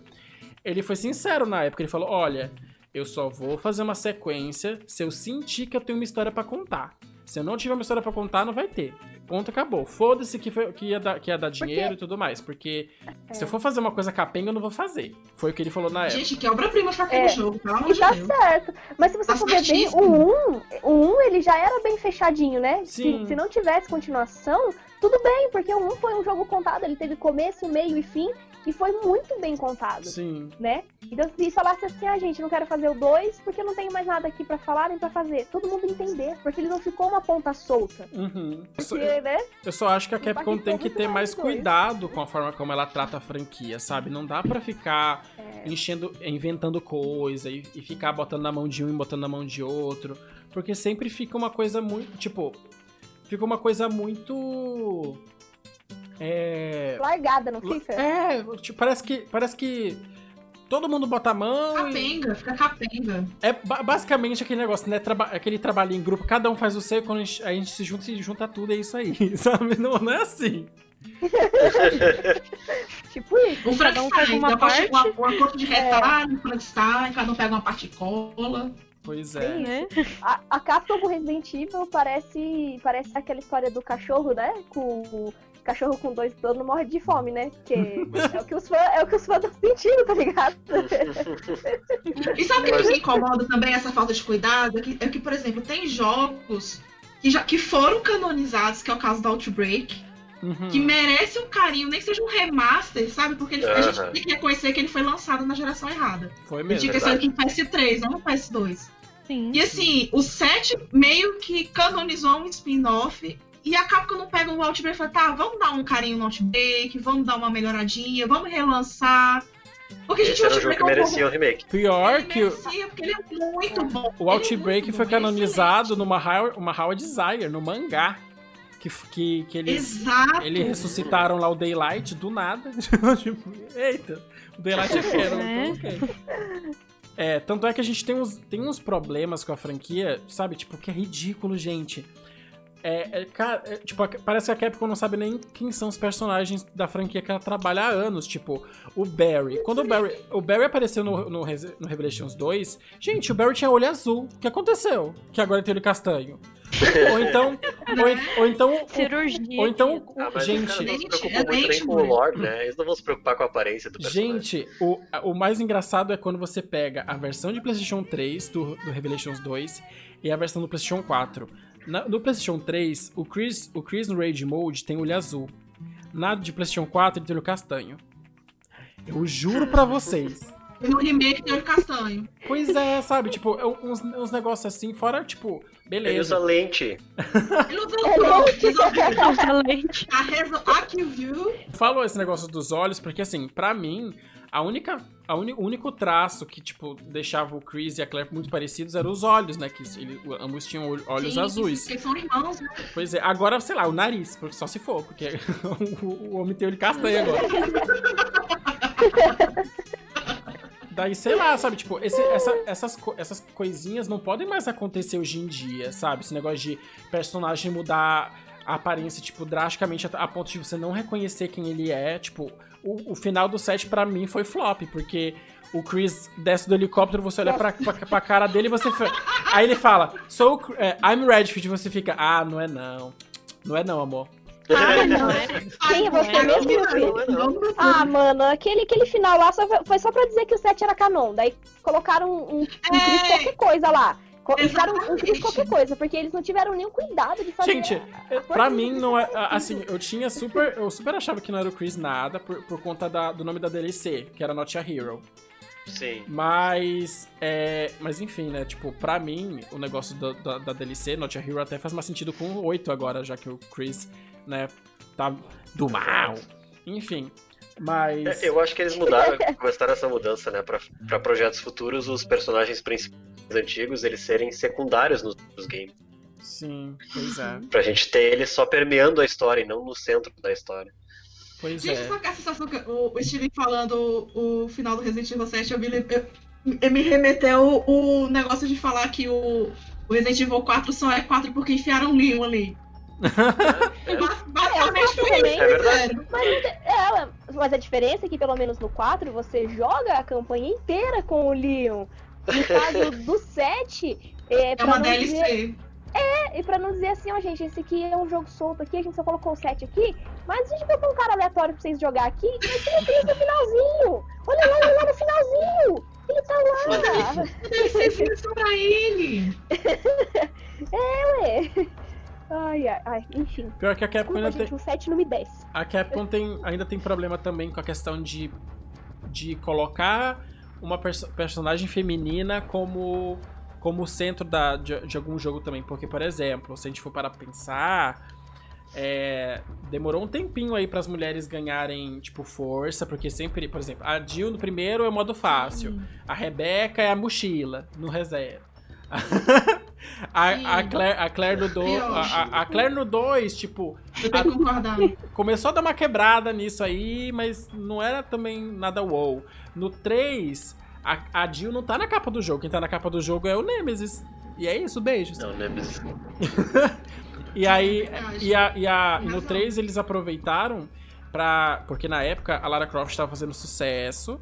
ele foi sincero na época. Ele falou: Olha, eu só vou fazer uma sequência se eu sentir que eu tenho uma história pra contar. Se eu não tiver uma história pra contar, não vai ter. Ponto, acabou. Foda-se que, foi- que, ia dar, que ia dar dinheiro e tudo mais. Porque se eu for fazer uma coisa capenga, eu não vou fazer. Foi o que ele falou na época. Gente, que obra-prima foi aquele É. jogo, pelo amor E de tá Deus. certo. Mas se você Tá for ver bem, o 1, o 1 ele já era bem fechadinho, né? Sim. Se, se não tivesse continuação, tudo bem, porque o 1 foi um jogo contado, ele teve começo, meio e fim, e foi muito bem contado, Sim. né? Então se falasse assim, ah, gente, não quero fazer o 2 porque não tenho mais nada aqui pra falar nem pra fazer. Todo mundo entender, porque ele não ficou uma ponta solta. Uhum. Eu só- Porque, né? Eu só acho que a Capcom tem que ter mais mais cuidado com a forma como ela trata a franquia, sabe? Não dá pra ficar É. enchendo, inventando coisa e, e ficar botando na mão de um e botando na mão de outro, porque sempre fica uma coisa muito, tipo, fica uma coisa muito é, Largada, não fica? é, tipo, parece que parece que todo mundo bota a mão e Capenga, fica capenga. é ba- basicamente aquele negócio, né? Traba aquele trabalho em grupo, cada um faz o seu, quando a gente, a gente se junta, se junta tudo, é isso aí, sabe? Não, não é assim. Tipo isso. O Cada um pega Frankenstein, uma parte, parte. uma, uma corte de retalho, Frankenstein, cada um pega uma parte de cola. Pois é. Sim, né? A, a Capcom com Resident Evil parece, parece aquela história do cachorro, né? Com o cachorro com dois donos morre de fome, né? Porque é o que os fãs é o que os fãs estão sentindo, tá ligado? E sabe o que me incomoda também essa falta de cuidado? É que, é que, por exemplo, tem jogos que, já, que foram canonizados, que é o caso do Outbreak, Uhum. que merece um carinho, nem que seja um remaster, sabe? Porque ele- a gente tem que reconhecer que ele foi lançado na geração errada. Foi Ele mesmo. tinha que ser aqui em PS3, não no PS2. Sim. E assim, o 7 meio que canonizou um spin-off. E a Capcom não pega o Outbreak e fala, tá, vamos dar um carinho no Outbreak, vamos dar uma melhoradinha, vamos relançar. Porque a gente Esse era jogo Outbreak que é um merecia o remake. Pior que o, merecia, porque ele é muito bom. o é Outbreak muito foi é canonizado numa How- uma Howard Desire, no mangá. Que, que, que eles, Exato. eles ressuscitaram lá o Daylight do nada. tipo, eita, o Daylight é fera, É. então ok. É, tanto é que a gente tem uns, tem uns problemas com a franquia, sabe? Tipo, que é ridículo, gente. É, é, cara, é, tipo, a- parece que a Capcom não sabe nem quem são os personagens da franquia que ela trabalha há anos. Tipo, o Barry. Quando o Barry, o Barry apareceu no, no, no Revelations 2, gente, o Barry tinha olho azul. O que aconteceu? Que agora ele tem olho castanho. ou então. Ou, ou então. o- Cirurgia. Ou então, Ah, mas gente, os não se preocupam muito nem com o lore, né? Eles não vão se preocupar com a aparência do personagem. Gente, o, o mais engraçado é quando você pega a versão de PlayStation 3 do, do Revelations 2 e a versão do PlayStation 4. Na- no PlayStation 3, o Chris, o Chris no Rage Mode tem olho azul. Na de PlayStation 4, ele tem olho castanho. Eu juro pra vocês. E no remake tem olho castanho. Pois é, sabe? Tipo, é uns, uns negócios assim, fora, tipo, Ele usa beleza. lente. Ele usa o óculos, Usa lente. a Reso Akiview. Falou esse negócio dos olhos, porque assim, pra mim, A única. A uni, o único traço que, tipo, deixava o Chris e a Claire muito parecidos eram os olhos, né? Que ele, ambos tinham olho- olhos Sim, azuis. Porque são irmãos, né? Pois é, agora, sei lá, o nariz, porque só se for, porque o, o homem tem olho castanho agora. Daí, sei lá, sabe, tipo, esse- essa- essas, essas coisinhas não podem mais acontecer hoje em dia, sabe? Esse negócio de personagem mudar a aparência, tipo, drasticamente a ponto de você não reconhecer quem ele é. Tipo, o, o final do set pra mim foi flop, porque o Chris desce do helicóptero, você olha pra, pra, pra cara dele e você. fa- Aí ele fala, sou é, I'm Redfield, e você fica, ah, não é não. Não é não, amor. Ah, não. Quem é você mesmo, meu filho? Ah, mano, aquele, aquele final lá só foi, foi só pra dizer que o set era canon. Daí colocaram um, um Chris qualquer coisa lá. Co- Deixaram um Chris qualquer coisa, porque eles não tiveram nenhum cuidado de fazer. Gente, pra mim não é. Assim, eu tinha super. Eu super achava que não era o Chris nada por, por conta da- do nome da DLC, que era Not a Hero. Sim. Mas. É, mas enfim, né? Tipo, pra mim, o negócio da, da, da DLC, Not a Hero, até faz mais sentido com o 8 agora, já que o Chris, né, tá do mal. Enfim. Mas. É, Eu acho que eles mudaram, começaram essa mudança, né? Pra, pra projetos futuros, os personagens principais antigos, eles serem secundários nos, nos games. Sim, pois é. Pra gente ter eles só permeando a história e não no centro da história. Pois Gente, é. sabe que a sensação que o, Steven falando o, o final do Resident Evil 7, eu me, eu, eu me remeteu o, o negócio de falar que o, o Resident Evil 4 só é 4 porque enfiaram um Leon ali. Bas- Basicamente foi também, isso, É verdade. Mas, tem- é, mas a diferença é que, pelo menos no 4, você joga a campanha inteira com o Leon. No caso do 7, é, É pra uma não dizer, DLC. é, e pra não dizer assim, ó, gente, esse aqui é um jogo solto aqui, a gente só colocou o 7 aqui, mas a gente botou um cara aleatório pra vocês jogar aqui, e tem o Chris no finalzinho. Olha lá, olha lá no finalzinho. Ele tá lá. DLC é só pra ele. é, ué. Ai, ai, ai, enfim. Pior que a Capcom Desculpa, ainda tem. gente, o 7 não me desce. A Capcom tem, ainda tem problema também com a questão de, de colocar uma perso- personagem feminina como, como centro da, de, de algum jogo também. Porque, por exemplo, se a gente for para pensar, é, demorou um tempinho aí para as mulheres ganharem, tipo, força. Porque sempre, por exemplo, a Jill no primeiro é o modo fácil. A Rebeca é a mochila, no reserva. a, a, Claire, a Claire no 2. A, a- a Claire no 2, tipo. Eu tenho que concordar. Começou a dar uma quebrada nisso aí, mas não era também nada wow. No 3, a, a Jill não tá na capa do jogo. Quem tá na capa do jogo é o Nemesis. E é isso, beijos. Não, Nemesis. E aí, e, a, e, a, e no Razão. 3 eles aproveitaram pra. Porque na época a Lara Croft tava fazendo sucesso.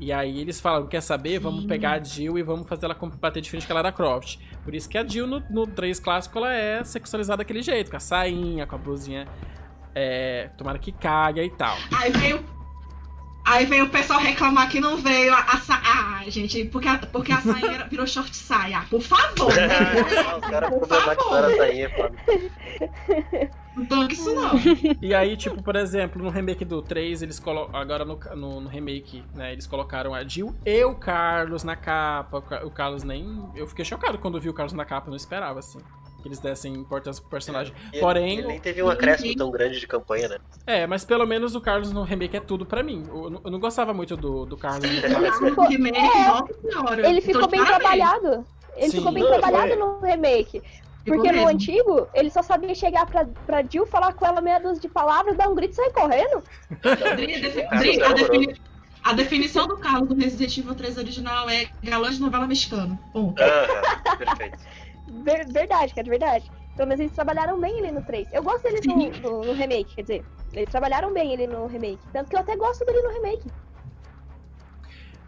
E aí eles falaram: quer saber? Vamos Sim. pegar a Jill e vamos fazer ela bater de frente com a Lara Croft. Por isso que a Jill no, no 3 clássico ela é sexualizada daquele jeito, com a sainha, com a blusinha. É, tomara que caga e tal. Aí veio. Aí veio o pessoal reclamar que não veio a, a sa... Ah, gente, porque a, porque a sainha era- virou short saia. Por favor, né? Os caras problematizaram a sainha. Não tanque isso não. E aí, tipo, por exemplo, no remake do 3, eles colocam. Agora no, no, no remake, né? Eles colocaram a Jill e o Carlos na capa. O Ca- O Carlos nem. Eu fiquei chocado quando vi o Carlos na capa, eu não esperava, assim. Que eles dessem importância pro personagem. E Porém. Ele nem teve um acréscimo tão grande de campanha, né? É, mas pelo menos o Carlos no remake é tudo pra mim. Eu, não- eu não gostava muito do, do Carlos no remake. Ele ficou bem parabéns. trabalhado. Ele Sim. ficou bem Não, trabalhado foi. no remake. Porque no antigo, ele só sabia chegar pra, pra Jill, falar com ela meia dúzia de palavras, dar um grito e sair correndo. A é a, horroroso. defini- a definição do Carlos do Resident Evil 3 original é galã de novela mexicana. Ponto. Aham, perfeito. Ver- verdade, cara, verdade. Pelo menos eles trabalharam bem ele no 3. Eu gosto dele no, no- no remake, quer dizer. Eles trabalharam bem ele no remake. Tanto que eu até gosto dele no remake.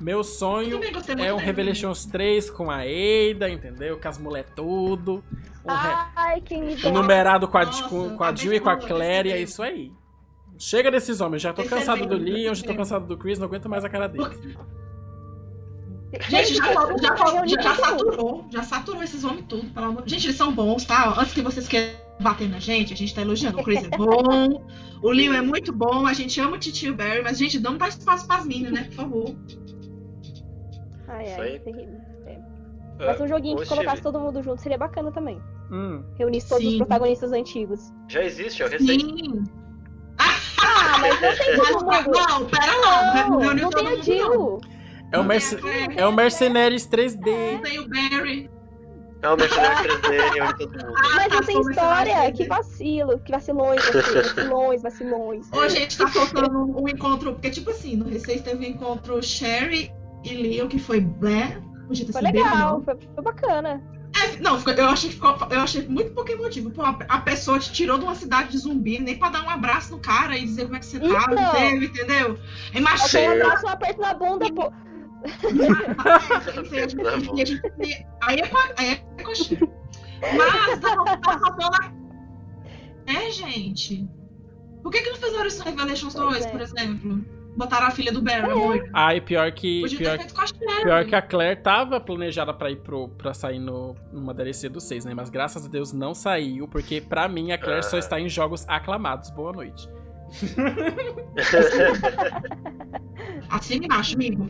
Meu Eu sonho é um dele. Revelations 3 com a Ada, entendeu? Com as mulher tudo. Um re- Ai, quem me um numerado com a, Nossa, com, com a Jill e com a e é isso aí. Chega desses homens, já tô Esse é cansado do Leon, já tô cansado do Chris, não aguento mais a cara deles. Gente, já, já, já, já todo mundo. saturou. Já saturou esses homens tudo. Pelo amor... Gente, eles são bons, tá? Antes que vocês queiram bater na gente, a gente tá elogiando. O Chris é bom, o Leon é muito bom, a gente ama o Titio Barry, mas, gente, não dá espaço pras minas, né? Por favor. Ai, ai. tem- é. Mas um joguinho que colocasse todo mundo junto seria bacana também. Hum. Reunisse todos Sim. os protagonistas antigos. Já existe, é o recente. Sim. Ah, mas não tem todo mundo. Não, pera lá. Não, não todo tem a não. Jill. É o, Merce... é o Mercenaries 3D. Tem o Barry. É o mercenário 3D, reúne todo mundo. Mas tá, não tem sou mercenário história. 3D. Que vacilo, que vacilões, assim, vacilões, vacilões. Ô, gente, tá faltando um encontro. Porque, tipo assim, no Recém teve um encontro Sherry e Leo, que foi Blair. Podia ter Foi bem legal, foi, foi bacana. É, não, eu achei, que ficou- eu achei muito pouco emotivo. Pô, a, a pessoa te tirou de uma cidade de zumbi, nem pra dar um abraço no cara e dizer como é que você tá, Então. dizer, entendeu? É Só machismo. tem um abraço, um aperto na bunda, pô. E Aí é, aí é coxinha. Mas tá, tá faltando. a- É, gente. Por que, que não fizeram isso no Revelations Pois 2, é. por exemplo? Botaram a filha do Barry, amor. Ai, pior que. Podia Pior, ter feito com a Sherry. pior que a Claire tava planejada pra ir pro, pra sair no, numa DLC do 6, né? Mas graças a Deus não saiu, porque pra mim a Claire só Ah. está em jogos aclamados. Boa noite. Assim embaixo, amigo.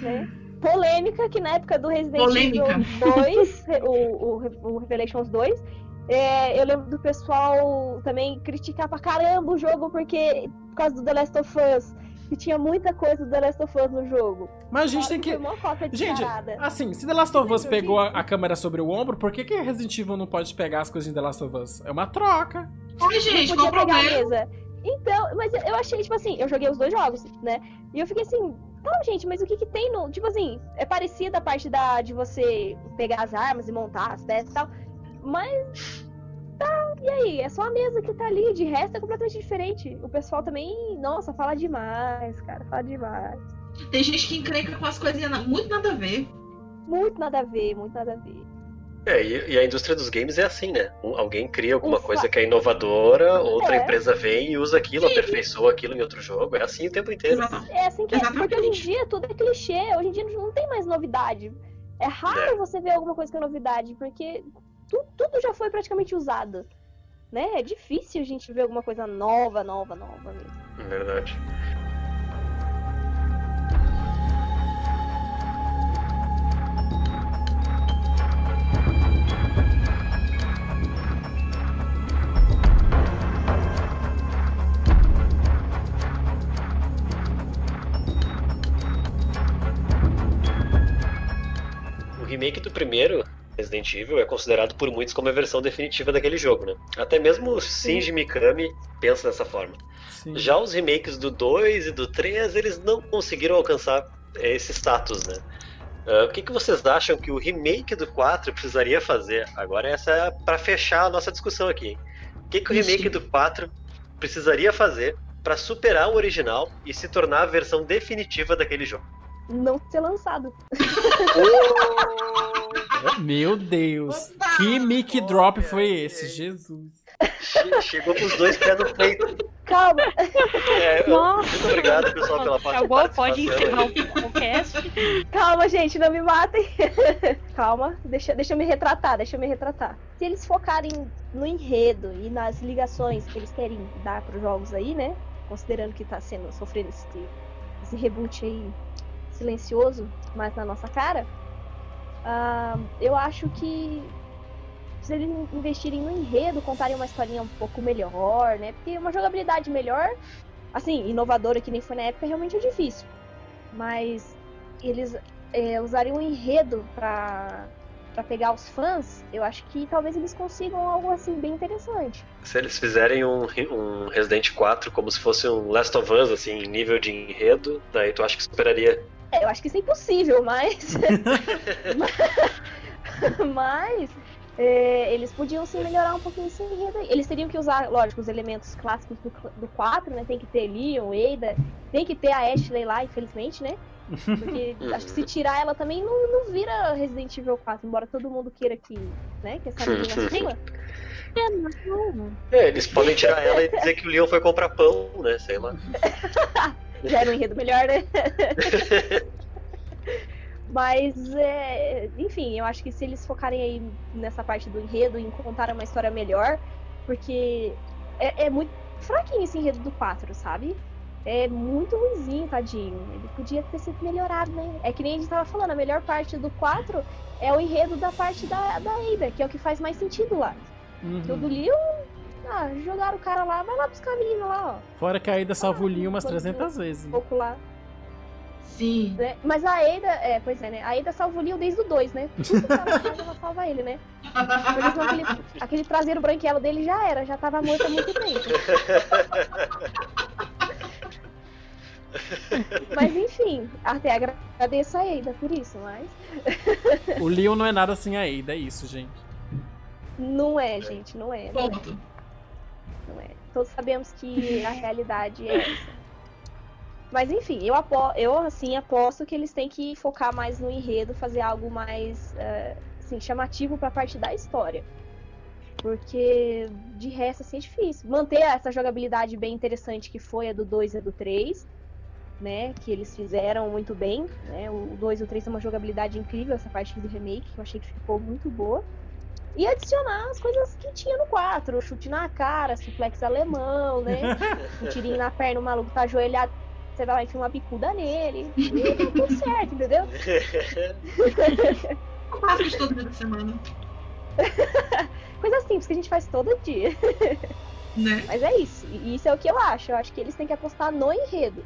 Né? Polêmica que na época do Resident Polêmica. Evil 2, o, o, o Revelations 2, é, eu lembro do pessoal também criticar pra caramba o jogo porque por causa do The Last of Us, que tinha muita coisa do The Last of Us no jogo. Mas a gente tem que. Foi uma cópia Gente, assim, se The Last of Us pegou a, a câmera sobre o ombro, por que, que Resident Evil não pode pegar as coisas em The Last of Us? É uma troca. Ai, gente, não qual o problema? mesa. Então, mas eu achei, tipo assim, eu joguei os dois jogos, né? E eu fiquei assim, tá, gente, mas o que que tem no. Tipo assim, é parecida a parte da, de você pegar as armas e montar as peças e tal. Mas. Tá, e aí? É só a mesa que tá ali, de resto é completamente diferente. O pessoal também, nossa, fala demais, cara, fala demais. Tem gente que encrenca com as coisinhas muito nada a ver. Muito nada a ver, muito nada a ver. É, e, e a indústria dos games é assim, né? Um- alguém cria alguma Ufa. coisa que é inovadora, outra É. empresa vem e usa aquilo, Sim. aperfeiçoa aquilo em outro jogo. É assim o tempo inteiro. Exatamente. É assim que é, porque hoje em Exatamente. dia tudo é clichê, hoje em dia não tem mais novidade. É raro É. você ver alguma coisa que é novidade, porque tu- tudo já foi praticamente usado. Né? É difícil a gente ver alguma coisa nova, nova, nova mesmo. Verdade. Remake do primeiro Resident Evil é considerado por muitos como a versão definitiva daquele jogo, né? Até mesmo o Shinji Mikami pensa dessa forma. Sim. Já os remakes do 2 e do 3, eles não conseguiram alcançar eh, esse status, né? Ah, o que, que vocês acham que o remake do 4 precisaria fazer? Agora essa é para fechar a nossa discussão aqui. O que, que o remake do 4 precisaria fazer para superar o original e se tornar a versão definitiva daquele jogo? Não ser lançado. Meu Deus. Opa! Que mic drop foi esse? Jesus. Che- Chegou com os dois pés no peito. Calma, É, Nossa. muito obrigado, pessoal, pela parte Acabou, pode participação. encerrar o, o cast. calma, gente, não me matem. calma, deixa, deixa eu me retratar, deixa eu me retratar. Se eles focarem no enredo e nas ligações que eles querem dar pros jogos aí, né? Considerando que tá sendo sofrendo esse, esse reboot aí silencioso, mais na nossa cara, ah, eu acho que se eles investirem no enredo, contarem uma historinha um pouco melhor, né? Porque uma jogabilidade melhor, assim, inovadora que nem foi na época, realmente é difícil. Mas eles é, usarem um enredo pra, pra pegar os fãs, eu acho que talvez eles consigam algo assim bem interessante. Se eles fizerem um, um Resident 4 como se fosse um Last of Us, assim, em nível de enredo, daí tu acha que superaria? É, eu acho que isso é impossível, mas. mas. é, eles podiam sim melhorar um pouquinho esse enredo aí. Eles teriam que usar, lógico, os elementos clássicos do, do 4, né? Tem que ter Leon, Ada, tem que ter a Ashley lá, infelizmente, né? Porque acho que se tirar ela também não, não vira Resident Evil 4, embora todo mundo queira que, né, que essa menina suma. É, não, É, eles podem tirar ela e dizer que o Leon foi comprar pão, né? Sei lá. já era um enredo melhor, né? Mas, é, enfim, eu acho que se eles focarem aí nessa parte do enredo e contar uma história melhor, porque é, é muito fraquinho esse enredo do 4, sabe? É muito ruimzinho, tadinho. Ele podia ter sido melhorado, né? É que nem a gente tava falando, a melhor parte do 4 é o enredo da parte da, da Ada, que é o que faz mais sentido lá. O do Uhum. Ah, jogaram o cara lá, vai lá buscar a menina lá, ó. Fora que a Aida salva o Leon umas quando- 300 vezes. Um né? pouco lá. Sim. né? Mas a Ada, é, pois é, né? A Ada salva o Leon desde o 2, né? Tudo que ela faz, ela salva ele, né? Aquele, aquele traseiro branquelo dele já era, já tava morto há muito tempo. Mas enfim, até agradeço a Ada por isso, mas O Leon não é nada sem a Aida, é isso, gente. não é, gente, não é. Não é. Ponto. Não é. Todos sabemos que a realidade é essa. Mas enfim, eu, apo eu assim aposto que eles têm que focar mais no enredo, fazer algo mais eh, assim, chamativo pra parte da história. Porque de resto assim é difícil. Manter essa jogabilidade bem interessante que foi a do 2 e a do 3, né? Que eles fizeram muito bem. Né? O 2 e o 3 tem uma jogabilidade incrível, essa parte do remake, que eu achei que ficou muito boa. E adicionar as coisas que tinha no 4, chute na cara, suplex alemão, né? Um tirinho na perna, o maluco tá ajoelhado, você vai lá e enfia uma bicuda nele. E tá tudo certo, entendeu? O básico de todo dia da semana. Coisa simples que a gente faz todo dia. Né? Mas é isso. E isso é o que eu acho. Eu acho que eles têm que apostar no enredo.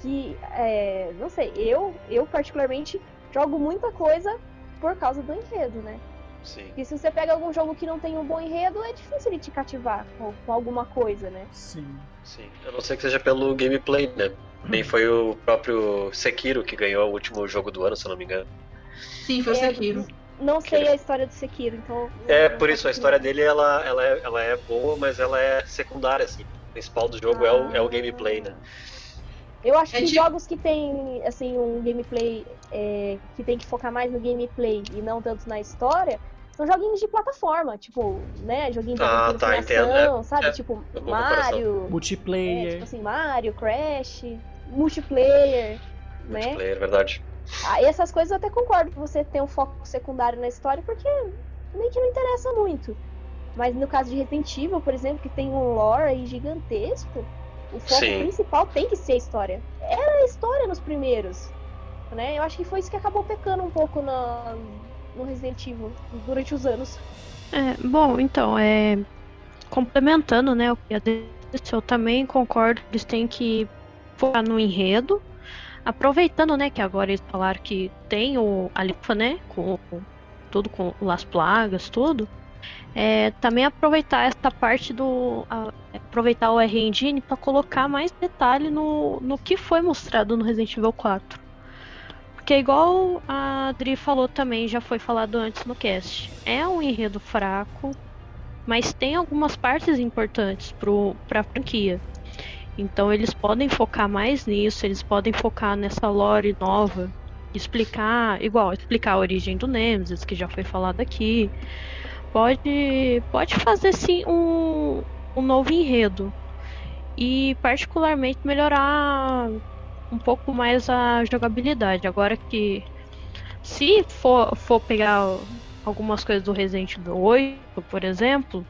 Que, é, não sei, eu, eu particularmente jogo muita coisa por causa do enredo, né? Sim. Porque se você pega algum jogo que não tem um bom enredo, é difícil ele te cativar com, com alguma coisa, né? Sim. Sim. A não ser que seja pelo gameplay, né? Nem foi o próprio Sekiro que ganhou o último jogo do ano, se eu não me engano. Sim, foi o É, Sekiro. Não sei a história do Sekiro, então. É, por isso, a história dele, ela, ela, é, ela é boa, mas ela é secundária, assim. O principal do jogo é, o, é o gameplay, né? Eu acho É que tipo- jogos que tem, assim, um gameplay é, que tem que focar mais no gameplay e não tanto na história, são joguinhos de plataforma, tipo, né? Joguinho de Ah, aventura tá, entendo, é. sabe? É, tipo, é. Mario, é, Multiplayer. tipo assim, Mario, Crash, multiplayer, né? Multiplayer, verdade. Ah, e essas coisas eu até concordo que você tem um foco secundário na história, porque meio que não interessa muito. Mas no caso de Resident Evil, por exemplo, que tem um lore aí gigantesco, o foco Sim. principal tem que ser a história. Era a história nos primeiros. Né? Eu acho que foi isso que acabou pecando um pouco na, no Resident Evil durante os anos. É, bom, então, é, complementando, né, o que a disse, eu também concordo que eles têm que focar no enredo, aproveitando, né, que agora eles falaram que tem o a Lifa, né, com tudo com as plagas, tudo, é, também aproveitar essa parte do a- aproveitar o R-Engine para colocar mais detalhe no, no que foi mostrado no Resident Evil 4. Porque igual a Adri falou também, já foi falado antes no cast, é um enredo fraco, mas tem algumas partes importantes pro, pra franquia. Então eles podem focar mais nisso, eles podem focar nessa lore nova, explicar, igual, explicar a origem do Nemesis, que já foi falado aqui. Pode, pode fazer sim um, um novo enredo. E particularmente melhorar um pouco mais a jogabilidade. Agora que se for, for pegar algumas coisas do Resident Evil 8, por exemplo,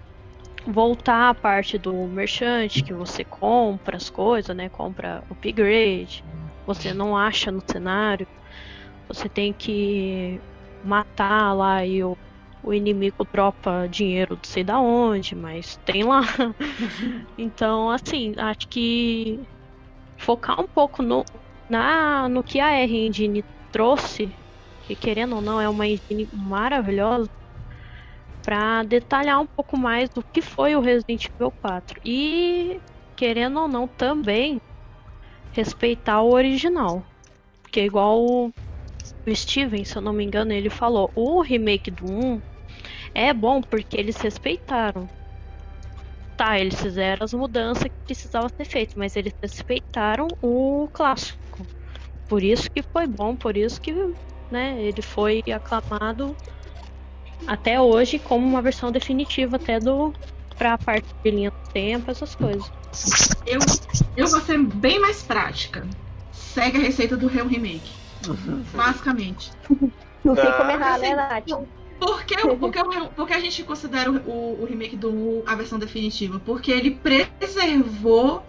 voltar a parte do merchante que você compra as coisas, né? Compra upgrade, você não acha no cenário, você tem que matar lá e o, o inimigo dropa dinheiro não sei da onde, mas tem lá. então, assim, acho que focar um pouco no, na, no que a R-Engine trouxe, que querendo ou não é uma engine maravilhosa, para detalhar um pouco mais do que foi o Resident Evil 4. E, querendo ou não, também respeitar o original. Porque igual o, o Steven, se eu não me engano, ele falou, o remake do 1 é bom porque eles respeitaram. Tá, eles fizeram as mudanças que precisavam ser feitas, mas eles respeitaram o clássico. Por isso que foi bom, por isso que né, ele foi aclamado até hoje como uma versão definitiva até do pra parte de linha do tempo, essas coisas. Eu, eu vou ser bem mais prática. Segue a receita do Real Remake. Basicamente. Não tem Ah, como errar, assim, né, Nath? Por que, o- por que, o- por que a gente considera o, o- o remake do 1 a versão definitiva? Porque ele preservou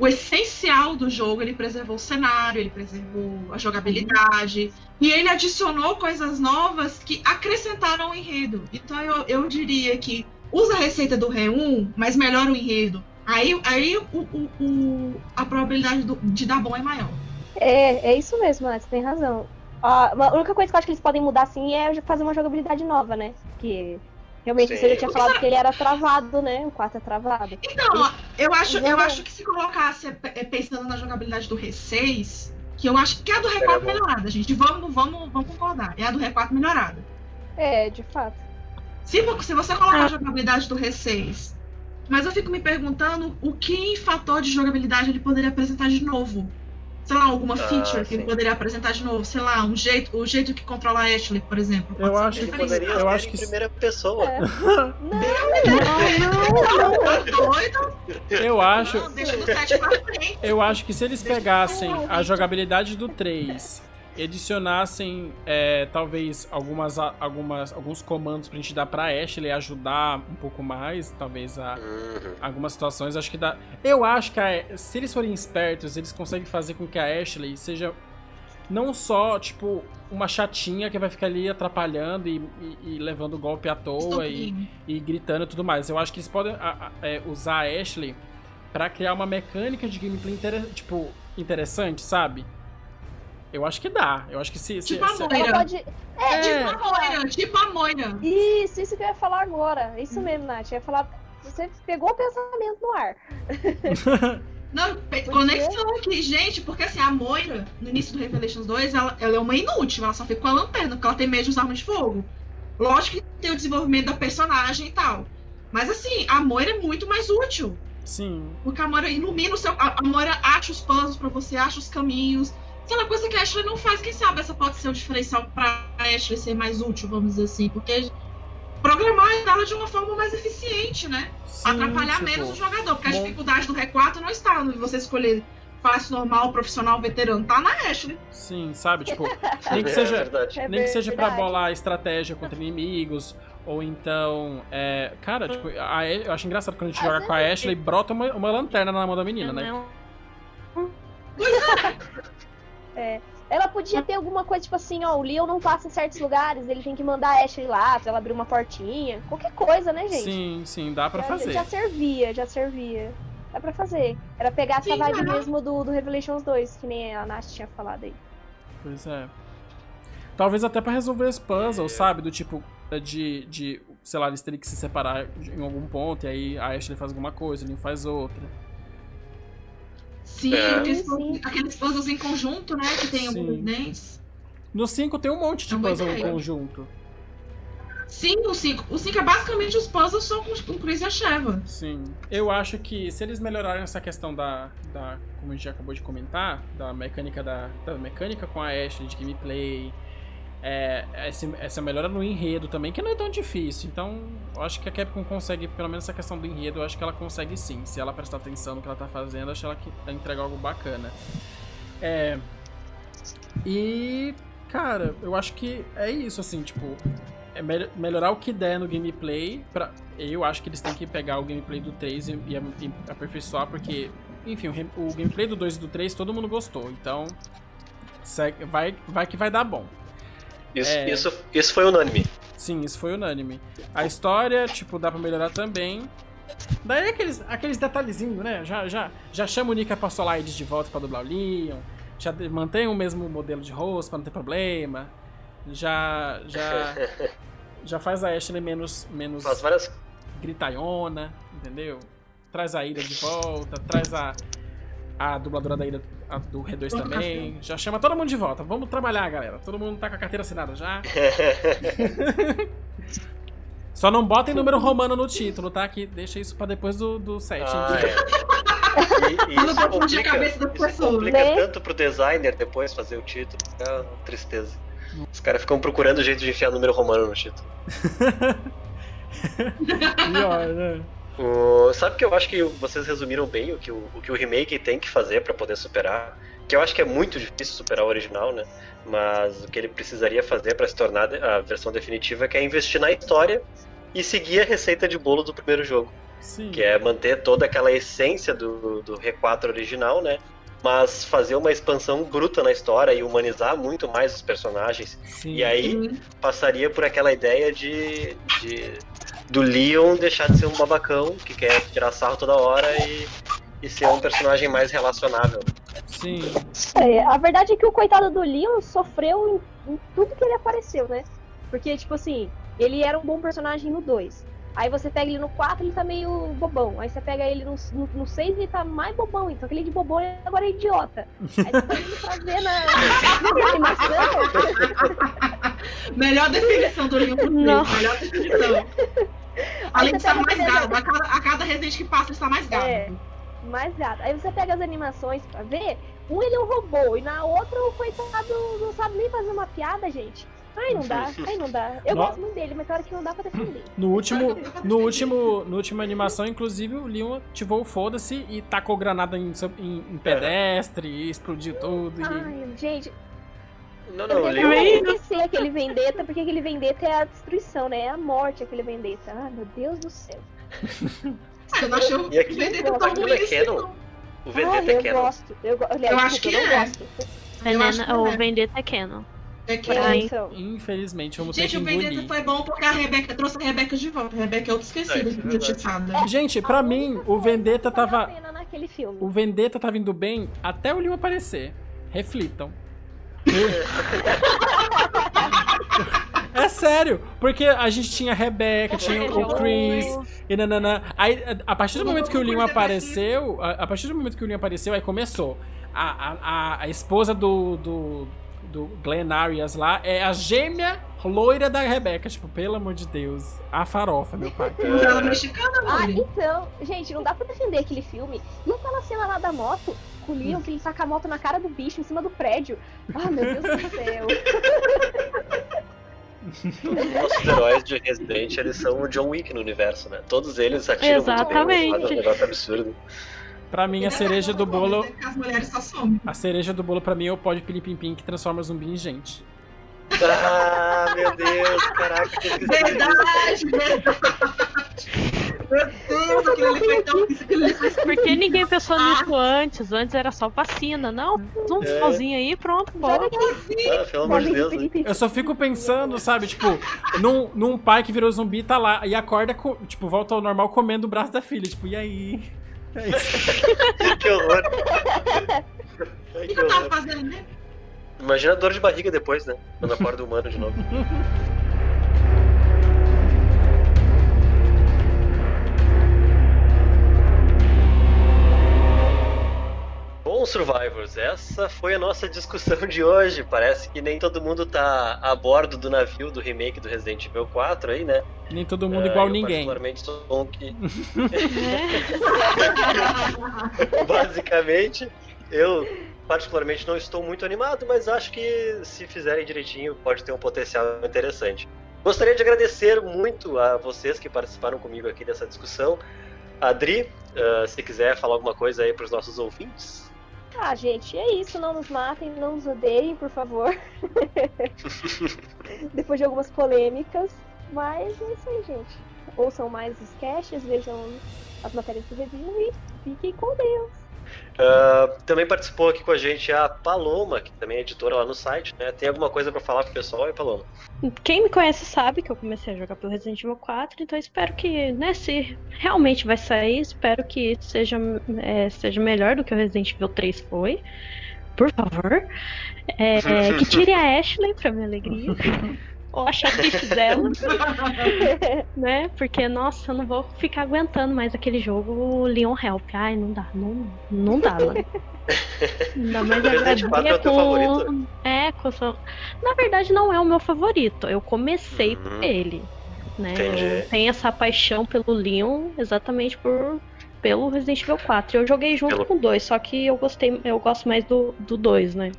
o essencial do jogo, ele preservou o cenário, ele preservou a jogabilidade, e ele adicionou coisas novas que acrescentaram o enredo. Então eu, eu diria que usa a receita do Re1, mas melhora o enredo, aí, aí o, o- o- a probabilidade do- de dar bom é maior. É, é isso mesmo? Você tem razão. A única coisa que eu acho que eles podem mudar assim é fazer uma jogabilidade nova, né? Que realmente Sim. você já tinha falado que ele era travado, né? O 4 é travado. Então, eu acho, eu Exatamente. acho que se colocasse é, pensando na jogabilidade do Re6, que eu acho que é a do Re4 bom. melhorada, gente. Vamos, vamos, vamos concordar. É a do Re4 melhorada. É, de fato. Se, se você colocar a jogabilidade do Re6, mas eu fico me perguntando o que em fator de jogabilidade ele poderia apresentar de novo. Sei lá, alguma Ah, feature que ele sim. poderia apresentar de novo. Sei lá, um jeito, o jeito que controla a Ashley, por exemplo. Eu acho que poderia eu acho em que- primeira pessoa. É. Tá doido? Eu acho. Não, deixa do 7 pra frente. Eu acho que se eles pegassem a jogabilidade do 3 e adicionassem é, talvez algumas, algumas, alguns comandos pra gente dar pra Ashley ajudar um pouco mais, talvez a Uhum. algumas situações, acho que dá. Eu acho que a- se eles forem espertos, eles conseguem fazer com que a Ashley seja não só, tipo, uma chatinha que vai ficar ali atrapalhando e, e- e levando golpe à toa e, e gritando e tudo mais. Eu acho que eles podem a- a- é, usar a Ashley pra criar uma mecânica de gameplay inter- tipo, interessante, sabe? Eu acho que dá. Eu acho que se. se- Tipo a se- Moira. Ela pode. É, Tipo a Moira, tipo a Moira. Isso, isso que eu ia falar agora. Isso mesmo, Nath. Eu ia falar. Você pegou o pensamento no ar. Não, conexão aqui, gente, porque assim, a Moira, no início do Revelations 2, ela, ela é uma inútil, ela só fica com a lanterna, porque ela tem medo de usar arma de fogo. Lógico que tem o desenvolvimento da personagem e tal. Mas assim, a Moira é muito mais útil. Sim. Porque a Moira ilumina o seu. A, a Moira acha os puzzles pra você, acha os caminhos. Aquela coisa que a Ashley não faz, quem sabe essa pode ser o diferencial pra Ashley ser mais útil, vamos dizer assim. Porque programar ela de uma forma mais eficiente, né? sim atrapalhar tipo, menos o jogador, porque a bom. dificuldade do Re4 não está no você escolher fácil, normal, profissional, veterano, tá na Ashley. Sim, sabe? Tipo, nem que É seja. É Nem que seja pra verdade. bolar estratégia contra inimigos, ou então. É, cara, tipo, a, eu acho engraçado quando a gente joga com a Ashley, brota uma, uma lanterna na mão da menina, né? Não. Ela podia ter alguma coisa, tipo assim, ó, o Leon não passa em certos lugares, ele tem que mandar a Ashley lá pra ela abrir uma portinha. Qualquer coisa, né, gente? Sim, sim, dá pra já, fazer. Já servia, já servia. Dá pra fazer. Era pegar essa vibe mesmo do, do Revelations 2, que nem a Nath tinha falado aí. Pois é. Talvez até pra resolver os puzzles, sabe? Do tipo, é de, de, sei lá, eles terem que se separar em algum ponto, e aí a Ashley faz alguma coisa, ele faz outra. Sim, É. aqueles, Sim. aqueles puzzles em conjunto, né? Que tem Sim. alguns dentes. No 5 tem um monte de É uma puzzle em conjunto. Sim, o 5. O 5 é basicamente os puzzles só com, com Chris e a Sheva. Sim. Eu acho que se eles melhorarem essa questão da, da como a gente já acabou de comentar, da mecânica da, da mecânica com a Ashley de gameplay, é, essa melhora no enredo também, que não é tão difícil. Então, eu acho que a Capcom consegue, pelo menos essa questão do enredo, eu acho que ela consegue sim. Se ela prestar atenção no que ela tá fazendo, acho que ela ela entrega algo bacana. É. E, cara, eu acho que é isso, assim, tipo, é mel- melhorar o que der no gameplay. Pra, eu acho que eles têm que pegar o gameplay do 3 e, e e aperfeiçoar, porque, enfim, o, o gameplay do 2 e do 3 todo mundo gostou. Então, vai, vai que vai dar bom. Isso, É. isso, isso foi unânime. Sim, isso foi unânime. A história, tipo, dá pra melhorar também. Daí aqueles, aqueles detalhezinhos, né? Já, já, já chama o Nika Apostolides de volta pra dublar o Leon. Já mantém o mesmo modelo de rosto pra não ter problema. Já. Já. já faz a Ashley menos, menos Faz várias. gritaiona, entendeu? Traz a Ira de volta, traz a, a dubladora da Ira a do R2 também. Já chama todo mundo de volta. Vamos trabalhar, galera. Todo mundo tá com a carteira assinada já. Só não botem número romano no título, tá? Que deixa isso pra depois do, do 7. Ah, é. E, e Não isso complica, cabeça da isso complica Né? tanto pro designer depois fazer o título. É uma tristeza. Os caras ficam procurando o jeito de enfiar número romano no título. Pior, né? O- sabe que eu acho que vocês resumiram bem o que o, o que o remake tem que fazer pra poder superar? Que eu acho que é muito difícil superar o original, né? Mas o que ele precisaria fazer pra se tornar a versão definitiva é que é investir na história e seguir a receita de bolo do primeiro jogo. Sim. Que é manter toda aquela essência do, do R4 original, né? Mas fazer uma expansão bruta na história e humanizar muito mais os personagens. Sim. E aí passaria por aquela ideia de, de do Leon deixar de ser um babacão que quer tirar sarro toda hora e, e ser um personagem mais relacionável. Sim. É, a verdade é que o coitado do Leon sofreu em, em tudo que ele apareceu, né? Porque, tipo assim, ele era um bom personagem no 2. Aí você pega ele no 4, ele tá meio bobão. Aí você pega ele no, no, no 6, ele tá mais bobão. Então aquele de bobão agora é idiota. Aí você pra ver na, na animação. Melhor definição do três, melhor definição. Além de estar mais gado, a cada, a cada Resident que passa ele está mais gado. É, mais gato. Aí você pega as animações pra ver, um ele é um robô, e na outra o coitado não sabe nem fazer uma piada, gente. Ai, não dá, ai, não dá. Eu No- gosto muito dele, mas tem hora que não dá pra defender. No último, no último, no última animação, inclusive, o Leon ativou o foda-se e tacou granada em, em- em pedestre e explodiu tudo. e- Ai, gente, Não, eu não, o tento Leon. esquecer aquele vendetta, porque aquele vendetta é a destruição, né? É a morte aquele vendetta. Ai, meu Deus do céu. Você não achou E aqui- Vendetta tão ruim é canon? O Vendetta é eu canon. gosto. Eu, aliás, Eu acho que eu não é. gosto. Eu acho Veneno, que o é. Vendetta é canon. É que É, Ai, então. Infelizmente, vamos ter Gente, que o Vendetta foi bom porque a Rebeca trouxe a Rebeca de volta. A Rebeca é outra É, esquecida, é injustiçada. Gente, pra mim, o Vendetta tava. pena naquele filme. O Vendetta tava indo bem até o Leon aparecer. Reflitam. É sério, porque a gente tinha a Rebeca, tinha o Chris e nananã. Aí, a- a partir do momento que o Leon apareceu, a, a partir do momento que o Leon apareceu, aí começou. A, a, a, a esposa do, do, do Glenn Arias lá é a gêmea loira da Rebeca. Tipo, pelo amor de Deus. A farofa, meu pai. Ela é mexicana, Ah, então, gente, não dá pra defender aquele filme. E aquela cena lá da moto, com o Leon, que ele saca a moto na cara do bicho, em cima do prédio. Ah, meu Deus do céu. Os nossos heróis de Resident, eles são o John Wick no universo, né? Todos eles atiram muito bem, Exatamente. um negócio absurdo. Pra mim, a cereja do bolo. As mulheres só somem. A cereja do bolo pra mim é o pó de pilim-pim-pim que transforma zumbi em gente. Ah, meu Deus, caraca, que. Verdade, verdade. Meu Deus, aquilo ali foi tão. Aquilo ali foi Por que ninguém pensou nisso antes? Antes era só vacina. Não, um É. solzinho aí, pronto, bora. Ah, pelo amor de Deus, né? Eu só fico pensando, sabe, tipo, num, num pai que virou zumbi tá lá e acorda, co- tipo, volta ao normal comendo o braço da filha. Tipo, e aí? É isso. que horror. O que que eu tava fazendo, né? Imagina a dor de barriga depois, né? Quando acorda o humano de novo. Survivors, essa foi a nossa discussão de hoje. Parece que nem todo mundo tá a bordo do navio do remake do Resident Evil 4 aí, né? Nem todo mundo Ah, igual eu ninguém. Particularmente sou um que. Basicamente, eu particularmente não estou muito animado, mas acho que se fizerem direitinho pode ter um potencial interessante. Gostaria de agradecer muito a vocês que participaram comigo aqui dessa discussão. Adri, ah, se quiser falar alguma coisa aí para os nossos ouvintes. Ah, gente, é isso. Não nos matem, não nos odeiem, por favor. Depois de algumas polêmicas. Mas é isso aí, gente. Ouçam mais os caches, vejam as matérias do review e fiquem com Deus. Ah, também participou aqui com a gente a Paloma, que também é editora lá no site. Né? Tem alguma coisa para falar pro pessoal aí, Paloma? Quem me conhece sabe que eu comecei a jogar pelo Resident Evil 4, então eu espero que, né, se realmente vai sair, espero que seja, é, seja melhor do que o Resident Evil 3 foi. Por favor. É, que tire a Ashley pra minha alegria. Ou a chatice dela. né? Porque, nossa, eu não vou ficar aguentando mais aquele jogo Leon Help. Ai, não dá, não, não dá, mano. Ainda mais Resident 4 é o teu com- favorito? É, com na verdade não é o meu favorito. Eu comecei Uhum. por ele. Né? Tenho essa paixão pelo Leon exatamente por pelo Resident Evil 4. Eu joguei junto Pelo- com o 2, só que eu gostei, eu gosto mais do, do 2, né?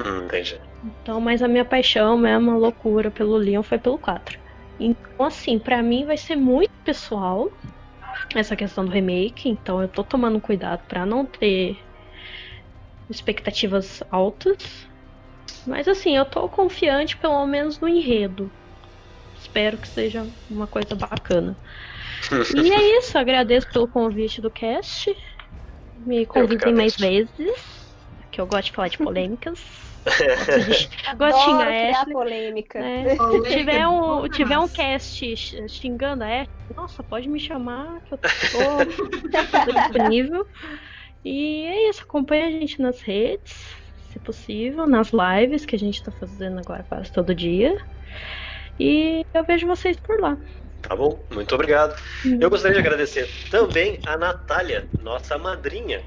Hum, entendi. Então, mas a minha paixão mesmo, a loucura pelo Leon foi pelo 4. Então, assim, pra mim vai ser muito pessoal essa questão do remake, então eu tô tomando cuidado pra não ter expectativas altas. Mas assim, eu tô confiante pelo menos no enredo. Espero que seja uma coisa bacana. E é isso, agradeço pelo convite do cast. Me convidem mais vezes, que eu gosto de falar de polêmicas. Gosto de, gosto de Adoro xingar a criar Ashley. polêmica. Se Polêmica tiver um, boa tiver um cast xingando a Ashley, nossa, pode me chamar, que eu tô, tô disponível. E é isso, acompanha a gente nas redes, se possível, nas lives que a gente tá fazendo agora quase todo dia. E eu vejo vocês por lá. Tá bom, muito obrigado. Eu gostaria de agradecer também a Natália, nossa madrinha.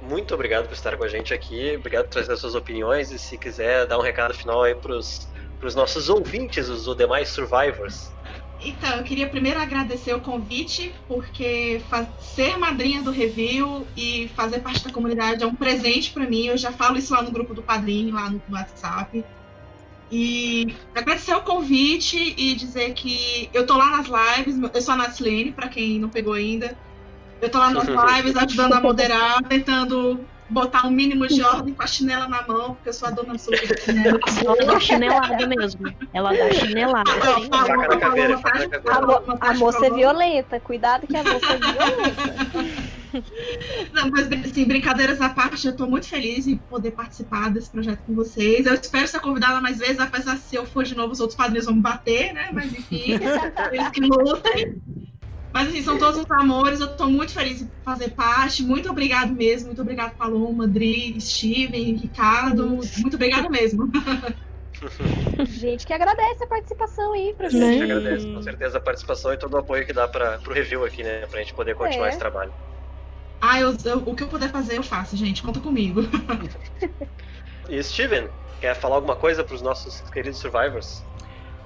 Muito obrigado por estar com a gente aqui, obrigado por trazer as suas opiniões e se quiser dar um recado final aí pros, pros nossos ouvintes, os demais survivors. Então, eu queria primeiro agradecer o convite, porque ser madrinha do review e fazer parte da comunidade é um presente para mim. Eu já falo isso lá no grupo do padrinho, lá no WhatsApp. E agradecer o convite e dizer que eu tô lá nas lives, eu sou a Natsilene, pra quem não pegou ainda. Eu tô lá nas lives ajudando a moderar, tentando botar um mínimo de ordem com a chinela na mão, porque eu sou a dona da chinela. Ela dá chinelada mesmo. Ela dá chinelada. A moça é violenta, cuidado que a moça é violenta. Não, mas assim, brincadeiras à parte, eu tô muito feliz em poder participar desse projeto com vocês. Eu espero ser convidada mais vezes, apesar de se eu for de novo, os outros padrinhos vão me bater, né? Mas enfim, eles que lutem. Mas assim, são todos os amores, eu tô muito feliz em fazer parte. Muito obrigado mesmo, muito obrigado, Paloma, Dri, Steven, Ricardo. Muito obrigado mesmo. Gente que agradece a participação aí pra A gente gente. agradece com certeza a participação e todo o apoio que dá para pro review aqui, né? Pra gente poder continuar É. esse trabalho. Ah, eu, eu- o que eu puder fazer, eu faço, gente. Conta comigo. E Steven, quer falar alguma coisa pros nossos queridos survivors?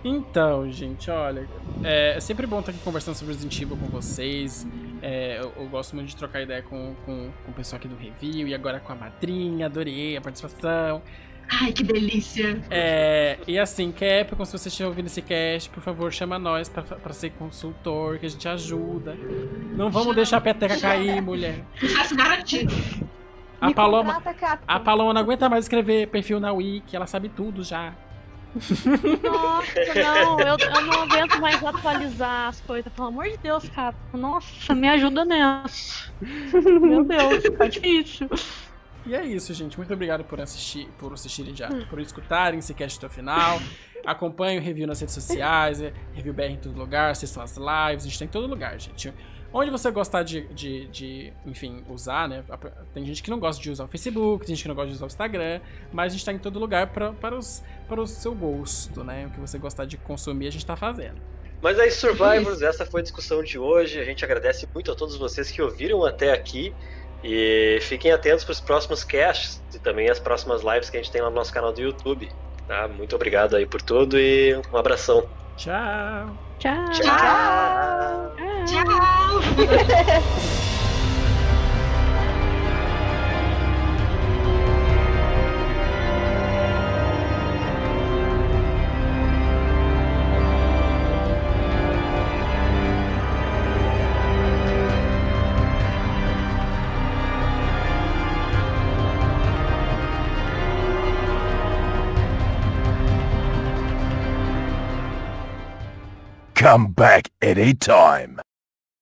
Então, gente, olha, é, é sempre bom estar aqui conversando sobre Resident Evil com vocês. É, eu, eu gosto muito de trocar ideia com, com, com o pessoal aqui do review e agora com a madrinha, adorei a participação. Ai, que delícia. É, e assim, Capcom, se você estiver ouvindo esse cast, por favor, chama nós pra, pra ser consultor, que a gente ajuda. Não vamos deixar a peteca cair, mulher. Sucesso garantido. A Me Paloma, contrata, a Paloma não aguenta mais escrever perfil na Wiki, ela sabe tudo já. Nossa, não, eu, eu não aguento mais atualizar as coisas. Pelo amor de Deus, cara. Nossa, me ajuda nessa. Meu Deus, tá difícil. E é isso, gente. Muito obrigado por assistir, por assistirem já, por escutarem esse cast até o final. Acompanhe o review nas redes sociais, é, review BR em todo lugar, assistam as lives, a gente tá em todo lugar, gente. Onde você gostar de, de, de, enfim, usar, né? Tem gente que não gosta de usar o Facebook, tem gente que não gosta de usar o Instagram, mas a gente tá em todo lugar pra, para, os, para o seu gosto, né? O que você gostar de consumir, a gente tá fazendo. Mas aí, Survivors, essa foi a discussão de hoje. A gente agradece muito a todos vocês que ouviram até aqui. E fiquem atentos para os próximos casts e também as próximas lives que a gente tem lá no nosso canal do YouTube. Tá? Muito obrigado aí por tudo e um abração. Tchau! Tchau! Tchau! Tchau! Ciao. come back any time.